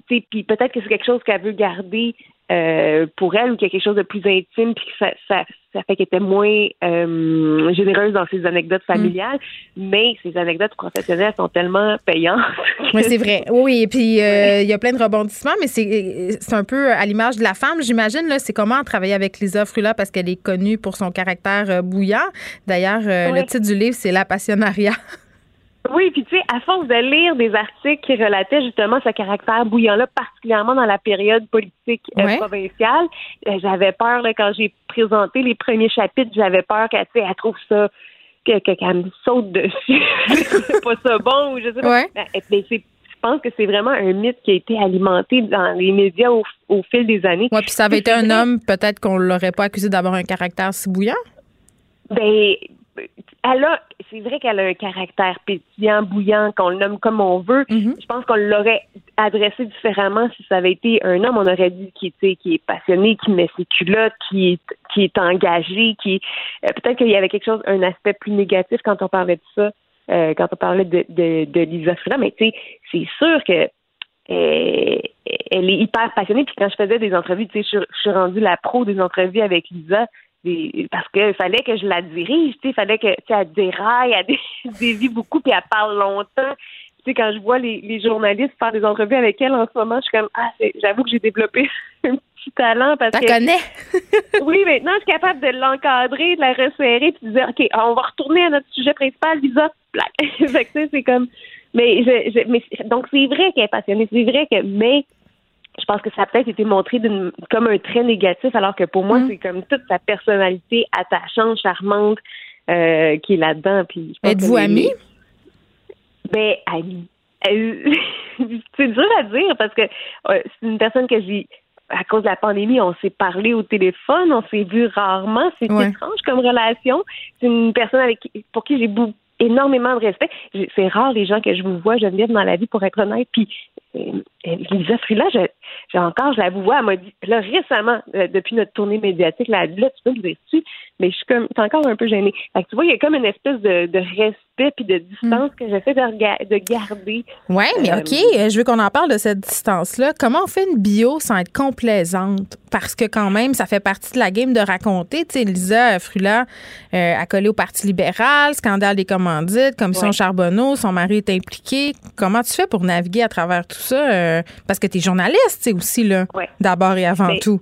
M: Puis peut-être que c'est quelque chose qu'elle veut garder euh, pour elle ou qu'il y a quelque chose de plus intime, puis que ça, ça, ça fait qu'elle était moins euh, généreuse dans ses anecdotes familiales, mais ses anecdotes professionnelles sont tellement payantes. *laughs*
A: Oui, c'est vrai. Oui, et puis euh, il y a plein de rebondissements, mais c'est un peu à l'image de la femme, j'imagine. Là, c'est comment travailler avec Lisa Frula parce qu'elle est connue pour son caractère bouillant. D'ailleurs, le titre du livre, c'est La passionnariat. *laughs*
M: Oui, puis tu sais, à force de lire des articles qui relataient justement ce caractère bouillant-là, particulièrement dans la période politique euh, provinciale, euh, j'avais peur là, quand j'ai présenté les premiers chapitres, j'avais peur qu'elle elle trouve ça qu'elle me saute dessus. *laughs* c'est pas ça bon ou je sais pas. Ben, mais je pense que c'est vraiment un mythe qui a été alimenté dans les médias au, fil des années.
A: Oui, puis ça avait été un homme, peut-être qu'on l'aurait pas accusé d'avoir un caractère si bouillant?
M: Ben, elle a, c'est vrai qu'elle a un caractère pétillant, bouillant, qu'on le nomme comme on veut.
A: Mhm.
M: Je pense qu'on l'aurait adressé différemment si ça avait été un homme. On aurait dit qu'il était, qui est passionné, qui met ses culottes, qui est, qui est engagé, qui euh, peut-être qu'il y avait quelque chose, un aspect plus négatif quand on parlait de ça, euh, quand on parlait de, de, de Lisa Frula. Mais tu sais, c'est sûr que euh, elle est hyper passionnée. Puis quand je faisais des entrevues, tu sais, je, je suis rendue la pro des entrevues avec Lisa parce qu'il fallait que je la dirige, il fallait que tu elle déraille, elle *laughs* dévie beaucoup, puis elle parle longtemps. Tu sais, quand je vois les, les, journalistes faire des entrevues avec elle en ce moment, je suis comme ah, j'avoue que j'ai développé *laughs* un petit talent parce que.
A: connais? *laughs*
M: oui, maintenant je suis capable de l'encadrer, de la resserrer, puis de dire ok, on va retourner à notre sujet principal, Lisa. fait que c'est comme, mais je, mais donc c'est vrai qu'elle est passionnée, c'est vrai que mais je pense que ça a peut-être été montré comme un trait négatif, alors que pour moi, mm. c'est comme toute sa personnalité attachante, charmante euh, qui est là-dedans. Puis
A: Êtes-vous amie?
M: Ben, amie. *laughs* c'est dur à dire parce que euh, c'est une personne que j'ai à cause de la pandémie, on s'est parlé au téléphone, on s'est vu rarement. C'est étrange comme relation. C'est une personne avec pour qui j'ai énormément de respect. C'est rare les gens que je vous vois, je viens dans la vie, pour être honnête. Puis euh, Lisa Frila, j'ai encore, je la vois, elle m'a dit, là, récemment, euh, depuis notre tournée médiatique, là, là tu peux me dire dessus, mais je suis comme, c'est encore un peu gênée. Fait que tu vois, il y a comme une espèce de, de respect puis de distance mm. que j'essaie de, de garder.
A: Oui, mais euh, OK, je veux qu'on en parle de cette distance-là. Comment on fait une bio sans être complaisante? Parce que quand même, ça fait partie de la game de raconter. Tu sais, Lisa Frula a collé au Parti libéral, scandale des commandites, commission Charbonneau, son mari est impliqué. Comment tu fais pour naviguer à travers tout ça? Euh, parce que tu es journaliste, aussi, là, d'abord et avant tout?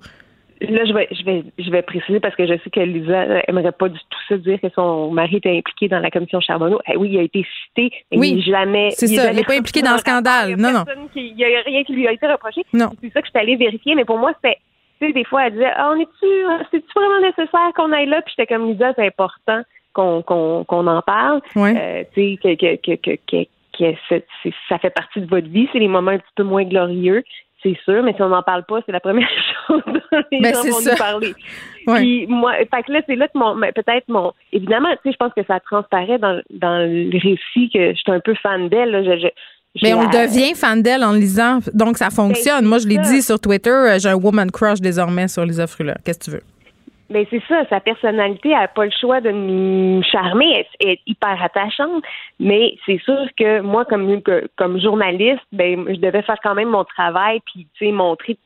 M: Là, je vais, je vais, je vais préciser parce que je sais que Lisa aimerait pas du tout ça dire que son mari était impliqué dans la commission Charbonneau. Eh oui, il a été cité, mais oui, jamais.
A: C'est ça, il n'est pas impliqué dans le scandale. Non, non.
M: il n'y a rien qui lui a été reproché.
A: Non.
M: C'est ça que je suis allée vérifier, mais pour moi, c'était. Tu sais, des fois, elle disait ah, on est-tu, c'est-tu vraiment nécessaire qu'on aille là? Puis j'étais comme Lisa, c'est important qu'on qu'on en parle.
A: Euh,
M: tu sais, que, que, que, que ça fait partie de votre vie. C'est les moments un petit peu moins glorieux, c'est sûr, mais si on n'en parle pas, c'est la première *laughs* chose dont les
A: ben,
M: gens vont nous parler. *laughs* Puis moi, fait que là, c'est là que mon, peut-être mon, évidemment, tu sais, je pense que ça transparaît dans, dans le récit que je suis un peu fan d'elle.
A: mais on devient fan d'elle en lisant, donc ça fonctionne. Ben, Moi, je l'ai dit sur Twitter, euh, j'ai un woman crush désormais sur Lisa Frula. Qu'est-ce que tu veux?
M: Mais ben, c'est ça, sa personnalité n'a pas le choix de me charmer, elle, est hyper attachante, mais c'est sûr que moi, comme, comme journaliste, ben, je devais faire quand même mon travail, puis tu sais, montrer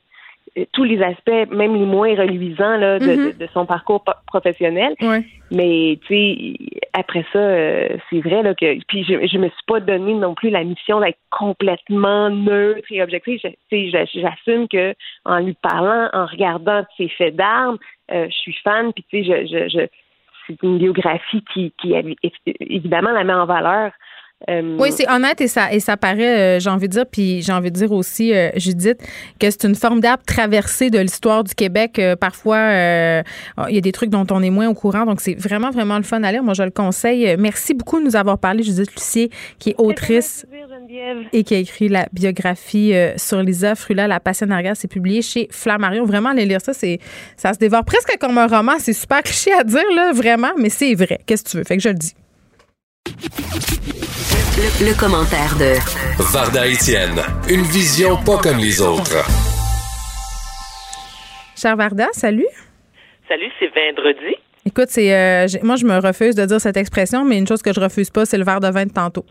M: tous les aspects, même les moins reluisants là, de,
A: mm-hmm.
M: de, son parcours professionnel. Mais tu sais, après ça, euh, c'est vrai là que puis je, je me suis pas donné non plus la mission d'être complètement neutre et objectif. J'assume que en lui parlant, en regardant ses faits d'armes, euh, je suis fan. Puis tu sais, je, je, c'est une biographie qui, qui évidemment la met en valeur.
A: Euh, oui, c'est honnête et ça, et ça paraît, euh, j'ai envie de dire, puis j'ai envie de dire aussi, euh, Judith, que c'est une formidable traversée de l'histoire du Québec. parfois, il y a des trucs dont on est moins au courant, donc c'est vraiment, vraiment le fun à lire. Moi, je le conseille. Merci beaucoup de nous avoir parlé, Judith Lucier, qui est autrice et qui a écrit la biographie sur Lisa Frula, La Passionnariat. C'est publié chez Flammarion. Vraiment, aller lire ça, c'est, ça se dévore presque comme un roman. C'est super cliché à dire, là, vraiment, mais c'est vrai. Qu'est-ce que tu veux? Fait que je le dis.
E: Le, commentaire de
I: Varda Etienne, une vision pas comme les autres.
A: Cher Varda, salut.
N: Salut, c'est vendredi.
A: Écoute, c'est euh, moi je me refuse de dire cette expression, mais une chose que je refuse pas, c'est le verre de vin de tantôt.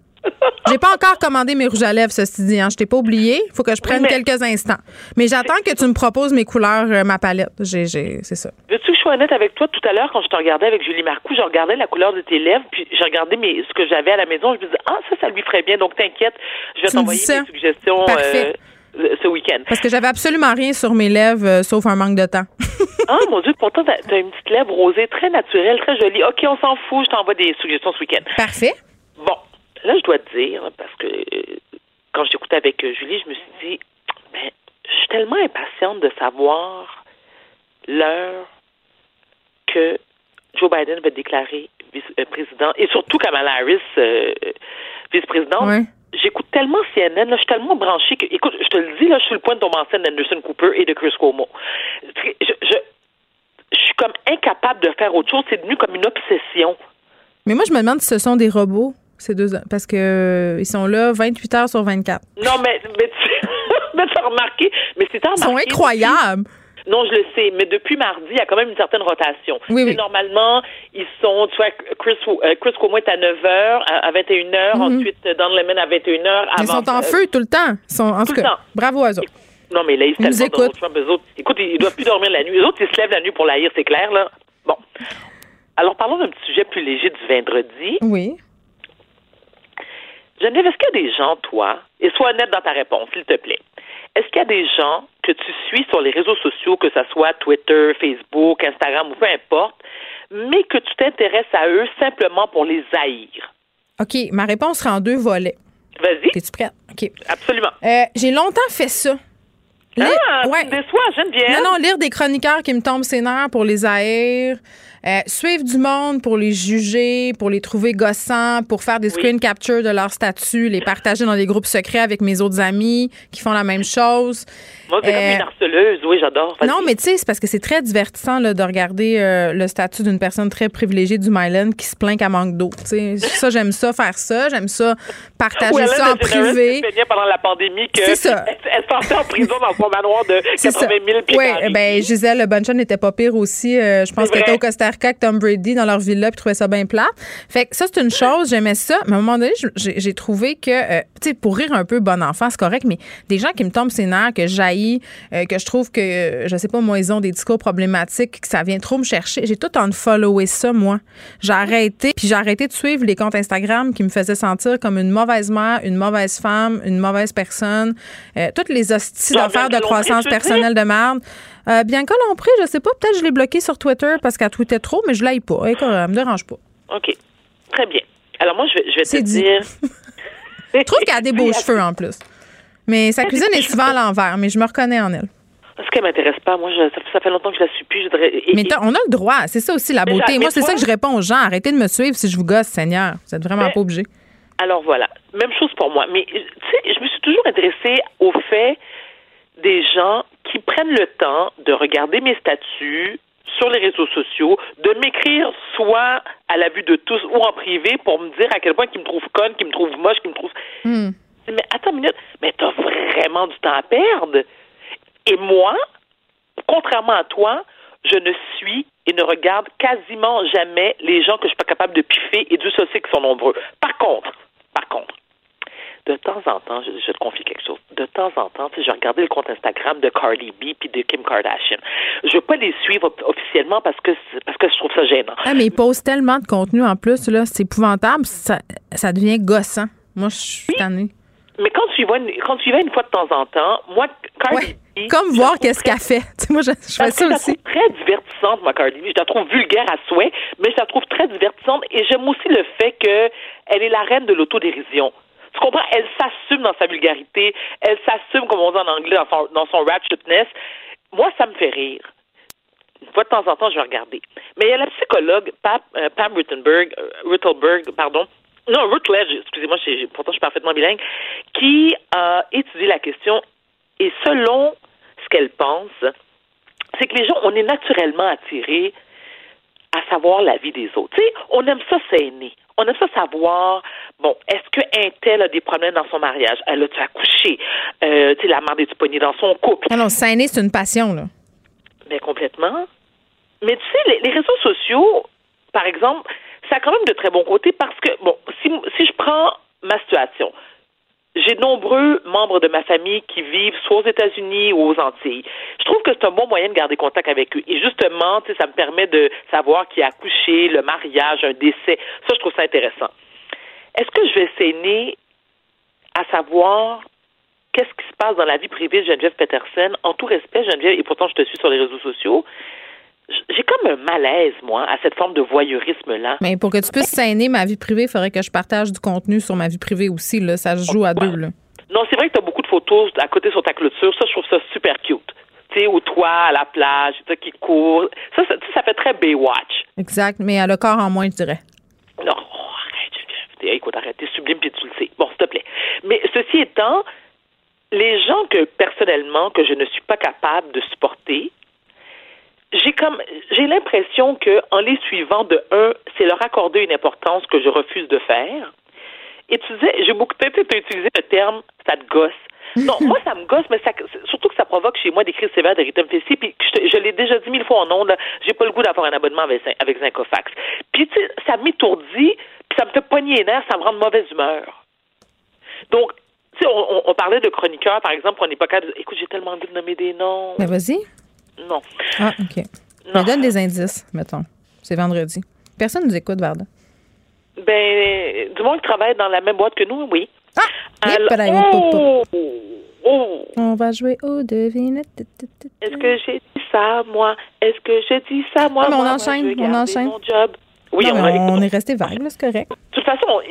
A: J'ai pas encore commandé mes rouges à lèvres, ceci dit. Hein. Je t'ai pas oublié. Il faut que je prenne quelques instants. Mais j'attends que tu me proposes mes couleurs, euh, ma palette. J'ai, c'est ça.
N: Veux-tu que je sois honnête avec toi? Tout à l'heure, quand je te regardais avec Julie Marcoux, je regardais la couleur de tes lèvres, puis j'ai regardé mes, ce que j'avais à la maison. Je me disais, ah, ça, ça lui ferait bien. Donc, t'inquiète, je vais t'envoyer des suggestions. Euh, ce week-end.
A: Parce que j'avais absolument rien sur mes lèvres, euh, sauf un manque de temps. *laughs*
N: ah, mon Dieu, pourtant, t'as, as une petite lèvre rosée très naturelle, très jolie. OK, on s'en fout, je t'envoie des suggestions ce week-end.
A: Parfait.
N: Bon, là, je dois te dire, parce que euh, quand j'écoutais avec euh, Julie, je me suis dit, ben, je suis tellement impatiente de savoir l'heure que Joe Biden va déclarer vice-président et surtout Kamala Harris vice-présidente. J'écoute tellement CNN, là, je suis tellement branchée que, écoute, je te le dis, là, je suis le point de tomber en scène d'Anderson Cooper et de Chris Cuomo. Je, je, je suis comme incapable de faire autre chose. C'est devenu comme une obsession.
A: Mais moi, je me demande si ce sont des robots, ces deux parce que euh, ils sont là 28 heures sur 24.
N: Non, mais, *laughs* mais tu as remarqué, mais c'est
A: Ils sont incroyables.
N: Non, je le sais, mais depuis mardi, il y a quand même une certaine rotation.
A: Oui, oui.
N: Normalement, ils sont, tu vois, Chris, euh, Chris Cuomo est à 9 h, à 21 h, mhm. ensuite Don Lemon à 21 h.
A: Ils sont en feu tout le temps. Ils sont, en tout, cas, bravo à eux autres.
N: Non, mais là, ils, se tellement. Écoute, ils doivent plus dormir la nuit. Eux autres, ils se lèvent la nuit pour la c'est clair, là. Bon. Alors, parlons d'un petit sujet plus léger du vendredi.
A: Oui.
N: Geneviève, est-ce qu'il y a des gens, toi, et sois honnête dans ta réponse, s'il te plaît, est-ce qu'il y a des gens que tu suis sur les réseaux sociaux, que ce soit Twitter, Facebook, Instagram ou peu importe, mais que tu t'intéresses à eux simplement pour les haïr?
A: OK, ma réponse sera en deux volets.
N: Vas-y.
A: Es-tu prête? OK.
N: Absolument.
A: Euh, j'ai longtemps fait ça.
N: ah, ouais. tu Geneviève.
A: Non, non, lire des chroniqueurs qui me tombent ses nerfs pour les haïr. Euh, suivre du monde pour les juger, pour les trouver gossants, pour faire des screen captures de leur statut, les partager dans des groupes secrets avec mes autres amis qui font la même chose.
N: Moi, c'est comme une euh, harceleuse, oui, j'adore.
A: Non, mais tu sais, c'est parce que c'est très divertissant là, de regarder euh, le statut d'une personne très privilégiée du Myland qui se plaint qu'elle manque d'eau. Ça, j'aime ça, faire ça. J'aime ça, partager ça en privé.
N: pendant la pandémie que
A: c'est ça.
N: Elle, sortait en prison dans son manoir de 80 000 pieds
A: Oui, ben Gisèle Bonchon n'était pas pire aussi. je pense qu'elle était au Costa avec Tom Brady dans leur villa puis trouvait ça bien plat. Fait que ça, c'est une chose, j'aimais ça. Mais à un moment donné, j'ai trouvé que, euh, tu sais, pour rire un peu, bon enfant, c'est correct, mais des gens qui me tombent ses nerfs, que euh, que je trouve que, je sais pas, moi, ils ont des discours problématiques, que ça vient trop me chercher. J'ai tout en followé ça, moi. J'ai arrêté, puis j'ai arrêté de suivre les comptes Instagram qui me faisaient sentir comme une mauvaise mère, une mauvaise femme, une mauvaise personne. Euh, toutes les hosties d'affaires de croissance personnelle de merde. Euh, Bianca Lompré, je sais pas, peut-être je l'ai bloqué sur Twitter parce qu'elle tweetait trop, mais je l'aille pas. Elle, elle me dérange pas.
N: OK. Très bien. Alors moi, je vais, je vais te dire. *laughs*
A: je trouve qu'elle a des beaux *laughs* cheveux en plus. Mais sa cuisine est souvent à *laughs* l'envers, mais je me reconnais en elle.
N: Parce qu'elle m'intéresse pas. Moi, ça, fait longtemps que je la suis plus.
A: mais on a le droit. C'est ça aussi la beauté. Moi, c'est ça que je réponds aux gens. Arrêtez de me suivre si je vous gosse, Seigneur. Vous êtes vraiment pas obligé.
N: Alors voilà. Même chose pour moi. Mais tu sais, je me suis toujours intéressée au fait des gens qui prennent le temps de regarder mes statuts sur les réseaux sociaux, de m'écrire soit à la vue de tous ou en privé pour me dire à quel point ils me trouvent conne, qu'ils me trouvent moche, qu'ils me trouvent...
A: Hmm.
N: Mais attends une minute, mais t'as vraiment du temps à perdre. Et moi, contrairement à toi, je ne suis et ne regarde quasiment jamais les gens que je suis pas capable de piffer et Dieu sait qu'ils sont nombreux. Par contre, par contre, de temps en temps, je, te confie quelque chose. De temps en temps, tu sais, j'ai regardé le compte Instagram de Cardi B puis de Kim Kardashian. Je veux pas les suivre officiellement parce que parce que je trouve ça gênant.
A: Ah, mais ils posent tellement de contenu en plus là, c'est épouvantable, ça, ça devient gossant. Moi, je suis tannée.
N: Mais quand tu y vas une, quand tu y vas une fois de temps en temps, moi, Cardi B,
A: Comme voir qu'est-ce qu'elle fait. *laughs* moi, je, je fais ça aussi.
N: Je la trouve très divertissante, moi, Cardi B. Je la trouve vulgaire à souhait, mais je la trouve très divertissante et j'aime aussi le fait qu'elle est la reine de l'autodérision. Tu comprends? Elle s'assume dans sa vulgarité. Elle s'assume, comme on dit en anglais, dans son, dans son ratchetness. Moi, ça me fait rire. Une fois de temps en temps, je vais regarder. Mais il y a la psychologue Pam, euh, Pam Rittenberg, euh, pardon, non, Rutledge, excusez-moi, pourtant je suis parfaitement bilingue, qui a étudié la question et selon ce qu'elle pense, c'est que les gens, on est naturellement attirés à savoir la vie des autres. Tu sais, on aime ça s'aimer on aime ça savoir, bon, est-ce qu'un tel a des problèmes dans son mariage? Elle a-tu accouché? Euh, tu sais, la mère est poignée dans son couple?
A: Non, non, s'aimer, c'est une passion, là.
N: Mais complètement. Mais tu sais, les, réseaux sociaux, par exemple, ça a quand même de très bons côtés parce que, bon, si, je prends ma situation, j'ai de nombreux membres de ma famille qui vivent soit aux États-Unis ou aux Antilles. Je trouve que c'est un bon moyen de garder contact avec eux. Et justement, ça me permet de savoir qui a accouché, le mariage, un décès. Ça, je trouve ça intéressant. Est-ce que je vais essayer à savoir qu'est-ce qui se passe dans la vie privée de Geneviève Peterson, en tout respect, Geneviève, et pourtant je te suis sur les réseaux sociaux, j'ai comme un malaise, moi, à cette forme de voyeurisme-là.
A: Mais pour que tu puisses saigner ma vie privée, il faudrait que je partage du contenu sur ma vie privée aussi. Là. Ça se joue à deux. Là.
N: Non, c'est vrai que tu as beaucoup de photos à côté sur ta clôture. Ça, je trouve ça super cute. Tu sais, au toit, à la plage, qui court. Ça, ça, ça fait très Baywatch.
A: Exact, mais à le corps en moins, je dirais.
N: Non, oh, arrête. Écoute, arrête. T'es sublime puis tu le sais. Bon, s'il te plaît. Mais ceci étant, les gens que, personnellement, que je ne suis pas capable de supporter, j'ai comme j'ai l'impression que en les suivant de un, c'est leur accorder une importance que je refuse de faire. Et tu disais, j'ai beaucoup peut-être utilisé le terme ça te gosse. Non, *laughs* moi ça me gosse, mais ça, surtout que ça provoque chez moi des crises sévères de rythme fessier. Puis je, l'ai déjà dit mille fois en ondes, j'ai pas le goût d'avoir un abonnement avec, avec Zincofax. Puis tu sais, ça m'étourdit, puis ça me fait poigner les nerfs, ça me rend de mauvaise humeur. Donc, tu sais, on, on, parlait de chroniqueurs, par exemple, on n'est pas capable de... Écoute, j'ai tellement envie de nommer des noms.
A: Mais vas-y.
N: Non.
A: Ah, OK. Mais donne des indices, mettons. C'est vendredi. Personne nous écoute, Varda.
N: Ben, du monde qui travaille dans la même boîte que nous, oui.
A: Ah! Alors, oh, oh, On va jouer au devinette.
N: Est-ce que j'ai dit ça, moi? Est-ce que j'ai dit ça, moi?
A: on enchaîne, on enchaîne.
N: Mon job. Oui,
A: on, on, est resté vague, c'est correct. De
N: toute façon,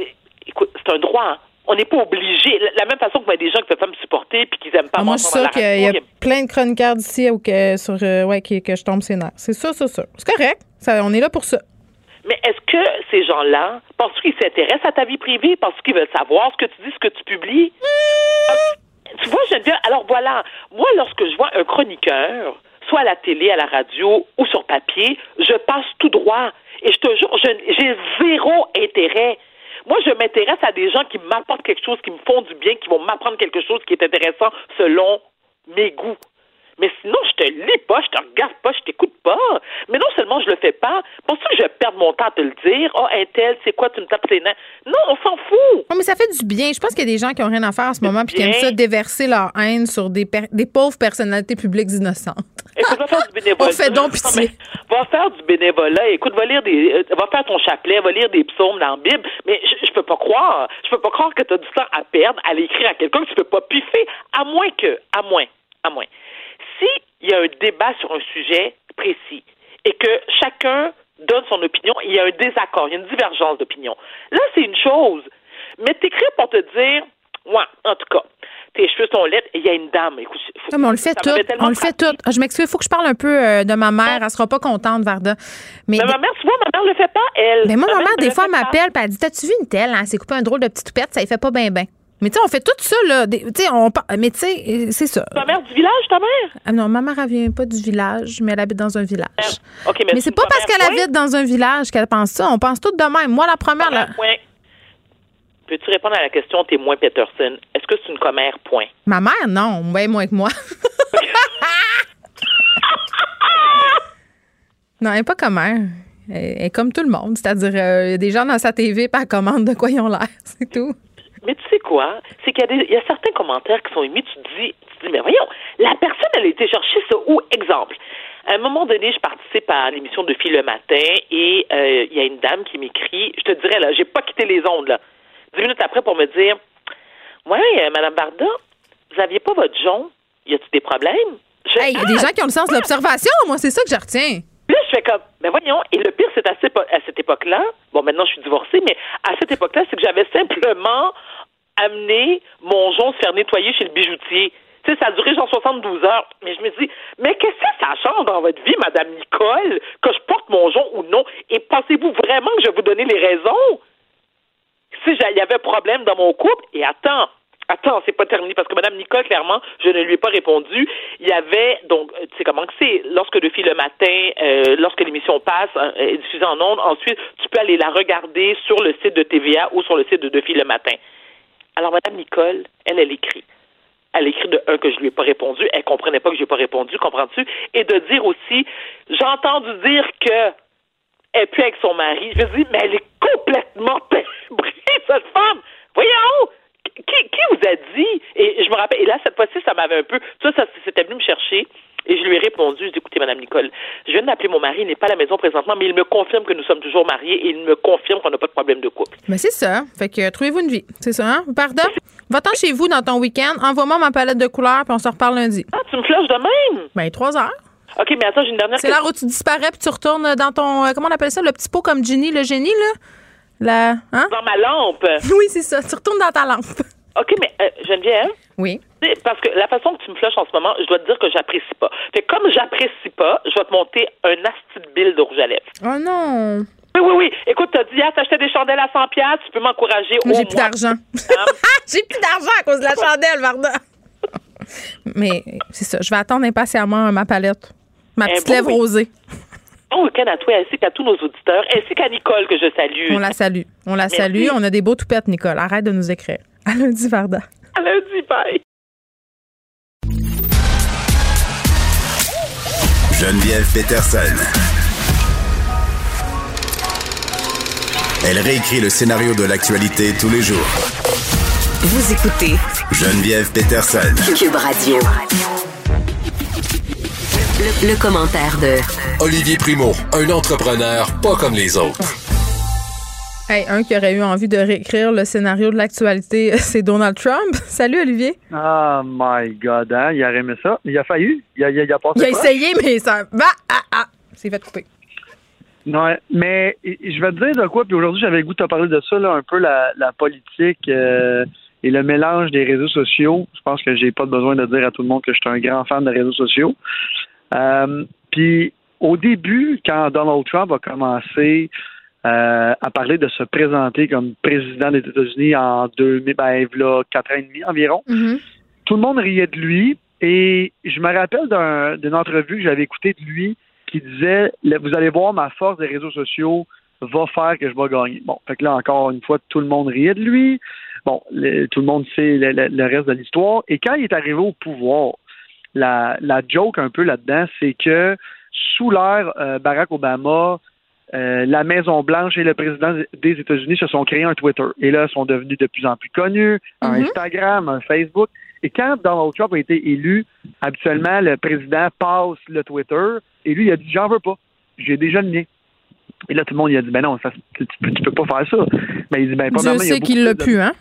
N: écoute, c'est un droit. On n'est pas obligé. La même façon que moi, des gens qui peuvent pas me supporter puis qui n'aiment pas
A: ah, Moi, je suis sûre qu'il y, a plein de chroniqueurs d'ici que, sur, euh, ouais, que, que je tombe ses nerfs. C'est ça, c'est ça. C'est correct. Ça, on est là pour ça.
N: Mais est-ce que ces gens-là, parce qu'ils s'intéressent à ta vie privée, parce qu'ils veulent savoir ce que tu dis, ce que tu publies? Tu vois, je veux alors voilà, moi, lorsque je vois un chroniqueur, soit à la télé, à la radio ou sur papier, je passe tout droit. Et je te jure, j'ai zéro intérêt. Moi, je m'intéresse à des gens qui m'apportent quelque chose, qui me font du bien, qui vont m'apprendre quelque chose qui est intéressant selon mes goûts. Mais sinon, je te lis pas, je te regarde pas, je t'écoute pas. Mais non seulement je le fais pas, pour ça je perds mon temps à te le dire. Oh, un tel, c'est quoi, tu me tapes les nains? Non, on s'en fout.
A: mais ça fait du bien. Je pense qu'il y a des gens qui ont rien à faire en ce moment puis qui aiment ça déverser leur haine sur des, des pauvres personnalités publiques innocentes.
N: Écoute, va faire du bénévolat. *laughs*
A: on fait donc pitié.
N: va faire du bénévolat. Écoute, va lire des, euh, va faire ton chapelet, va lire des psaumes dans la Bible. Mais je, je peux pas croire, je peux pas croire que tu as du temps à perdre à l'écrire à quelqu'un que tu peux pas piffer, à moins que, à moins, à moins s'il y a un débat sur un sujet précis et que chacun donne son opinion, il y a un désaccord, il y a une divergence d'opinion. Là, c'est une chose. Mais t'écris pour te dire, ouais, en tout cas, tes cheveux sont laids et il y a une dame. Écoute,
A: non, mais on le fait tout. On le fait tout. Je m'excuse, il faut que je parle un peu euh, de ma mère. Elle sera pas contente, Varda.
N: Mais, ma mère, tu vois, ma mère le fait pas, elle.
A: Mais moi, ma, mère, des fois, m'appelle et elle dit T'as-tu vu une telle Elle s'est coupée un drôle de petite toupette, ça y fait pas bien, bien. Mais tu sais, on fait tout ça, là. Tu sais, on Mais tu sais, c'est ça.
N: Ta mère du village, ta mère?
A: Ah non, ma mère, elle vient pas du village, mais elle habite dans un village.
N: Euh, OK,
A: mais, c'est pas parce qu'elle habite dans un village qu'elle pense ça. On pense tout de même. Moi, la première. Là...
N: Peux-tu répondre à la question témoin Peterson? Est-ce que c'est une commère, point?
A: Ma mère, non. Ouais, moins que moi. *laughs* non, elle n'est pas commère. Elle est comme tout le monde. C'est-à-dire, euh, il y a des gens dans sa TV, pas commande de quoi ils ont l'air. *laughs* C'est tout.
N: Mais quoi? C'est qu'il y, y, a certains commentaires qui sont émis, tu te dis, tu te dis, mais voyons, la personne, elle a été chercher ça où? Exemple. À un moment donné, je participe à l'émission de Fille le matin et euh, il y a une dame qui m'écrit, je te dirais, là, j'ai pas quitté les ondes, là. Dix minutes après pour me dire, ouais, euh, Madame Barda, vous aviez pas votre jaune? Y a-t-il des problèmes?
A: Il y a des gens qui ont le sens de l'observation, moi, c'est ça que je retiens.
N: Puis là, je fais comme, ben voyons, et le pire, c'est à, à cette époque-là, bon, maintenant je suis divorcée, mais à cette époque-là, c'est que j'avais simplement amené mon jonc se faire nettoyer chez le bijoutier. Tu sais, ça a duré genre 72 heures. Mais je me dis, mais qu'est-ce que ça change dans votre vie, Madame Nicole, que je porte mon jonc ou non? Et pensez-vous vraiment que je vais vous donner les raisons? Si il y avait problème dans mon couple, et attends, Attends, c'est pas terminé parce que Mme Nicole, clairement, je ne lui ai pas répondu. Il y avait donc, tu sais comment que c'est, lorsque le fil le matin, euh, lorsque l'émission passe, hein, est diffusée en ondes, ensuite tu peux aller la regarder sur le site de TVA ou sur le site de De le matin. Alors, Mme Nicole, elle, elle écrit. Elle écrit de un que je lui ai pas répondu, elle comprenait pas que je lui ai pas répondu, comprends-tu? Et de dire aussi, j'ai entendu dire que elle puis avec son mari. Je dis, mais elle est complètement *laughs* timbrée, cette femme. Voyons! Qui, qui vous a dit? Et je me rappelle, et là, cette fois-ci, ça m'avait un peu, ça, ça c'était venu me chercher. Et je lui ai répondu, je dit, écoutez, Madame Nicole, je viens d'appeler mon mari, il n'est pas à la maison présentement, mais il me confirme que nous sommes toujours mariés et il me confirme qu'on n'a pas de problème de couple.
A: Mais c'est ça. Fait que trouvez-vous une vie. C'est ça, hein? Pardon? Va-t'en chez vous dans ton week-end, envoie-moi ma palette de couleurs, puis on se reparle lundi.
N: Ah, tu me flashes de même?
A: Ben, trois heures.
N: OK, mais attends, j'ai une dernière
A: C'est l'heure où tu disparais puis tu retournes dans ton. euh, comment on appelle ça? Le petit pot comme Ginny, le génie, là? La. Hein?
N: Dans ma lampe. *laughs*
A: Oui, c'est ça. Tu retournes dans ta lampe.
N: OK, mais euh, Geneviève,
A: Oui.
N: parce que la façon que tu me flushes en ce moment, je dois te dire que j'apprécie pas. Fait que comme j'apprécie pas, je vais te monter un asti de bill de rouge à lèvres.
A: Oh non.
N: Oui, oui, oui. Écoute, t'as dit, ah, t'achetais des chandelles à 100 pièces, tu peux m'encourager au
A: J'ai plus d'argent. *laughs* J'ai plus d'argent à cause de la chandelle, Varda. Mais c'est ça. Je vais attendre impatiemment ma palette. Ma petite lèvre rosée.
N: Bon week-end à toi, ainsi qu'à tous nos auditeurs, ainsi qu'à Nicole que je salue.
A: On la salue. On la
N: Merci.
A: salue. On a des beaux toupettes, Nicole. Arrête de nous écrire. À lundi, Varda.
N: À lundi, bye.
D: Geneviève Peterson. Elle réécrit le scénario de l'actualité tous les jours.
E: Vous écoutez
D: Geneviève Peterson.
E: Cube Radio. Le, le commentaire de
I: Olivier Primo, un entrepreneur pas comme les autres.
A: Hey, un qui aurait eu envie de réécrire le scénario de l'actualité, *laughs* c'est Donald Trump. *laughs* Salut, Olivier.
O: Oh my God, hein? Il a aimé ça. Il a failli. Il a, il a, il a passé
A: Il a
O: proche.
A: essayé, mais ça. Va! Ah, ah! C'est fait couper.
O: Ouais, mais je vais te dire de quoi, puis aujourd'hui, j'avais le goût de te parler de ça, là, un peu la, la politique euh, et le mélange des réseaux sociaux. Je pense que j'ai pas besoin de dire à tout le monde que je suis un grand fan des réseaux sociaux. Euh, puis au début, quand Donald Trump a commencé euh, à parler de se présenter comme président des États-Unis en 2000, ben, a quatre ans et demi environ, tout le monde riait de lui. Et je me rappelle d'un- d'une entrevue que j'avais écoutée de lui qui disait Vous allez voir, ma force des réseaux sociaux va faire que je vais gagner. Bon, fait que là, encore une fois, tout le monde riait de lui. Bon, le- tout le monde sait le, le- le reste de l'histoire. Et quand il est arrivé au pouvoir, la, la joke un peu là-dedans, c'est que sous l'ère euh, Barack Obama, euh, la Maison Blanche et le président des États-Unis se sont créés un Twitter. Et là, ils sont devenus de plus en plus connus, un
P: Mhm.
O: Instagram, un Facebook. Et quand Donald Trump a été élu, habituellement, le président passe le Twitter et lui, il a dit J'en veux pas. J'ai déjà le mien. Et là, tout le monde il a dit Ben non, ça, tu, tu peux, tu peux pas faire ça. Mais il dit Ben, y a
A: sait qu'il l'a pu, hein?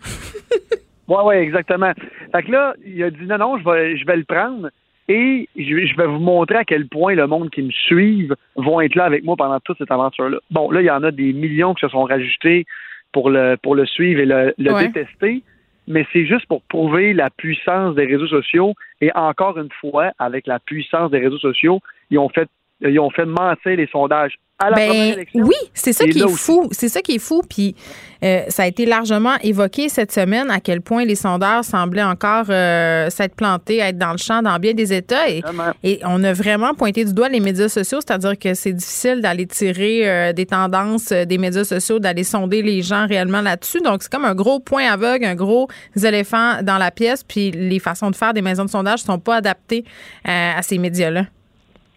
A: *laughs*
O: oui, oui, exactement. Fait que là, il a dit non, non, je vais, je vais le prendre et je, vais- vous montrer à quel point le monde qui me suive vont être là avec moi pendant toute cette aventure-là. Bon, là, il y en a des millions qui se sont rajoutés pour le, pour le suivre et le, le
P: Ouais.
O: détester, mais c'est juste pour prouver la puissance des réseaux sociaux et encore une fois, avec la puissance des réseaux sociaux, ils ont fait, ils ont fait mentir les sondages à la première
A: Ben,
O: élection.
A: oui, c'est ça qui est fou. C'est ça qui est fou. Puis euh, ça a été largement évoqué cette semaine à quel point les sondeurs semblaient encore euh, s'être plantés, être dans le champ dans bien des États. Et, et on a vraiment pointé du doigt les médias sociaux, c'est-à-dire que c'est difficile d'aller tirer euh, des tendances des médias sociaux, d'aller sonder les gens réellement là-dessus. Donc c'est comme un gros point aveugle, un gros éléphant dans la pièce. Puis les façons de faire des maisons de sondage sont pas adaptées à ces médias-là.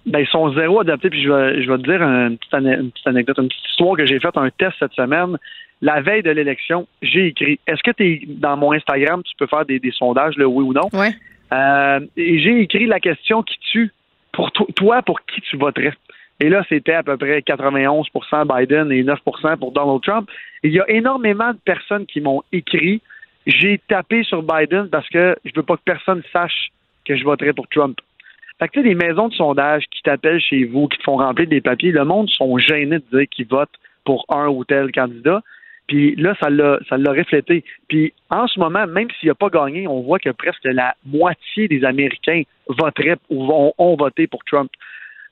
O: Ben, ils sont zéro adaptés. Puis je vais, je vais te dire une petite, une petite anecdote, une petite histoire que j'ai fait un test cette semaine. La veille de l'élection, j'ai écrit Est-ce que tu es dans mon Instagram, tu peux faire des, des sondages, là, oui ou non?
A: Ouais.
O: Euh, et j'ai écrit la question qui tue. Pour to- toi, pour qui tu voterais? Et là, c'était à peu près 91% Biden et 9% pour Donald Trump. Et il y a énormément de personnes qui m'ont écrit J'ai tapé sur Biden parce que je veux pas que personne sache que je voterais pour Trump. Fait que tu sais, les maisons de sondage qui t'appellent chez vous, qui te font remplir des papiers, le monde sont gênés de dire qu'ils votent pour un ou tel candidat. Puis là, ça l'a, ça l'a reflété. Puis en ce moment, même s'il n'a pas gagné, on voit que presque la moitié des Américains voteraient ou vont, ont voté pour Trump.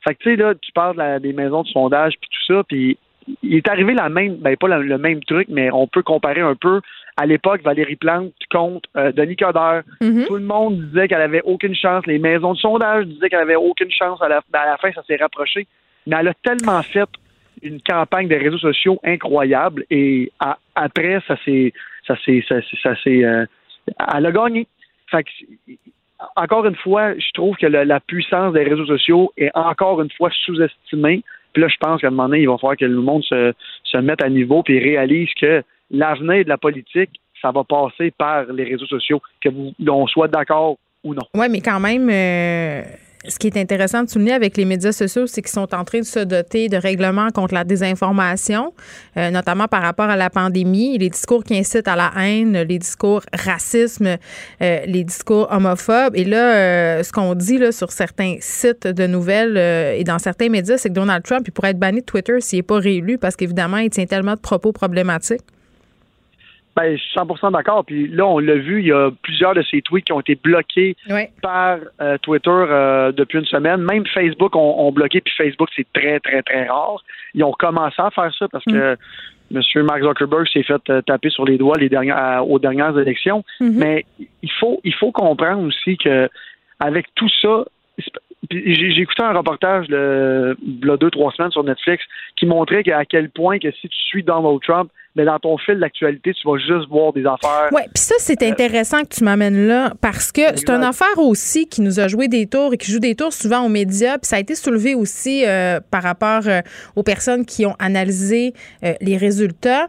O: Fait que tu sais, là, tu parles des maisons de sondage puis tout ça, puis il est arrivé la même, ben pas la- le même truc, mais on peut comparer un peu. À l'époque, Valérie Plante contre euh, Denis Coderre. Tout le monde disait qu'elle avait aucune chance. Les maisons de sondage disaient qu'elle avait aucune chance. À la, ben, à la fin, ça s'est rapproché. Mais elle a tellement fait une campagne des réseaux sociaux incroyable et à- après, ça s'est, ça s'est, ça, euh, elle a gagné. Fait que, encore une fois, je trouve que la puissance des réseaux sociaux est encore une fois sous-estimée. Puis là, je pense qu'à un moment donné, il va falloir que le monde se, mette à niveau et réalise que l'avenir de la politique, ça va passer par les réseaux sociaux, que vous, soit d'accord ou non.
A: Oui, mais quand même, euh, ce qui est intéressant de souligner avec les médias sociaux, c'est qu'ils sont en train de se doter de règlements contre la désinformation, euh, notamment par rapport à la pandémie, les discours qui incitent à la haine, les discours racisme, euh, les discours homophobes. Et là, euh, ce qu'on dit là, sur certains sites de nouvelles et dans certains médias, c'est que Donald Trump, il pourrait être banni de Twitter s'il n'est pas réélu parce qu'évidemment, il tient tellement de propos problématiques.
O: Ben, je suis 100% d'accord. Puis là, on l'a vu, il y a plusieurs de ces tweets qui ont été bloqués par euh, Twitter euh, depuis une semaine. Même Facebook ont, bloqué, puis Facebook, c'est très, très, très rare. Ils ont commencé à faire ça parce que mm. M. Mark Zuckerberg s'est fait euh, taper sur les doigts les dernières, aux dernières élections. Mm-hmm. Mais il faut, il faut comprendre aussi que avec tout ça, j'ai écouté un reportage y a deux, trois semaines sur Netflix qui montrait à quel point que si tu suis Donald Trump, mais dans ton fil d'actualité, tu vas juste voir des affaires.
A: Oui, puis ça, c'est euh, intéressant que tu m'amènes là parce que c'est une affaire aussi qui nous a joué des tours et qui joue des tours souvent aux médias. Puis ça a été soulevé aussi euh, par rapport euh, aux personnes qui ont analysé les résultats.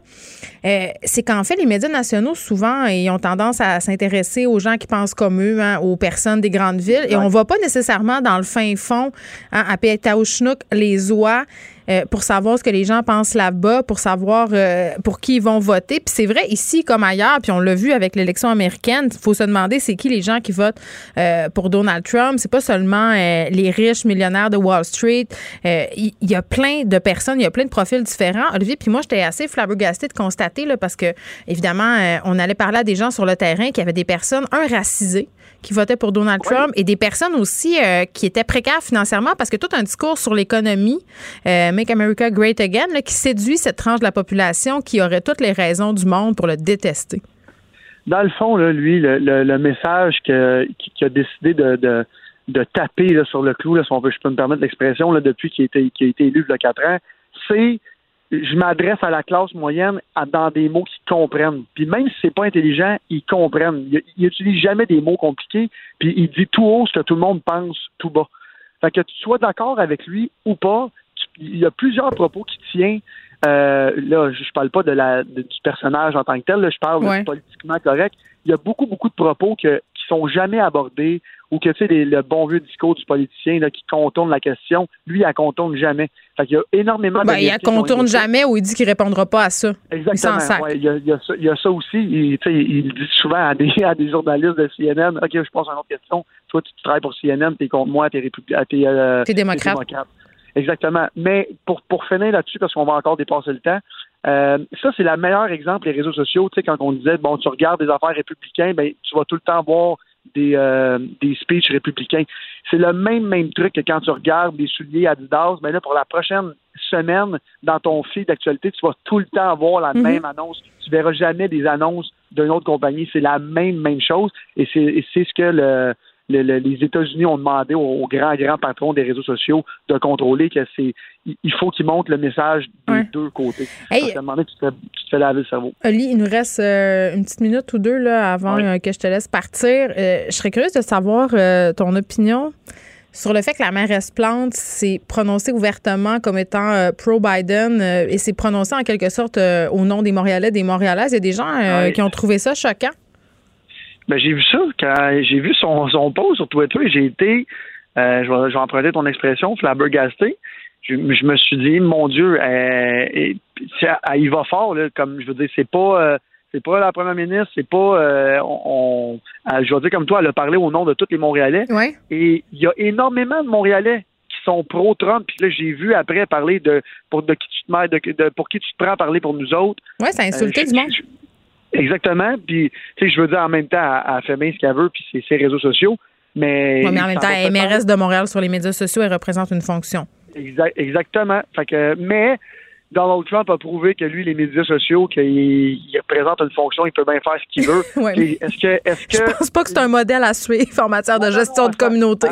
A: c'est qu'en fait, les médias nationaux, souvent, ils ont tendance à s'intéresser aux gens qui pensent comme eux, hein, aux personnes des grandes villes. Et on ne va pas nécessairement dans le fin fond hein, à Pétaouchnouk les oies euh, pour savoir ce que les gens pensent là-bas, pour savoir euh, pour qui ils vont voter. Puis c'est vrai ici comme ailleurs, puis on l'a vu avec l'élection américaine, il faut se demander c'est qui les gens qui votent euh, pour Donald Trump. C'est pas seulement les riches millionnaires de Wall Street. Il y, a plein de personnes, il y a plein de profils différents. Olivier, puis moi j'étais assez flabbergasté de constater là, parce que évidemment on allait parler à des gens sur le terrain qui avaient des personnes un racisées qui votaient pour Donald Trump et des personnes aussi qui étaient précaires financièrement parce que tout un discours sur l'économie Make America Great Again, qui séduit cette tranche de la population qui aurait toutes les raisons du monde pour le détester.
O: Dans le fond, lui, le, message qu'il a décidé de, taper sur le clou, si je peux me permettre l'expression, depuis qu'il a, été, élu il y a quatre ans, c'est je m'adresse à la classe moyenne dans des mots qu'ils comprennent. Puis même si c'est pas intelligent, ils comprennent. Il, il utilise jamais des mots compliqués, puis il dit tout haut ce que tout le monde pense tout bas. Fait que tu sois d'accord avec lui ou pas, il y a plusieurs propos qui tient. Euh, là, je parle pas de la du personnage en tant que tel, là, je parle de politiquement correct. Il y a beaucoup, beaucoup de propos que, qui sont jamais abordés ou que, tu sais, le bon vieux discours du politicien là, qui contourne la question, lui, il ne contourne jamais. Fait il y a énormément
A: ben, Il ne contourne jamais ou il dit qu'il répondra pas à ça.
O: Exactement. il, y a, il, y a ça, il, y a ça, aussi. Il, il dit souvent à des, *laughs* à des journalistes de CNN, OK, je pose une autre question. Toi, tu, travailles pour CNN, tu es contre moi, tu es, es,
A: euh, démocrate.
O: Exactement. Mais pour, pour finir là-dessus, parce qu'on va encore dépasser le temps, euh, ça, c'est le meilleur exemple, les réseaux sociaux. Tu sais, quand on disait, bon, tu regardes des affaires républicains, ben, tu vas tout le temps voir des, euh, des speeches républicains. C'est le même, même truc que quand tu regardes des souliers Adidas, mais ben là, pour la prochaine semaine, dans ton fil d'actualité, tu vas tout le temps voir la mhm. même annonce. Tu verras jamais des annonces d'une autre compagnie. C'est la même, même chose. Et c'est ce que le, les États-Unis ont demandé aux, grands, grands patrons des réseaux sociaux de contrôler que c'est il faut qu'ils montrent le message des deux côtés. Hey, tu, te, tu te fais laver le cerveau.
A: Oli, il nous reste euh, une petite minute ou deux là, avant euh, que je te laisse partir. Euh, je serais curieuse de savoir ton opinion sur le fait que la mairesse Plante s'est prononcée ouvertement comme étant pro-Biden et s'est prononcée en quelque sorte au nom des Montréalais, des Montréalaises. Il y a des gens qui ont trouvé ça choquant.
O: Ben, j'ai vu ça quand j'ai vu son, son post sur Twitter. J'ai été, euh, je, vais, je vais emprunter ton expression, flabbergasté. Je, je me suis dit, mon Dieu, euh, et, il va fort, là, comme je veux dire, c'est pas. Euh, c'est pas la première ministre, c'est pas euh, on, je veux dire comme toi, elle a parlé au nom de tous les Montréalais.
A: Ouais.
O: Et il y a énormément de Montréalais qui sont pro-Trump. Puis là, j'ai vu après parler de pour de qui tu te de, de, pour qui tu te prends parler pour nous autres.
A: Ouais, ça a insulté du monde.
O: Exactement. Puis, tu sais, je veux dire, en même temps, à fait bien ce qu'elle veut, puis c'est ses réseaux sociaux. Mais,
A: mais en même temps, elle est de Montréal sur les médias sociaux, elle représente une fonction.
O: exactement. Fait que, mais Donald Trump a prouvé que lui, les médias sociaux, qu'il il représente une fonction, il peut bien faire ce qu'il veut. *laughs* Est-ce que, est-ce que.
A: Je pense pas que c'est un modèle à suivre en matière de gestion de communauté.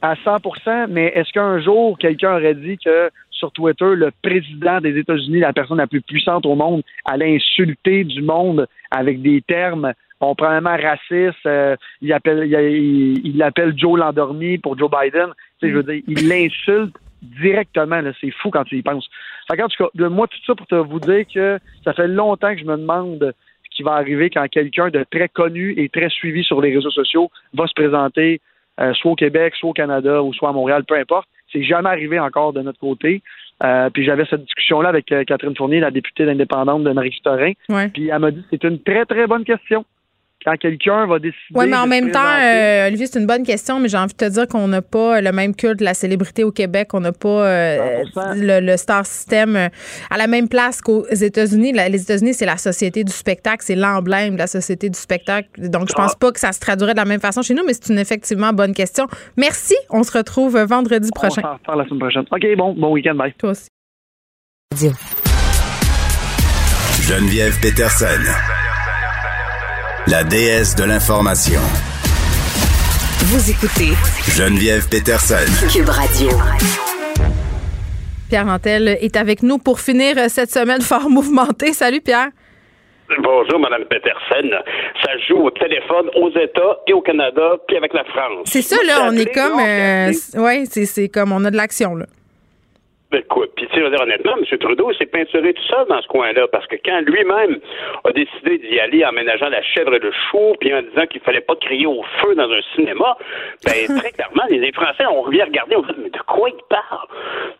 O: À, 100 mais est-ce qu'un jour, quelqu'un aurait dit que sur Twitter, le président des États-Unis, la personne la plus puissante au monde, allait insulter du monde avec des termes probablement racistes. Euh, il appelle, il, appelle Joe l'endormi pour Joe Biden. Tu sais, je veux dire, il l'insulte directement. C'est fou quand tu y penses. Fait en tout cas, moi, tout ça pour te vous dire que ça fait longtemps que je me demande ce qui va arriver quand quelqu'un de très connu et très suivi sur les réseaux sociaux va se présenter soit au Québec, soit au Canada ou soit à Montréal, peu importe. C'est jamais arrivé encore de notre côté. puis j'avais cette discussion-là avec Catherine Fournier, la députée indépendante de Marie-Victorin. Puis elle m'a dit c'est une très, très bonne question quand quelqu'un va décider.
A: Oui, mais en même temps, euh, Olivier, c'est une bonne question, mais j'ai envie de te dire qu'on n'a pas le même culte de la célébrité au Québec. On n'a pas euh, le, star system euh, à la même place qu'aux États-Unis. Les États-Unis, c'est la société du spectacle, c'est l'emblème de la société du spectacle. Donc, je pense ah. pas que ça se traduirait de la même façon chez nous, mais c'est une effectivement bonne question. Merci. On se retrouve vendredi prochain.
O: On va la semaine prochaine. OK, bon, bon week-end. Bye.
A: Toi aussi.
D: Geneviève Peterson la déesse de l'information.
E: Vous écoutez
D: Geneviève Peterson.
E: Cube Radio.
A: Pierre Antel est avec nous pour finir cette semaine fort mouvementée. Salut Pierre.
P: Bonjour, Mme Peterson. Ça joue au téléphone aux États et au Canada, puis avec la France.
A: C'est ça, là, on est comme. Euh, oui, c'est comme on a de l'action, là.
P: Ben, puis, tu sais, dire honnêtement, M. Trudeau s'est peinturé tout seul dans ce coin-là, parce que quand lui-même a décidé d'y aller en ménageant la chèvre et le chou, puis en disant qu'il fallait pas crier au feu dans un cinéma, ben, *laughs* très clairement, les Français ont revient regarder, on dit, mais de quoi il parle?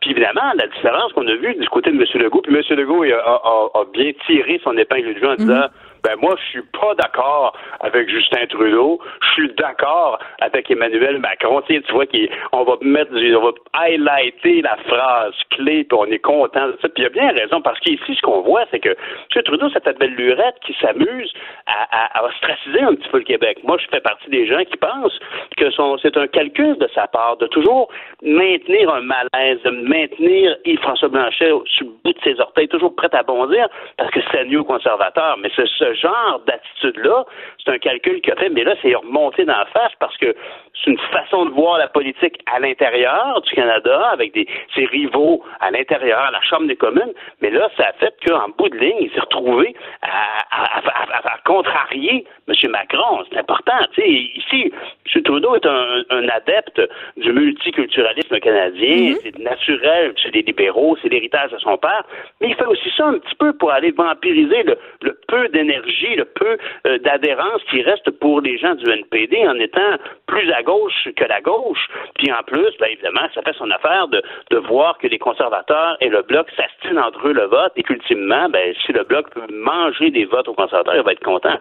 P: Puis évidemment, la différence qu'on a vue du côté de M. Legault, puis M. Legault a, bien tiré son épingle du jeu en disant, mhm ben moi, je suis pas d'accord avec Justin Trudeau. Je suis d'accord avec Emmanuel Macron. Tu, vois qu'on va mettre, on va highlighter la phrase clé, puis on est content de ça. Puis il a bien raison, parce qu'ici, ce qu'on voit, c'est que M. Trudeau, c'est cette belle lurette qui s'amuse à, à, ostraciser un petit peu le Québec. Moi, je fais partie des gens qui pensent que c'est un calcul de sa part de toujours maintenir un malaise, de maintenir Yves-François Blanchet sur le bout de ses orteils, toujours prêt à bondir, parce que c'est mieux conservateur. Mais c'est ce genre d'attitude-là, c'est un calcul qu'il a fait, mais là, c'est remonté dans la face parce que c'est une façon de voir la politique à l'intérieur du Canada, avec des, ses rivaux à l'intérieur, à la Chambre des communes, mais là, ça a fait qu'en bout de ligne, il s'est retrouvé à, contrarier M. Macron. C'est important. ici, M. Trudeau est un, adepte du multiculturalisme canadien. Mm-hmm. C'est naturel chez les libéraux, c'est l'héritage de son père, mais il fait aussi ça un petit peu pour aller vampiriser le, le peu d'énergie le peu euh, d'adhérence qui reste pour les gens du NPD en étant plus à gauche que la gauche. Puis en plus, bien évidemment, ça fait son affaire de, de voir que les conservateurs et le Bloc s'astinent entre eux le vote et qu'ultimement, ben, si le Bloc peut manger des votes aux conservateurs, il va être content.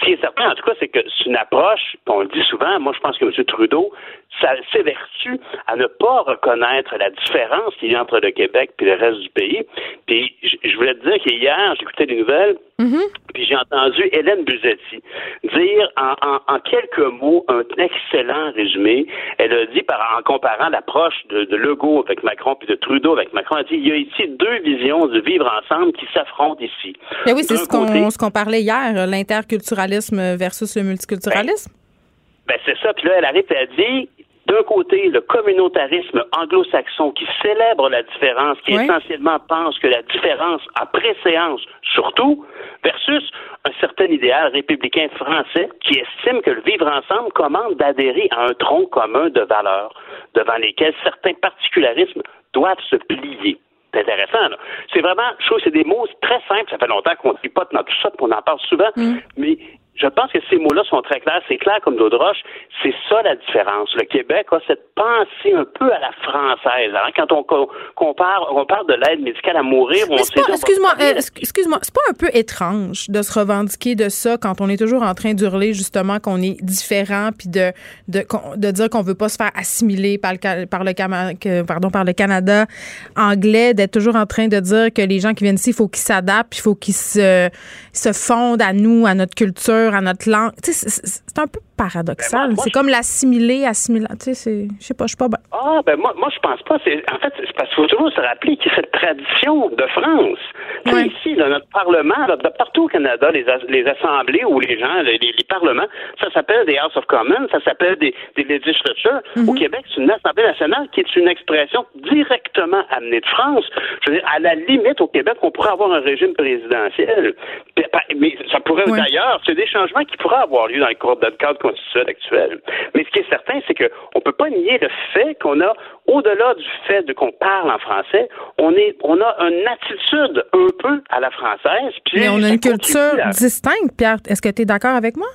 P: Ce qui est certain, en tout cas, c'est que c'est une approche, on le dit souvent, moi je pense que M. Trudeau s'évertue à ne pas reconnaître la différence qu'il y a entre le Québec et le reste du pays. Puis je voulais te dire qu'hier, j'écoutais des nouvelles, mm-hmm. puis j'ai entendu Hélène Buzetti dire en, quelques mots un excellent résumé. Elle a dit, par, en comparant l'approche de, de, Legault avec Macron puis de Trudeau avec Macron, elle a dit il y a ici deux visions de vivre ensemble qui s'affrontent ici.
A: Mais oui, c'est ce qu'on parlait hier, l'interculturalisme versus le multiculturalisme.
P: Ben, ben, c'est ça. Puis là, elle arrive et elle dit d'un côté, le communautarisme anglo-saxon qui célèbre la différence, qui essentiellement pense que la différence a préséance surtout, versus un certain idéal républicain français qui estime que le vivre ensemble commande d'adhérer à un tronc commun de valeurs devant lesquelles certains particularismes doivent se plier. C'est intéressant. C'est vraiment, je trouve, c'est des mots très simples. Ça fait longtemps qu'on ne pas dans tout ça, qu'on en parle souvent, mm. mais je pense que ces mots-là sont très clairs. C'est clair comme l'eau de roche. C'est ça la différence. Le Québec a cette pensée un peu à la française. Hein? Quand on compare, on parle de l'aide médicale à mourir, on
A: sait. Excuse-moi, euh, excuse-moi, c'est pas un peu étrange de se revendiquer de ça quand on est toujours en train d'hurler justement qu'on est différent puis de, de, de dire qu'on veut pas se faire assimiler par le, par le, pardon, par le Canada anglais, d'être toujours en train de dire que les gens qui viennent ici, il faut qu'ils s'adaptent, il faut qu'ils se, se fondent à nous, à notre culture à notre langue. c'est un peu paradoxal. Ben, c'est comme l'assimiler, assimiler. Tu sais, je sais pas, je suis pas bien.
P: Ah, ben moi, moi je pense pas. En fait, c'est parce qu'il faut toujours se rappeler qu'il y a cette tradition de France. Ici, dans notre Parlement, de partout au Canada, les, les assemblées ou les gens, les, parlements, ça s'appelle des House of Commons, ça s'appelle des, des législatures. Mm-hmm. Au Québec, c'est une Assemblée nationale qui est une expression directement amenée de France. Je veux dire, à la limite, au Québec, on pourrait avoir un régime présidentiel. Mais ça pourrait, d'ailleurs, c'est des changements qui pourraient avoir lieu dans le cadre constitutionnel actuel. Mais ce qui est certain, c'est qu'on ne peut pas nier le fait qu'on a, au-delà du fait de qu'on parle en français, on, est, on a une attitude un peu à la française.
A: Mais on a une culture distincte, Pierre. Est-ce que tu es d'accord avec moi?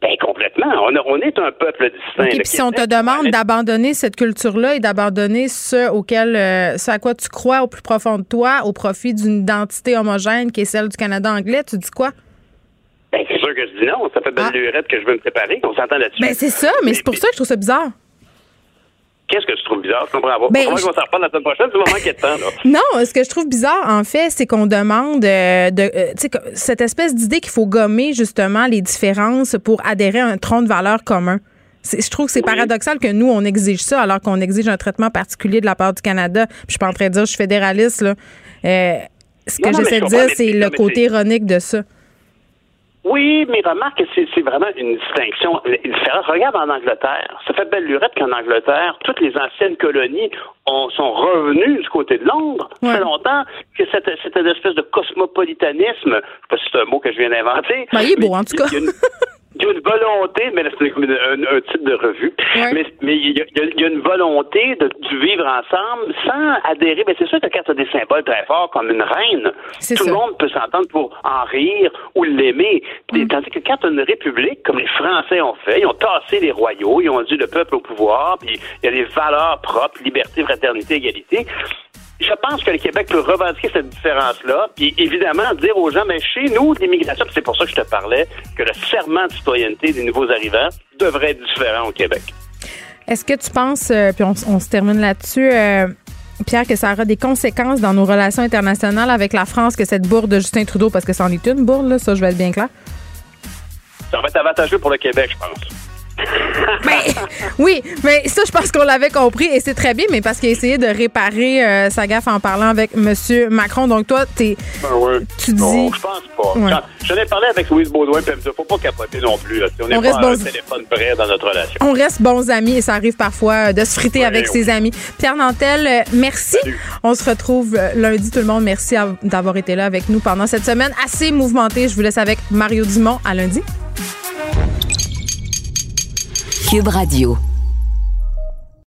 P: Ben complètement. On, est un peuple distinct.
A: Et puis si on te demande d'abandonner cette culture-là et d'abandonner ce auquel, euh, ce à quoi tu crois au plus profond de toi, au profit d'une identité homogène qui est celle du Canada anglais, tu dis quoi?
P: Ben c'est sûr que je dis non. Ça fait belle ah. lurette que je veux me préparer. On s'entend là-dessus.
A: Ben c'est ça, mais, c'est pour ça que je trouve ça bizarre.
P: Qu'est-ce que tu trouves bizarre? Je comprends pas. Ben, on s'en reparle la semaine prochaine? C'est vraiment manquer de temps, là. *laughs*
A: Non, ce que je trouve bizarre, en fait, c'est qu'on demande euh, de, euh, cette espèce d'idée qu'il faut gommer, justement, les différences pour adhérer à un tronc de valeurs commun. Je trouve que c'est paradoxal que nous, on exige ça alors qu'on exige un traitement particulier de la part du Canada. Puis je suis pas en train de dire je suis fédéraliste. Là. Euh, ce que j'essaie de dire, c'est le côté ironique de ça.
P: Oui, mais remarque que c'est vraiment une distinction différente. Regarde en Angleterre. Ça fait belle lurette qu'en Angleterre, toutes les anciennes colonies sont revenues du côté de Londres. Ça fait longtemps que cette, cette espèce de cosmopolitanisme, je sais pas si c'est un mot que je viens d'inventer.
A: Ben, il est beau, en tout cas.
P: Il y a une volonté, mais c'est un, un, type de revue, mais, mais il, y a, une volonté de, vivre ensemble sans adhérer. Mais c'est sûr que quand tu as des symboles très forts comme une reine, tout le monde peut s'entendre pour en rire ou l'aimer. Mm. Tandis que quand tu as une république, comme les Français ont fait, ils ont tassé les royaux, ils ont dit le peuple au pouvoir, puis il y a des valeurs propres, liberté, fraternité, égalité je pense que le Québec peut revendiquer cette différence-là, puis évidemment dire aux gens, mais chez nous, l'immigration, c'est pour ça que je te parlais, que le serment de citoyenneté des nouveaux arrivants devrait être différent au Québec.
A: Est-ce que tu penses, euh, puis on, se termine là-dessus, euh, Pierre, que ça aura des conséquences dans nos relations internationales avec la France, que cette bourde de Justin Trudeau, parce que c'en est une bourde, là, ça, je vais être bien clair?
P: Ça va être avantageux pour le Québec, je pense. *laughs*
A: mais, oui, mais ça, je pense qu'on l'avait compris et c'est très bien, mais parce qu'il a essayé de réparer euh, sa gaffe en parlant avec M. Macron. Donc, toi, es,
P: ben
A: tu dis.
P: Non, je pense pas. J'en ai parlé avec Louise Baudouin, puis elle me dit faut pas capoter non plus. On n'est pas un téléphone prêt dans notre relation.
A: On reste bons amis et ça arrive parfois euh, de se friter avec ses amis. Pierre Nantel, euh, merci. On se retrouve lundi, tout le monde. Merci d'avoir été là avec nous pendant cette semaine assez mouvementée. Je vous laisse avec Mario Dumont. À lundi.
E: Cube Radio.